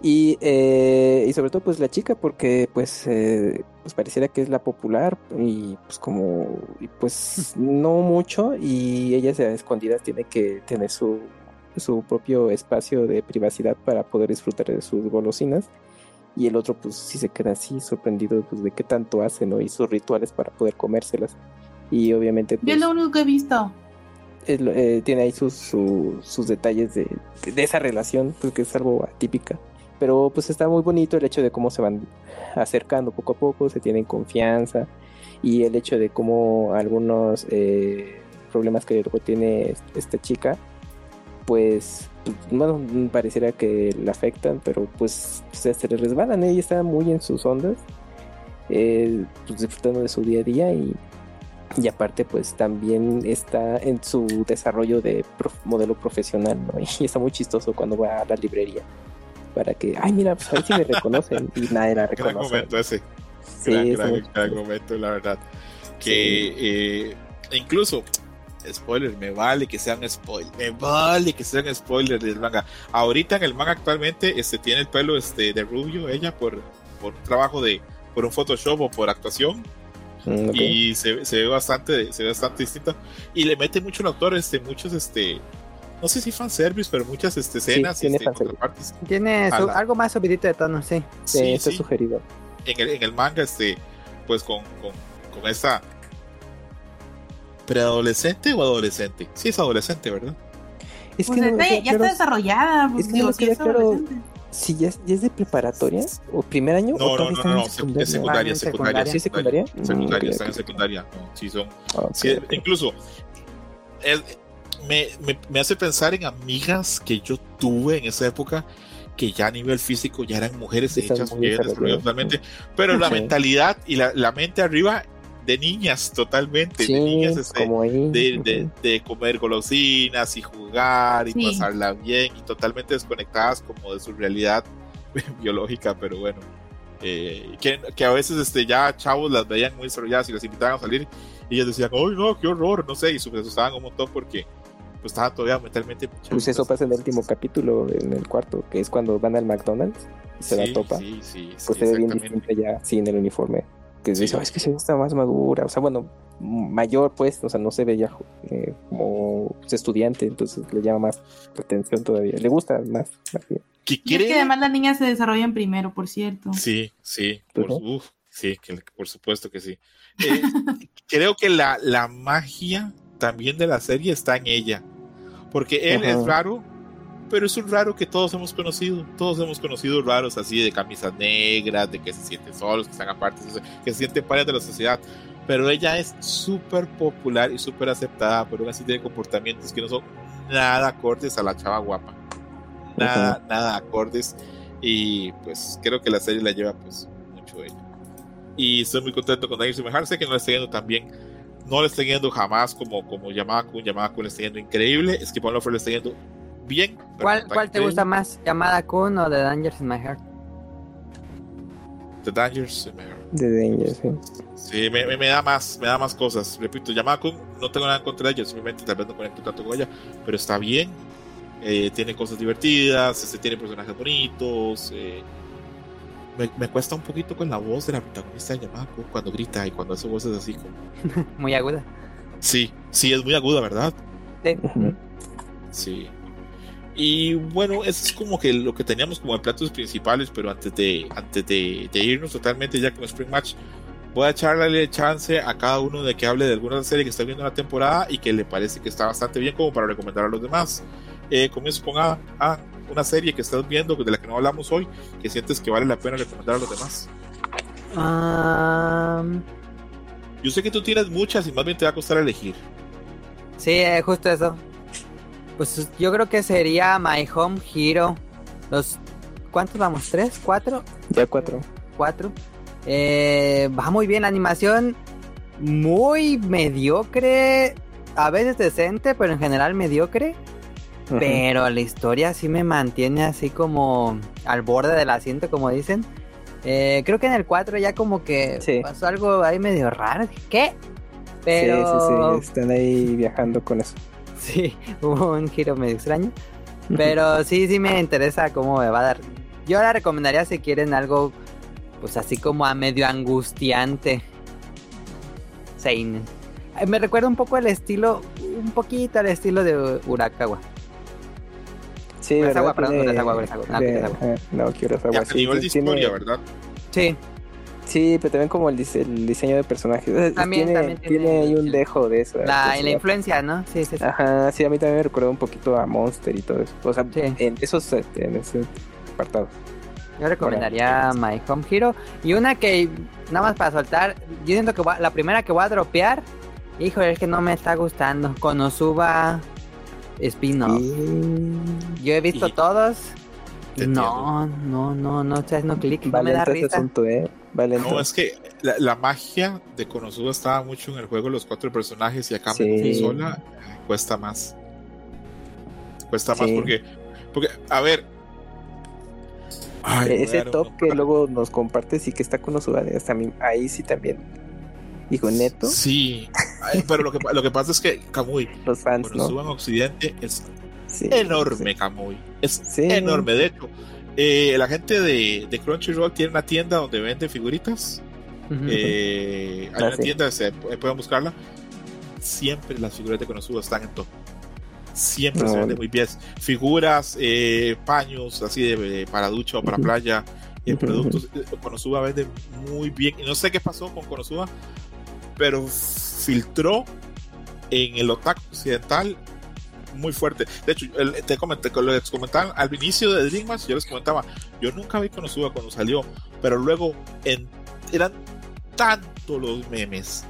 Y, eh, y sobre todo pues la chica porque pues, eh, pues pareciera que es la popular y pues como pues no mucho y ella a escondidas tiene que tener su, su propio espacio de privacidad para poder disfrutar de sus golosinas y el otro pues sí se queda así sorprendido pues de qué tanto hace no y sus rituales para poder comérselas. Y obviamente pues, yo lo único que he visto. eh, tiene ahí sus, sus detalles de, de, esa relación pues que es algo atípica. Pero pues está muy bonito el hecho de cómo se van acercando poco a poco se tienen confianza. Y el hecho de cómo algunos eh, problemas que luego tiene esta chica pues bueno, pareciera que le afectan, pero pues se, le resbalan, ella está muy en sus ondas, eh, pues disfrutando de su día a día y, y aparte pues también está en su desarrollo de modelo profesional, ¿no? Y está muy chistoso cuando va a la librería para que, ay mira, pues a ver si me reconocen y nadie la reconoce. Gran momento ese. Sí, gran, gran, momento, la verdad. Que eh, incluso spoiler, me vale que sean spoiler, me vale que sean spoiler del manga. Ahorita en el manga actualmente este tiene el pelo este de rubio ella por por un trabajo de por un Photoshop o por actuación. Mm, y se, se, ve bastante se ve bastante distinta y le mete mucho el autor este muchos este no sé si fanservice, pero muchas este, escenas tiene, este, tiene algo más subidito de tono, sí. Sí, está sugerido. En el, en el manga, este, pues con, con, con esta ¿Preadolescente o adolescente? Sí, es adolescente, ¿verdad? Es que pues ya está desarrollada. Pues, es que no si, ya es, de preparatoria o primer año. No, no, no, no, es secundaria, secundaria. ¿Sí secundaria? Secundaria, mm, están en secundaria. sí, son. incluso, me, me, me, hace pensar en amigas que yo tuve en esa época que ya a nivel físico ya eran mujeres hechas, mujeres totalmente, pero la mentalidad y la, la mente arriba de niñas totalmente, de niñas este, de, comer golosinas y jugar y pasarla bien y totalmente desconectadas como de su realidad biológica, pero bueno, eh, que, a veces este, ya chavos las veían muy desarrolladas y las invitaban a salir y ellas decían, ¡ay no, qué horror! No sé, y se asustaban un montón porque pues estaba todavía mentalmente... Pues eso pasa en el último capítulo, en el cuarto, que es cuando van al McDonald's y se la topa. Sí, sí, pues se ve bien distinta ya sin el uniforme que se dice, es que se está más madura, o sea, bueno, mayor pues, o sea, no se ve ya eh, como estudiante, entonces le llama más atención todavía, le gusta más. ¿Qué quiere? Es que además las niñas se desarrollan primero, por cierto. Sí, sí, por, sí, por supuesto que sí. Eh, creo que la, la magia también de la serie está en ella, porque él es raro, pero es un raro que todos hemos conocido. Todos hemos conocido raros así de camisas negras, de que se sienten solos, que están aparte, que se sienten parte de la sociedad. Pero ella es súper popular y súper aceptada, pero aún así tiene comportamientos que no son nada acordes a la chava guapa. Nada, nada acordes. Y pues creo que la serie la lleva pues mucho ella. Y estoy muy contento con Daniel Simejar. Sé que no le está yendo tan bien. No le está yendo jamás como, como Yamaku. Yamaku le está yendo increíble. Es que Pablo le está yendo bien. ¿Cuál, ¿cuál te gusta más? ¿Llamada Kun o The Dangers in My Heart? The Dangers in My Heart. The Dangers, sí. Sí, me, me, da más, me da más cosas. Repito, Llamada Kun, no tengo nada en contra de ella, simplemente tal vez no conecto tanto con ella, pero está bien. Eh, tiene cosas divertidas, este, tiene personajes bonitos. Eh, me, me, cuesta un poquito con la voz de la protagonista de Yamada Kun cuando grita y cuando hace voces así como. muy aguda. Sí, sí, es muy aguda, ¿verdad? Sí. Sí. Y bueno, eso es como que lo que teníamos como en platos principales, pero antes de, antes de, irnos totalmente ya con Spring Match, voy a echarle chance a cada uno de que hable de alguna serie que está viendo en la temporada y que le parece que está bastante bien como para recomendar a los demás. Eh, comienzo con a, una serie que estás viendo, de la que no hablamos hoy, que sientes que vale la pena recomendar a los demás. Yo sé que tú tienes muchas y más bien te va a costar elegir. Sí, eh, justo eso. Pues yo creo que sería My Home Hero. Los ¿cuántos vamos? ¿Tres? ¿Cuatro? Ya cuatro. Cuatro. Eh, va muy bien la animación. Muy mediocre. A veces decente, pero en general mediocre. Pero la historia sí me mantiene así como al borde del asiento, como dicen. Eh, creo que en el 4 ya como que Sí. pasó algo ahí medio raro. ¿Qué? Sí, Pero sí, sí, están ahí viajando con eso. sí, hubo un giro medio extraño. Pero sí, sí me interesa cómo me va a dar. Yo la recomendaría si quieren algo, pues así como a medio angustiante. Seinen. Eh, Me recuerda un poco el estilo, un poquito al estilo de Urakawa. Sí, Urasawa, perdón, Urasawa, Urasawa, no, de- Urasawa. ajá, No, que Urasawa, Ya, a sí, nivel tiene- ¿verdad? Sí, Sí, pero también como el, dise- el diseño de personajes. También- tiene, también tiene tiene ahí un dejo de eso. la, influencia, ¿no? Sí, sí, sí. Ajá, sí, a mí también me recuerda un poquito a Monster y todo eso. O sea, Sí. en esos este, en ese apartado. Yo recomendaría My Home Hero. Y una que, nada más para soltar, yo siento que la primera que voy a dropear, híjole, es que no me está gustando. Konosuba Spin-off. Y... Yo he visto todos. Te No, no, no, no, no, no clic, no me da risa. asunto, ¿eh? No, es que la, la magia de Konosuba estaba mucho en el juego, los cuatro personajes, y acá Sí. en consola eh, cuesta más. Cuesta más Sí. porque, porque, a ver. Ay, Ese top uno que luego nos compartes y que está con los usuarios también, ahí sí también. Dijo neto, Sí, Ay, pero lo que, lo que pasa es que Kamui, los fans, ¿no? Konosuba en Occidente es Sí, enorme, Kamui. Es Sí. enorme. De hecho, eh, la gente de, de Crunchyroll tiene una tienda donde vende figuritas. Eh, hay Ah, una sí. tienda, se, pueden buscarla. Siempre las figuras de Konosuba están en top. Siempre No. se vende muy bien. Figuras, eh, paños, así de, para ducha o para Ujú. playa, eh, Ujú, productos. Konosuba vende muy bien. Y no sé qué pasó con Konosuba, pero filtró en el otaku occidental muy fuerte. De hecho, te comenté, les comentaban al inicio de Dream Match, yo les comentaba, yo nunca vi Konosuba cuando salió, pero luego en- eran tanto los memes,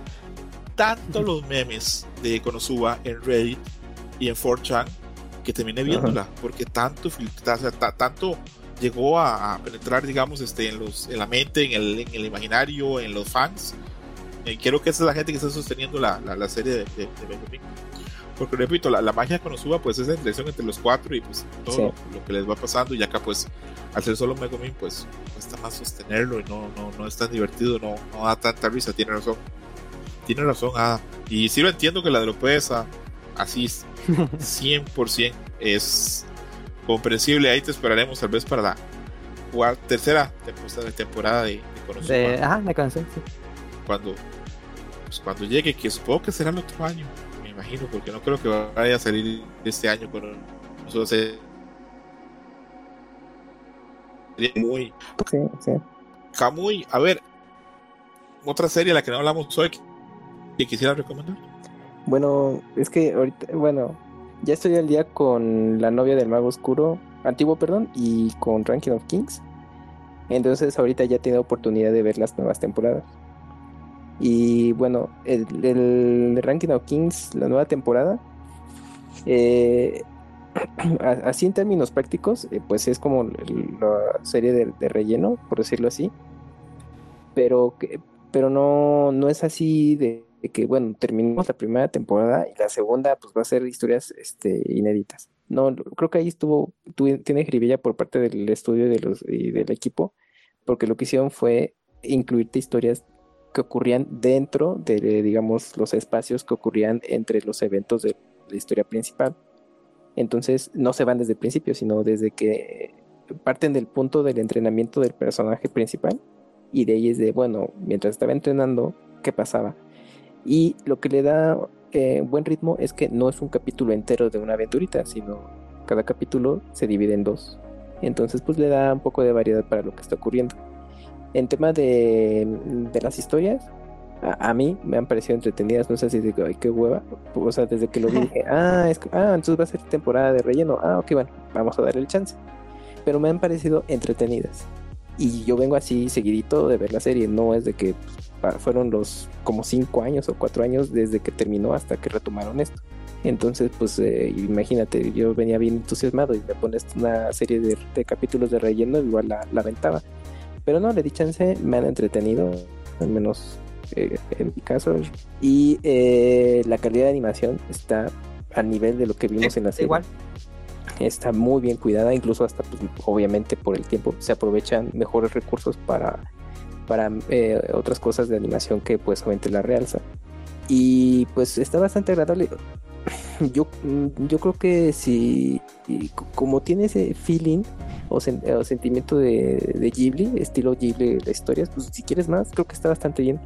tanto los memes de Konosuba en Reddit y en 4chan que terminé viéndola, porque tanto o sea, ta- tanto llegó a, a penetrar, digamos, este, en los, en la mente, en el, en el imaginario, en los fans. Eh, creo que esa es la gente que está sosteniendo la, la, la serie de, de, de Megumi. Porque repito, la, la magia de Konosuba pues es la interacción entre los cuatro y pues todo Sí. lo, lo que les va pasando y acá pues al ser solo Megumin pues cuesta más sostenerlo y no, no, no es tan divertido, no, no da tanta risa, tiene razón. Tiene razón, Ada. Y sí lo entiendo que la de Lopeza así es 100% es comprensible. Ahí te esperaremos tal vez para la cuarta, tercera temporada, temporada de, de Konosuba De, ajá, de sí. cuando pues cuando llegue, que supongo que será el otro año, imagino, porque no creo que vaya a salir este año con nosotros. Sería muy Sí, sí. A ver, otra serie a la que no hablamos hoy que quisiera recomendar. Bueno, es que ahorita, bueno, ya estoy al día con la novia del mago oscuro, antiguo, perdón, y con Ranking of Kings. Entonces ahorita ya he tenido oportunidad de ver las nuevas temporadas. Y bueno, el, el Ranking of Kings, la nueva temporada, eh, así en términos prácticos, eh, pues es como la serie de, relleno, por decirlo así. Pero, pero no, no es así de, que, bueno, terminamos la primera temporada y la segunda pues va a ser historias este, inéditas. No, creo que ahí estuvo, tu- tiene jiribilla por parte del estudio y, de los, y del equipo, porque lo que hicieron fue incluirte historias que ocurrían dentro de, digamos, los espacios que ocurrían entre los eventos de la historia principal. Entonces no se van desde el principio, sino desde que parten del punto del entrenamiento del personaje principal y de ahí es de, bueno, mientras estaba entrenando, ¿qué pasaba? Y lo que le da eh, buen ritmo es que no es un capítulo entero de una aventurita, sino cada capítulo se divide en dos. Entonces pues le da un poco de variedad para lo que está ocurriendo. En tema de, de las historias, a, a mí me han parecido entretenidas, no sé si digo, ay, qué hueva. O sea, desde que lo vi dije, ah, es ah, entonces va a ser temporada de relleno. Ah, ok, bueno, vamos a darle el chance. Pero me han parecido entretenidas. Y yo vengo así seguidito de ver la serie, no es de que fueron los como cinco años o cuatro años desde que terminó hasta que retomaron esto. Entonces, pues eh, imagínate, yo venía bien entusiasmado y me pones una serie de, capítulos de relleno, igual la, la aventaba. Pero no, le di chance, me han entretenido, al menos eh, en mi caso. Y eh, la calidad de animación está a nivel de lo que vimos en la serie. Igual. Está muy bien cuidada, incluso hasta, pues, obviamente, por el tiempo se aprovechan mejores recursos para, para eh, otras cosas de animación que, pues, obviamente la realza. Y pues está bastante agradable. Yo, yo creo que si, como tiene ese feeling o, sentimiento de, de, Ghibli, estilo Ghibli de historias, pues si quieres más, creo que está bastante bien.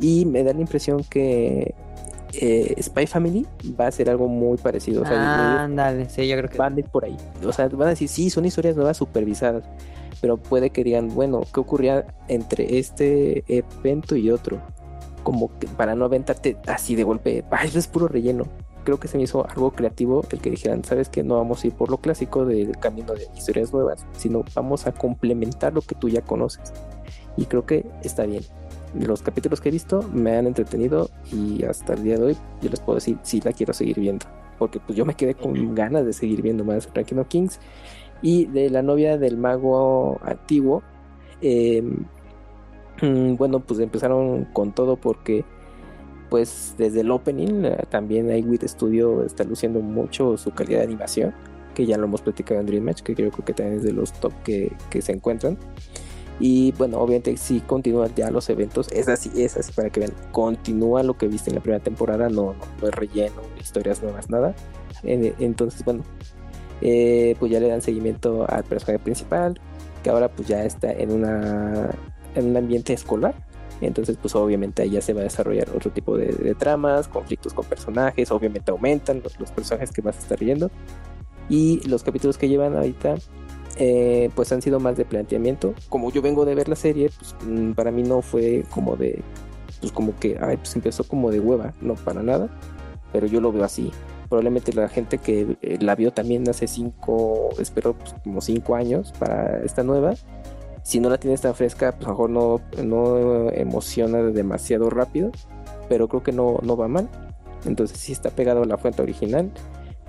Y me da la impresión que eh, Spy Family va a ser algo muy parecido. O sea, Ándale, sí, yo creo que. Van a ir por ahí. O sea, van a decir, sí, son historias nuevas supervisadas. Pero puede que digan, bueno, ¿qué ocurría entre este evento y otro? Como que para no aventarte así de golpe, ay, eso es puro relleno. Creo que se me hizo algo creativo el que dijeran, sabes que no vamos a ir por lo clásico del camino de historias nuevas, sino vamos a complementar lo que tú ya conoces. Y creo que está bien los capítulos que he visto me han entretenido y hasta el día de hoy yo les puedo decir si la quiero seguir viendo. Porque pues yo me quedé con ganas de seguir viendo más Ranking of Kings. Y de la novia del mago antiguo, mm, bueno, pues empezaron con todo porque pues desde el opening eh, también iWit Studio está luciendo mucho su calidad de animación, que ya lo hemos platicado en Dream Match, que creo que también es de los top que, que se encuentran. Y bueno, obviamente si continúan ya los eventos, es así, es así para que vean, continúa lo que viste en la primera temporada, no, no, es relleno, historias nuevas, nada. Entonces, bueno, eh, pues ya le dan seguimiento al personaje principal, que ahora pues ya está en una en un ambiente escolar. Entonces, pues obviamente ahí ya se va a desarrollar otro tipo de, tramas, conflictos con personajes, obviamente aumentan los, los personajes que vas a estar viendo. Y los capítulos que llevan ahorita eh, pues han sido más de planteamiento. Como yo vengo de ver la serie, pues mm, para mí no fue como de, pues como que, ay, pues empezó como de hueva, no para nada, pero yo lo veo así. Probablemente la gente que eh, la vio también hace cinco, espero pues, como cinco años para esta nueva, si no la tienes tan fresca, pues a lo mejor no, no emociona demasiado rápido, pero creo que no, no va mal. Entonces sí está pegado a la fuente original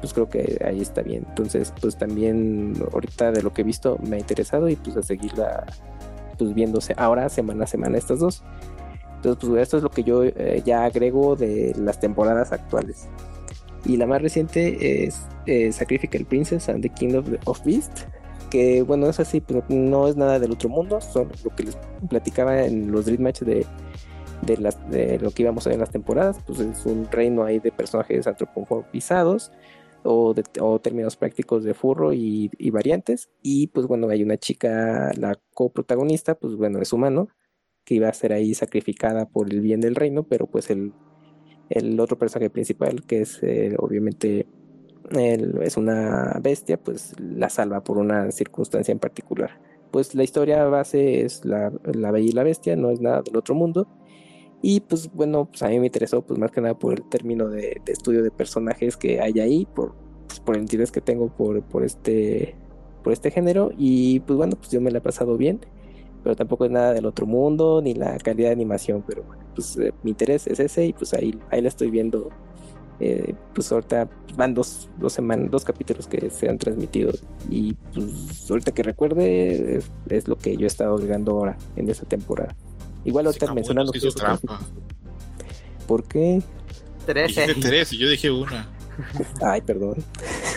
pues creo que ahí está bien. Entonces, pues también ahorita de lo que he visto me ha interesado y pues a seguirla pues viéndose ahora semana a semana estas dos. Entonces, pues esto es lo que yo eh, ya agrego de las temporadas actuales. Y la más reciente es eh, Sacrifical Princess and the King of, of Beast. Que bueno, es así, pero no es nada del otro mundo. Son lo que les platicaba en los Dream Match de, de, de lo que íbamos a ver en las temporadas. Pues es un reino ahí de personajes antropomorfizados o, términos prácticos de furro y, variantes. Y pues bueno, hay una chica, la coprotagonista, pues bueno, es humano, que iba a ser ahí sacrificada por el bien del reino, pero pues el, el otro personaje principal, que es eh, obviamente es una bestia, pues la salva por una circunstancia en particular. Pues la historia base es la, la Bella y la Bestia, no es nada del otro mundo y pues bueno, pues a mí me interesó pues más que nada por el término de, estudio de personajes que hay ahí, por, pues, por el interés que tengo por, por, este, por este género. Y pues bueno, pues yo me la he pasado bien, pero tampoco es nada del otro mundo, ni la calidad de animación, pero bueno, pues eh, mi interés es ese y pues ahí, ahí la estoy viendo. Eh, pues ahorita van dos, dos semanas, dos capítulos que se han transmitido y pues ahorita que recuerde es, es lo que yo he estado llegando ahora en esta temporada. Igual ahorita mencionando. que trampa. ¿Por qué? 13. Dijiste y yo dije una. Ay, perdón.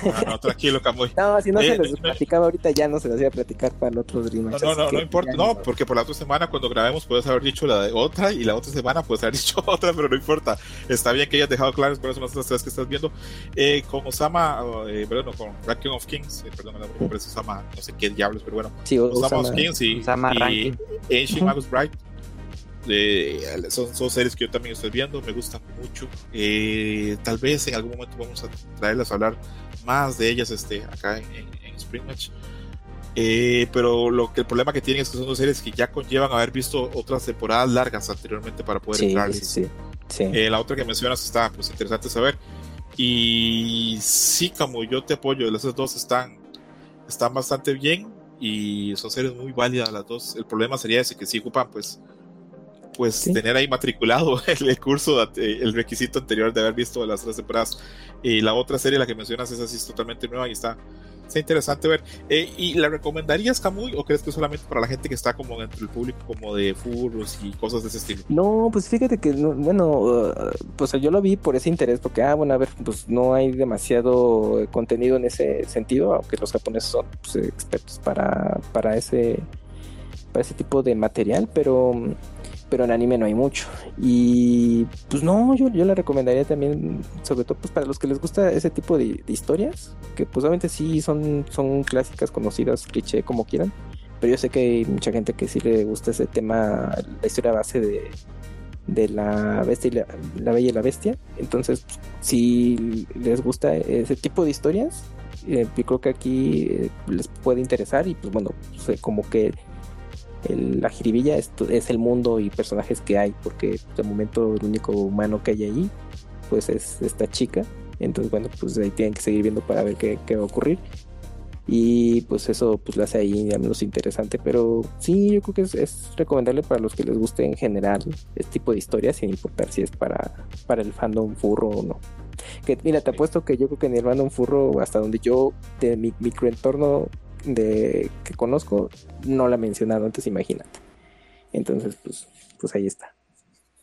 No, no, tranquilo, Camuy. No, si no se eh, los platicaba ahorita, ya no se los iba a platicar para el otro Dream No, no, no, no importa. No, porque por la otra semana, cuando grabemos, puedes haber dicho la de otra y la otra semana puedes haber dicho otra, pero no importa. Está bien que hayas dejado claras por eso las tres que estás viendo. Eh, con Osama, eh, bueno, con Ranking of Kings, eh, perdón, la nombre Osama, no sé qué diablos, pero bueno. Sí, Osama, of Kings y, Osama y Ancient Magus Bright son, son, series que yo también estoy viendo, me gustan mucho. Eh, tal vez en algún momento vamos a traerlas a hablar más de ellas este, acá en, en, Spring Match. Eh, pero lo que el problema que tienen es que son dos series que ya conllevan haber visto otras temporadas largas anteriormente para poder entrar. Sí, sí. Eh, la otra que mencionas está pues interesante saber. Y sí, como yo te apoyo, las dos están, están bastante bien y son series muy válidas las dos. El problema sería ese que sí ocupan pues pues Sí. tener ahí matriculado el, el curso, el requisito anterior de haber visto las tres temporadas. Y la otra serie, la que mencionas, esa sí es totalmente nueva y está, está interesante ver. Eh, ¿Y la recomendarías, Camuy, o crees que solamente para la gente que está como entre el público como de furros y cosas de ese estilo? No, pues fíjate que, no- bueno, uh, pues yo lo vi por ese interés, porque, ah, bueno, a ver, pues no hay demasiado contenido en ese sentido, aunque los japoneses son pues, expertos para, para ese para ese tipo de material, pero pero en anime no hay mucho. Y pues no, yo, yo la recomendaría también, sobre todo pues para los que les gusta ese tipo de, historias, que pues obviamente sí son, son clásicas, conocidas, cliché, como quieran. Pero yo sé que hay mucha gente que sí le gusta ese tema, la historia base de, de la bestia y la, la bella y la bestia. Entonces, si les gusta ese tipo de historias, eh, creo que aquí eh, les puede interesar. Y pues bueno, pues, eh, como que el- la jiribilla es, es el mundo y personajes que hay, porque de momento el único humano que hay ahí, pues es esta chica. Entonces, bueno, pues ahí tienen que seguir viendo para ver qué, qué va a ocurrir. Y pues eso pues lo hace ahí al menos interesante. Pero sí, yo creo que es, es recomendable para los que les guste en general este tipo de historias, sin importar si es para, para el fandom furro o no. Que mira, te apuesto que yo creo que en el fandom furro, hasta donde yo, de mi microentorno de que conozco, no la ha mencionado antes, imagínate. Entonces, pues, pues ahí está.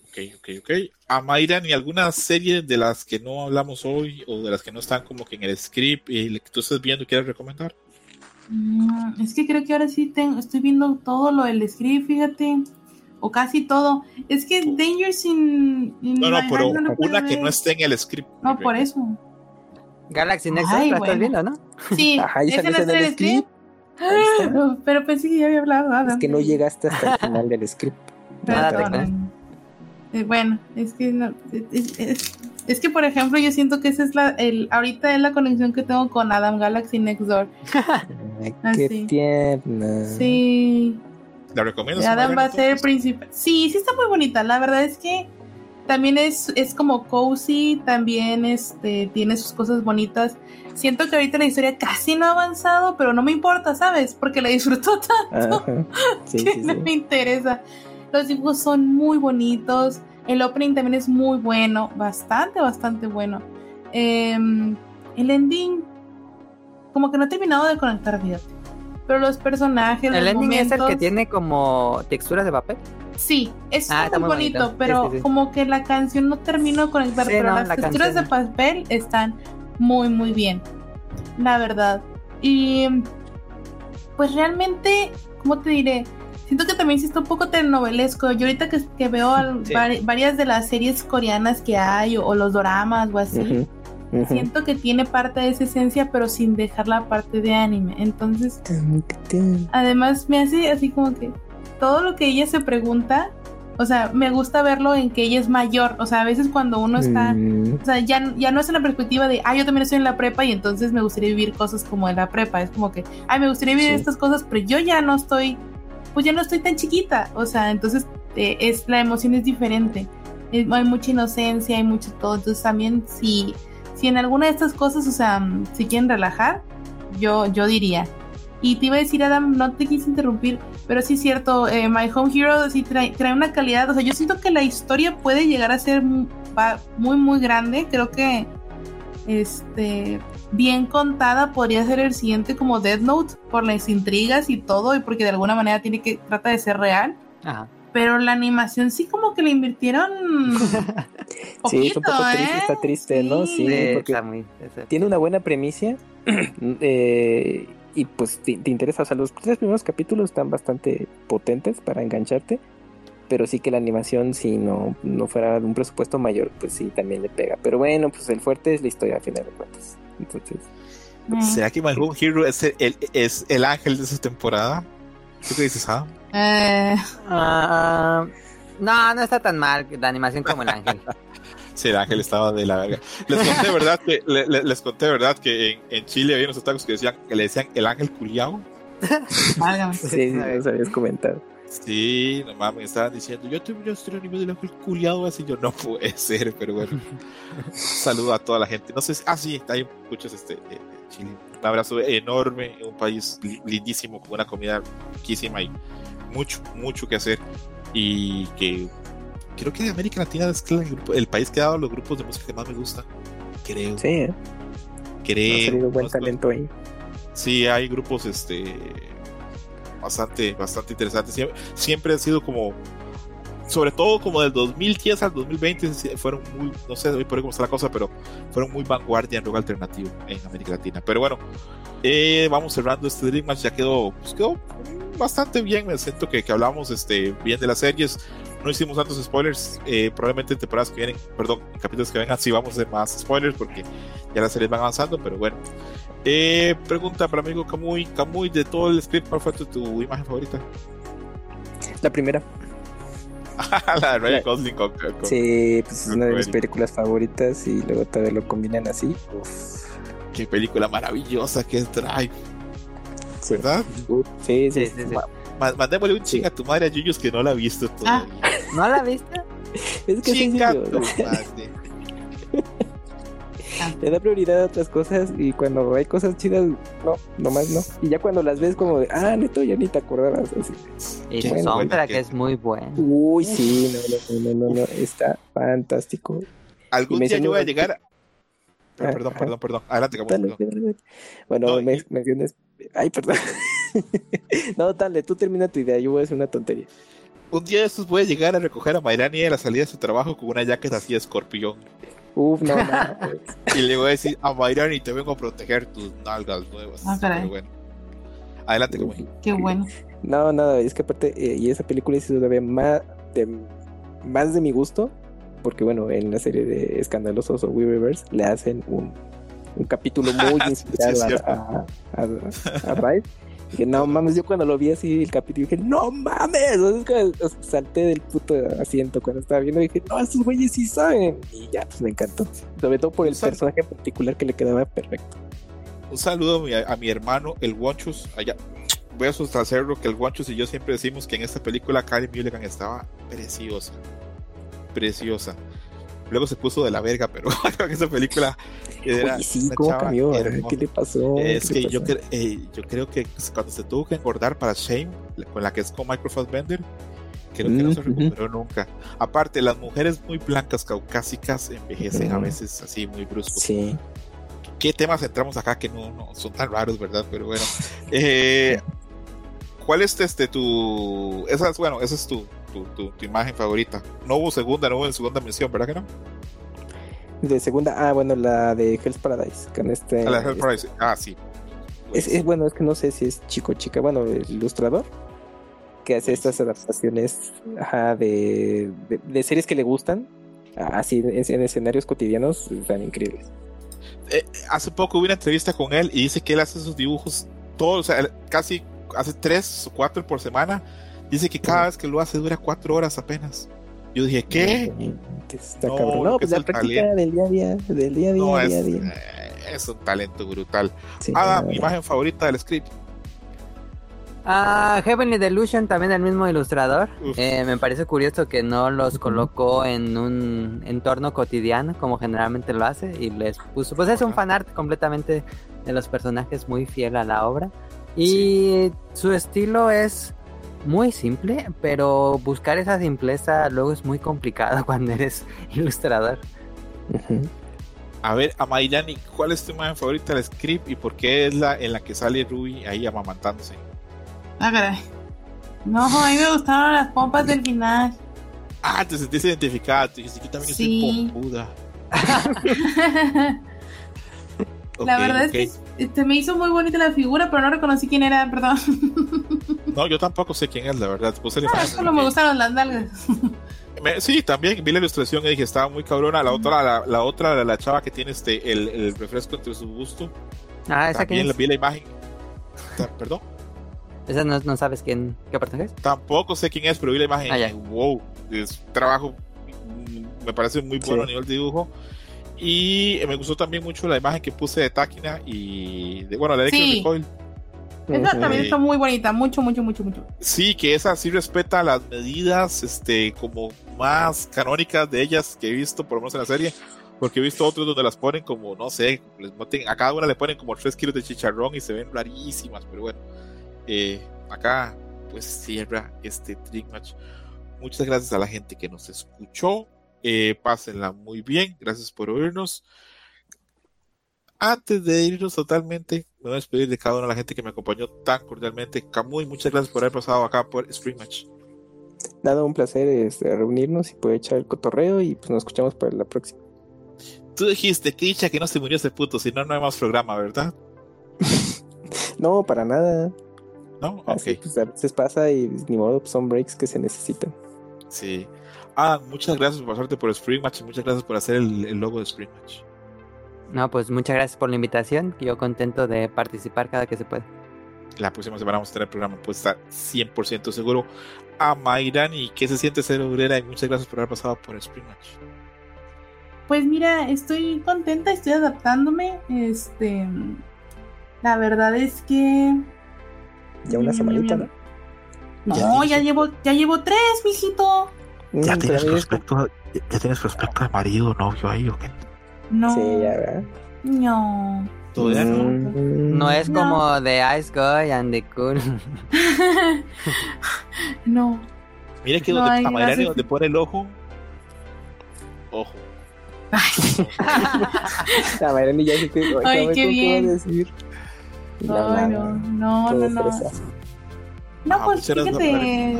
Ok, ok, ok. A Mayra, ¿ni alguna serie de las que no hablamos hoy o de las que no están como que en el script y que tú estás viendo y quieres recomendar? Mm, es que creo que ahora sí tengo, estoy viendo todo lo del script, fíjate. O casi todo. Es que Dangers in. in No, no, My pero puedo una que no esté en el script. No, por eso. Galaxy Nexus, Ay, bueno. estás viendo, ¿no? Sí, Ajá, ese no en está en el el script. Pero pensé que ya había hablado. Adam. Es que no llegaste hasta el final del script. Nada. Eh, bueno, es que no, es, es- es que por ejemplo yo siento que esa es la el ahorita es la conexión que tengo con Adam Galaxy Next Door. Ay, qué tierna. Sí, ¿La recomiendas? Adam va a ser el principal. Sí, sí está muy bonita. La verdad es que también es, es como cozy, también este tiene sus cosas bonitas. Siento que ahorita la historia casi no ha avanzado, pero no me importa, ¿sabes? Porque la disfruto tanto. Sí, que sí, no sí. me interesa. Los dibujos son muy bonitos. El opening también es muy bueno. Bastante, bastante bueno. Em, el ending, como que no he terminado de conectar, fíjate. Pero los personajes, El los ending es el que tiene como texturas de papel. Sí, es Ah, muy muy bonito, bonito. pero Sí, sí, sí. como que la canción no termino de conectar, Sí, pero no, las la texturas de canción. papel están muy, muy bien. La verdad. Y pues realmente, ¿cómo te diré? Siento que también sí está un poco telenovelesco. Yo ahorita que, que veo al- varias de las series coreanas que hay o, o los doramas o así, siento que tiene parte de esa esencia, pero sin dejar la parte de anime. Entonces, además me hace así como que todo lo que ella se pregunta, o sea, me gusta verlo en que ella es mayor, o sea, a veces cuando uno está, Mm, o sea, ya, ya no es en la perspectiva de, ah, yo también estoy en la prepa y entonces me gustaría vivir cosas como en la prepa, es como que, ay, me gustaría vivir Sí. estas cosas, pero yo ya no estoy, pues ya no estoy tan chiquita, o sea, entonces eh, es, la emoción es diferente, Es- hay mucha inocencia, hay mucho todo, entonces también si, si en alguna de estas cosas, o sea, mm, si quieren relajar, yo, yo diría. Y te iba a decir, Adam, no te quise interrumpir, pero sí es cierto, eh, My Home Hero sí trae, trae una calidad, o sea, yo siento que la historia puede llegar a ser mu- va- muy, muy grande, creo que este bien contada podría ser el siguiente como Death Note por las intrigas y todo y porque de alguna manera tiene que trata de ser real Ajá. pero la animación sí como que le invirtieron Sí, es un poco poquito, triste, ¿eh? está triste, ¿no? Sí, Sí, porque está muy- ese- tiene una buena premisa eh, y pues te, te interesa. O sea, los tres primeros capítulos están bastante potentes para engancharte, pero sí que la animación, si no, no fuera de un presupuesto mayor, pues sí, también le pega. Pero bueno, pues el fuerte es la historia, al final de cuentas. Entonces, Mm. ¿Será que My Home Hero es el, el- es el ángel de esa temporada? ¿Tú qué dices, ah? Eh, Ah, no, no está tan mal la animación como el ángel. Sí, el ángel estaba de la verga. Les conté, ¿verdad? Que, le- le- les conté, ¿verdad? Que en, en Chile había unos otakus que, decían, que le decían el ángel culiao. sí, sí, nos habías comentado. Sí, no mames, estaban diciendo, yo a hacer anime del ángel culiao. Así yo, no puede ser, pero bueno. Saludo a toda la gente. No sé si, ah, sí, hay muchos este, eh, Chile. Un abrazo enorme, un país li- lindísimo, con una comida riquísima y mucho, mucho que hacer. Y que creo que de América Latina es el, grupo, el país que ha dado los grupos de música que más me gusta. Creo. Sí, ¿eh? creo. ha salido buen talento ahí. Sí, hay grupos este bastante, bastante interesantes. Siempre, siempre han sido como, sobre todo como del 2010 al 2020, sí, fueron muy, no sé hoy por cómo está la cosa, pero fueron muy vanguardia en rock alternativo en América Latina. Pero bueno, eh, vamos cerrando este Dream Match, ya quedó, pues quedó bastante bien. Me siento que, que hablamos este, bien de las series. No hicimos tantos spoilers. Eh, probablemente en temporadas que vienen, perdón, en capítulos que vengan, sí vamos a hacer más spoilers porque ya las series van avanzando. Pero bueno, eh, pregunta para amigo Camuy. Camuy, de todo el script, ¿cuál fue tu, tu imagen favorita? La primera. la de Ryan Gosling con, con- Sí, pues es una de mis películas favoritas y luego todavía lo combinan así. Uf. Qué película maravillosa que es Drive, Sí. ¿verdad? Sí, sí, Sí, sí, sí. Ma- Mandémosle un ching Sí. a tu madre a Yuyos que no la ha visto Ah. ¿No la viste? Es que sí, tu madre. le da prioridad a otras cosas y cuando hay cosas chidas, no, nomás no. Y ya cuando las ves como de, ah, neto, ya ni te acordabas. Así. Y bueno, soundtrack que- es muy bueno. Uy, sí, no, no, no, no, no, está fantástico. Algún día yo voy a llegar. Pero, Ah, perdón, ajá. perdón, perdón. Adelante, Dale, dale, dale. Bueno, No, me, y- menciones. Ay, perdón. no, dale, tú termina tu idea, yo voy a hacer una tontería. Un día de estos voy a llegar a recoger a Mayrani a la salida de su trabajo con una jacket así de escorpión. Uf, no, no. pues. Y le voy a decir a Mayrani, te vengo a proteger tus nalgas nuevas. Ah, caray. Pero bueno. Adelante, Camuy. Qué bueno. No, nada, es que aparte, eh, y esa película es todavía más de, más de mi gusto, porque bueno, en la serie de Escandalosos o We Reverse le hacen un, un capítulo muy inspirado a, a, a, a Drive. Dije, no mames, yo cuando lo vi así el capítulo dije, no mames, o sea, o salté del puto asiento cuando estaba viendo dije, no, estos güeyes sí saben. Y ya, pues me encantó. Sobre todo por el personaje en particular que le quedaba perfecto. Un saludo a mi, a mi hermano, el Wonchus, allá. Voy a sustracerlo que el Wonchus y yo siempre decimos que en esta película Karen Mulligan estaba preciosa. Preciosa. Luego se puso de la verga, pero esa película era. ¿Qué le pasó? Es ¿Qué le que yo, cre- eh, yo creo que cuando se tuvo que engordar para Shame, con la que es con Micro Fassbender, creo que no se recuperó nunca. Aparte, las mujeres muy blancas, caucásicas, envejecen a veces así muy bruscos. Sí. ¿Qué temas entramos acá que no, no son tan raros, verdad? Pero bueno. Eh, ¿Cuál es este tu. Esa es, bueno, esa es tu, tu, tu- tu imagen favorita. No hubo segunda, no hubo en segunda mención, ¿verdad que no? De segunda, ah, bueno, la de Hell's Paradise, con este... A la Hell Price. Ah, sí. Es, es- bueno, es que no sé si es chico o chica, bueno, el ilustrador que hace estas adaptaciones ajá, de, de, de series que le gustan, así en, en escenarios cotidianos, están increíbles. Eh, hace poco hubo una entrevista con él y dice que él hace sus dibujos todos, o sea, casi hace tres o cuatro por semana. Dice que cada vez que lo hace dura cuatro horas apenas. Yo dije, ¿qué? Está No, cabrón. pues es la práctica talento. del día a día, del día a día, No, es, día a día. eh, es un talento brutal. Sí, Ah, mi imagen favorita del script. Ah, Heavenly Delusion, también del mismo ilustrador. Eh, me parece curioso que no los colocó en un entorno cotidiano como generalmente lo hace y les puso, pues es un fanart completamente de los personajes muy fiel a la obra y su estilo es muy simple, pero buscar esa simpleza luego es muy complicado cuando eres ilustrador. A ver, a Mayrani, ¿cuál es tu imagen favorita del script y por qué es la en la que sale Ruby ahí amamantándose? Ah, caray. No, a mí me gustaron las pompas del final. Ah, te sentiste identificada. Tú dijiste que también Sí. estoy pompuda. la verdad es que este, me hizo muy bonita la figura, pero no reconocí quién era, perdón. No, yo tampoco sé quién es, la verdad. Puse la Ah, imagen solo me porque- gustaron las nalgas. Me- sí, también vi la ilustración y dije, estaba muy cabrona. La otra, la, la otra, la, la chava que tiene este el, el refresco entre su busto. Ah, esa quién También es? vi la imagen. Perdón. Esa no, no sabes quién, qué personaje es. Tampoco sé quién es, pero vi la imagen Ah, wow, es un trabajo, mm, me parece muy bueno Sí. a nivel de dibujo. Y me gustó también mucho la imagen que puse de Takina y de, bueno, la de Sí. Recoil. Esa también está muy bonita, mucho, mucho, mucho, mucho. Sí, que esa sí respeta las medidas, este, como más canónicas de ellas que he visto, por lo menos en la serie. Porque he visto otros donde las ponen como, no sé, les meten- a cada una le ponen como 3 kilos de chicharrón y se ven rarísimas, pero bueno. eh, acá, pues cierra este Trick Match. Muchas gracias a la gente que nos escuchó. Eh, pásenla muy bien. Gracias por oírnos. Antes de irnos totalmente, me voy a despedir de cada una de la gente que me acompañó tan cordialmente. Camuy, muchas gracias por haber pasado acá por Spring Match. Nada, un placer este, reunirnos y poder echar el cotorreo y pues nos escuchamos para la próxima. Tú dijiste que dicha que no se murió ese puto, si no, no hay más programa, ¿verdad? no, para nada. No, Así, ok. pues, a veces pasa y ni modo, pues, son breaks que se necesitan. Sí. Ah, muchas gracias por pasarte por Spring Match y muchas gracias por hacer el, el logo de Spring Match. No, pues muchas gracias por la invitación. Yo contento de participar cada que se pueda. La próxima semana vamos a tener el programa, pues está 100% seguro. A Mayrani, ¿qué se siente ser obrera? Y muchas gracias por haber pasado por Spring Match. Pues mira, estoy contenta, estoy adaptándome. Este, la verdad es que Ya una Mm, semanita, ¿no? no, Ya llevo, ya llevo tres, mijito. Mm, ¿Ya tienes, todavía es- prospecto, ¿Ya tienes prospecto de marido, novio ahí o qué? No, Sí, ya, ¿verdad? no. Todavía no. Mm, No es No. como The Ice Guy and the Cool. no. Mira que No, donde, ay, a donde pone el ojo. Ojo. La Mayrani ya dice que. Ay, qué ¿cómo bien. decir? Ay, no, no, no, no. fresa. No, Ah, pues fíjate,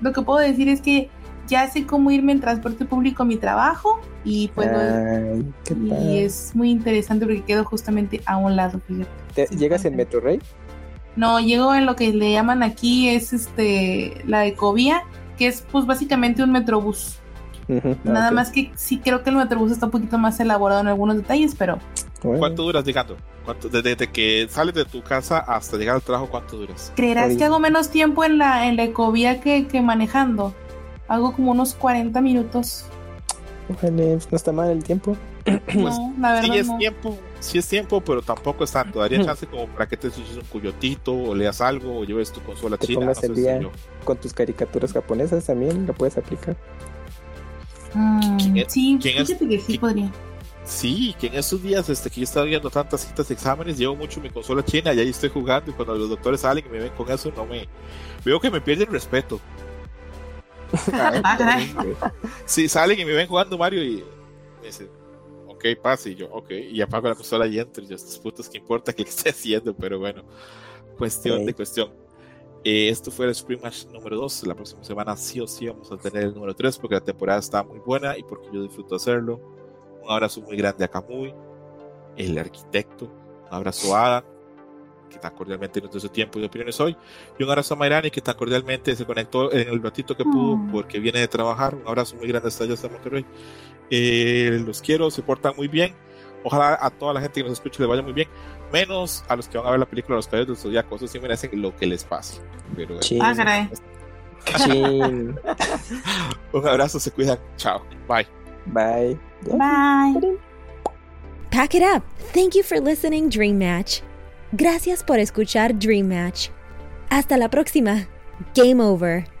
lo que puedo decir es que ya sé cómo irme en transporte público a mi trabajo y puedo Ay, qué y padre. es muy interesante porque quedo justamente a un lado, fíjate. ¿Te- sí, ¿Llegas en. Metro Rey? No, llego en lo que le llaman aquí es este la ecovía, que es pues básicamente un metrobús. Ujú, Nada más que sí creo que el metrobús está un poquito más elaborado en algunos detalles, pero Bueno, ¿Cuánto duras llegando? ¿Cuánto, desde, desde que sales de tu casa hasta llegar al trabajo, ¿cuánto duras? creerás Oye. que hago menos tiempo en la en la ecovía que, que manejando. Hago como unos 40 minutos. ojalá, pues, no está mal el tiempo. no, la verdad Sí es no. tiempo, sí es tiempo, pero tampoco es tanto. Daría chance como para que te eches un cuyotito o leas algo o lleves tu consola Te china. pongas no el día. Con tus caricaturas japonesas también lo puedes aplicar. Mm, ¿Quién es- sí, quién es- fíjate que sí quién- podría. Sí, que en esos días este, que yo estaba viendo tantas citas de exámenes, llevo mucho mi consola china y ahí estoy jugando y cuando los doctores salen y me ven con eso, no me... Veo que me pierden respeto. Ah, caray. Sí, salen y me ven jugando Mario y me dicen, ok, pase, y yo, ok, y apago la consola y entro, y yo, estos putos, ¿qué importa que esté haciendo? Pero bueno, cuestión Ok. de cuestión. Eh, esto fue el Spring Match número 2, la próxima semana sí o sí vamos a tener el número 3 porque la temporada está muy buena y porque yo disfruto hacerlo. Un abrazo muy grande a Camuy, el arquitecto, un abrazo a Adam, que tan cordialmente nos dio su tiempo y opiniones hoy, y un abrazo a Mayrani, que tan cordialmente se conectó en el ratito que pudo Mm. porque viene de trabajar. Un abrazo muy grande hasta allá, hasta Monterrey. Eh, los quiero, se portan muy bien. Ojalá a toda la gente que nos escuche le vaya muy bien, menos a los que van a ver la película Los Caballeros del Zodiaco. Esos sí merecen lo que les pase. Pero bueno, Chin, Ah, un abrazo, se cuidan. Chao. Bye. Bye. Bye. Pack it up. Thank you for listening, Dream Match. Gracias por escuchar Dream Match. Hasta la próxima. Game over.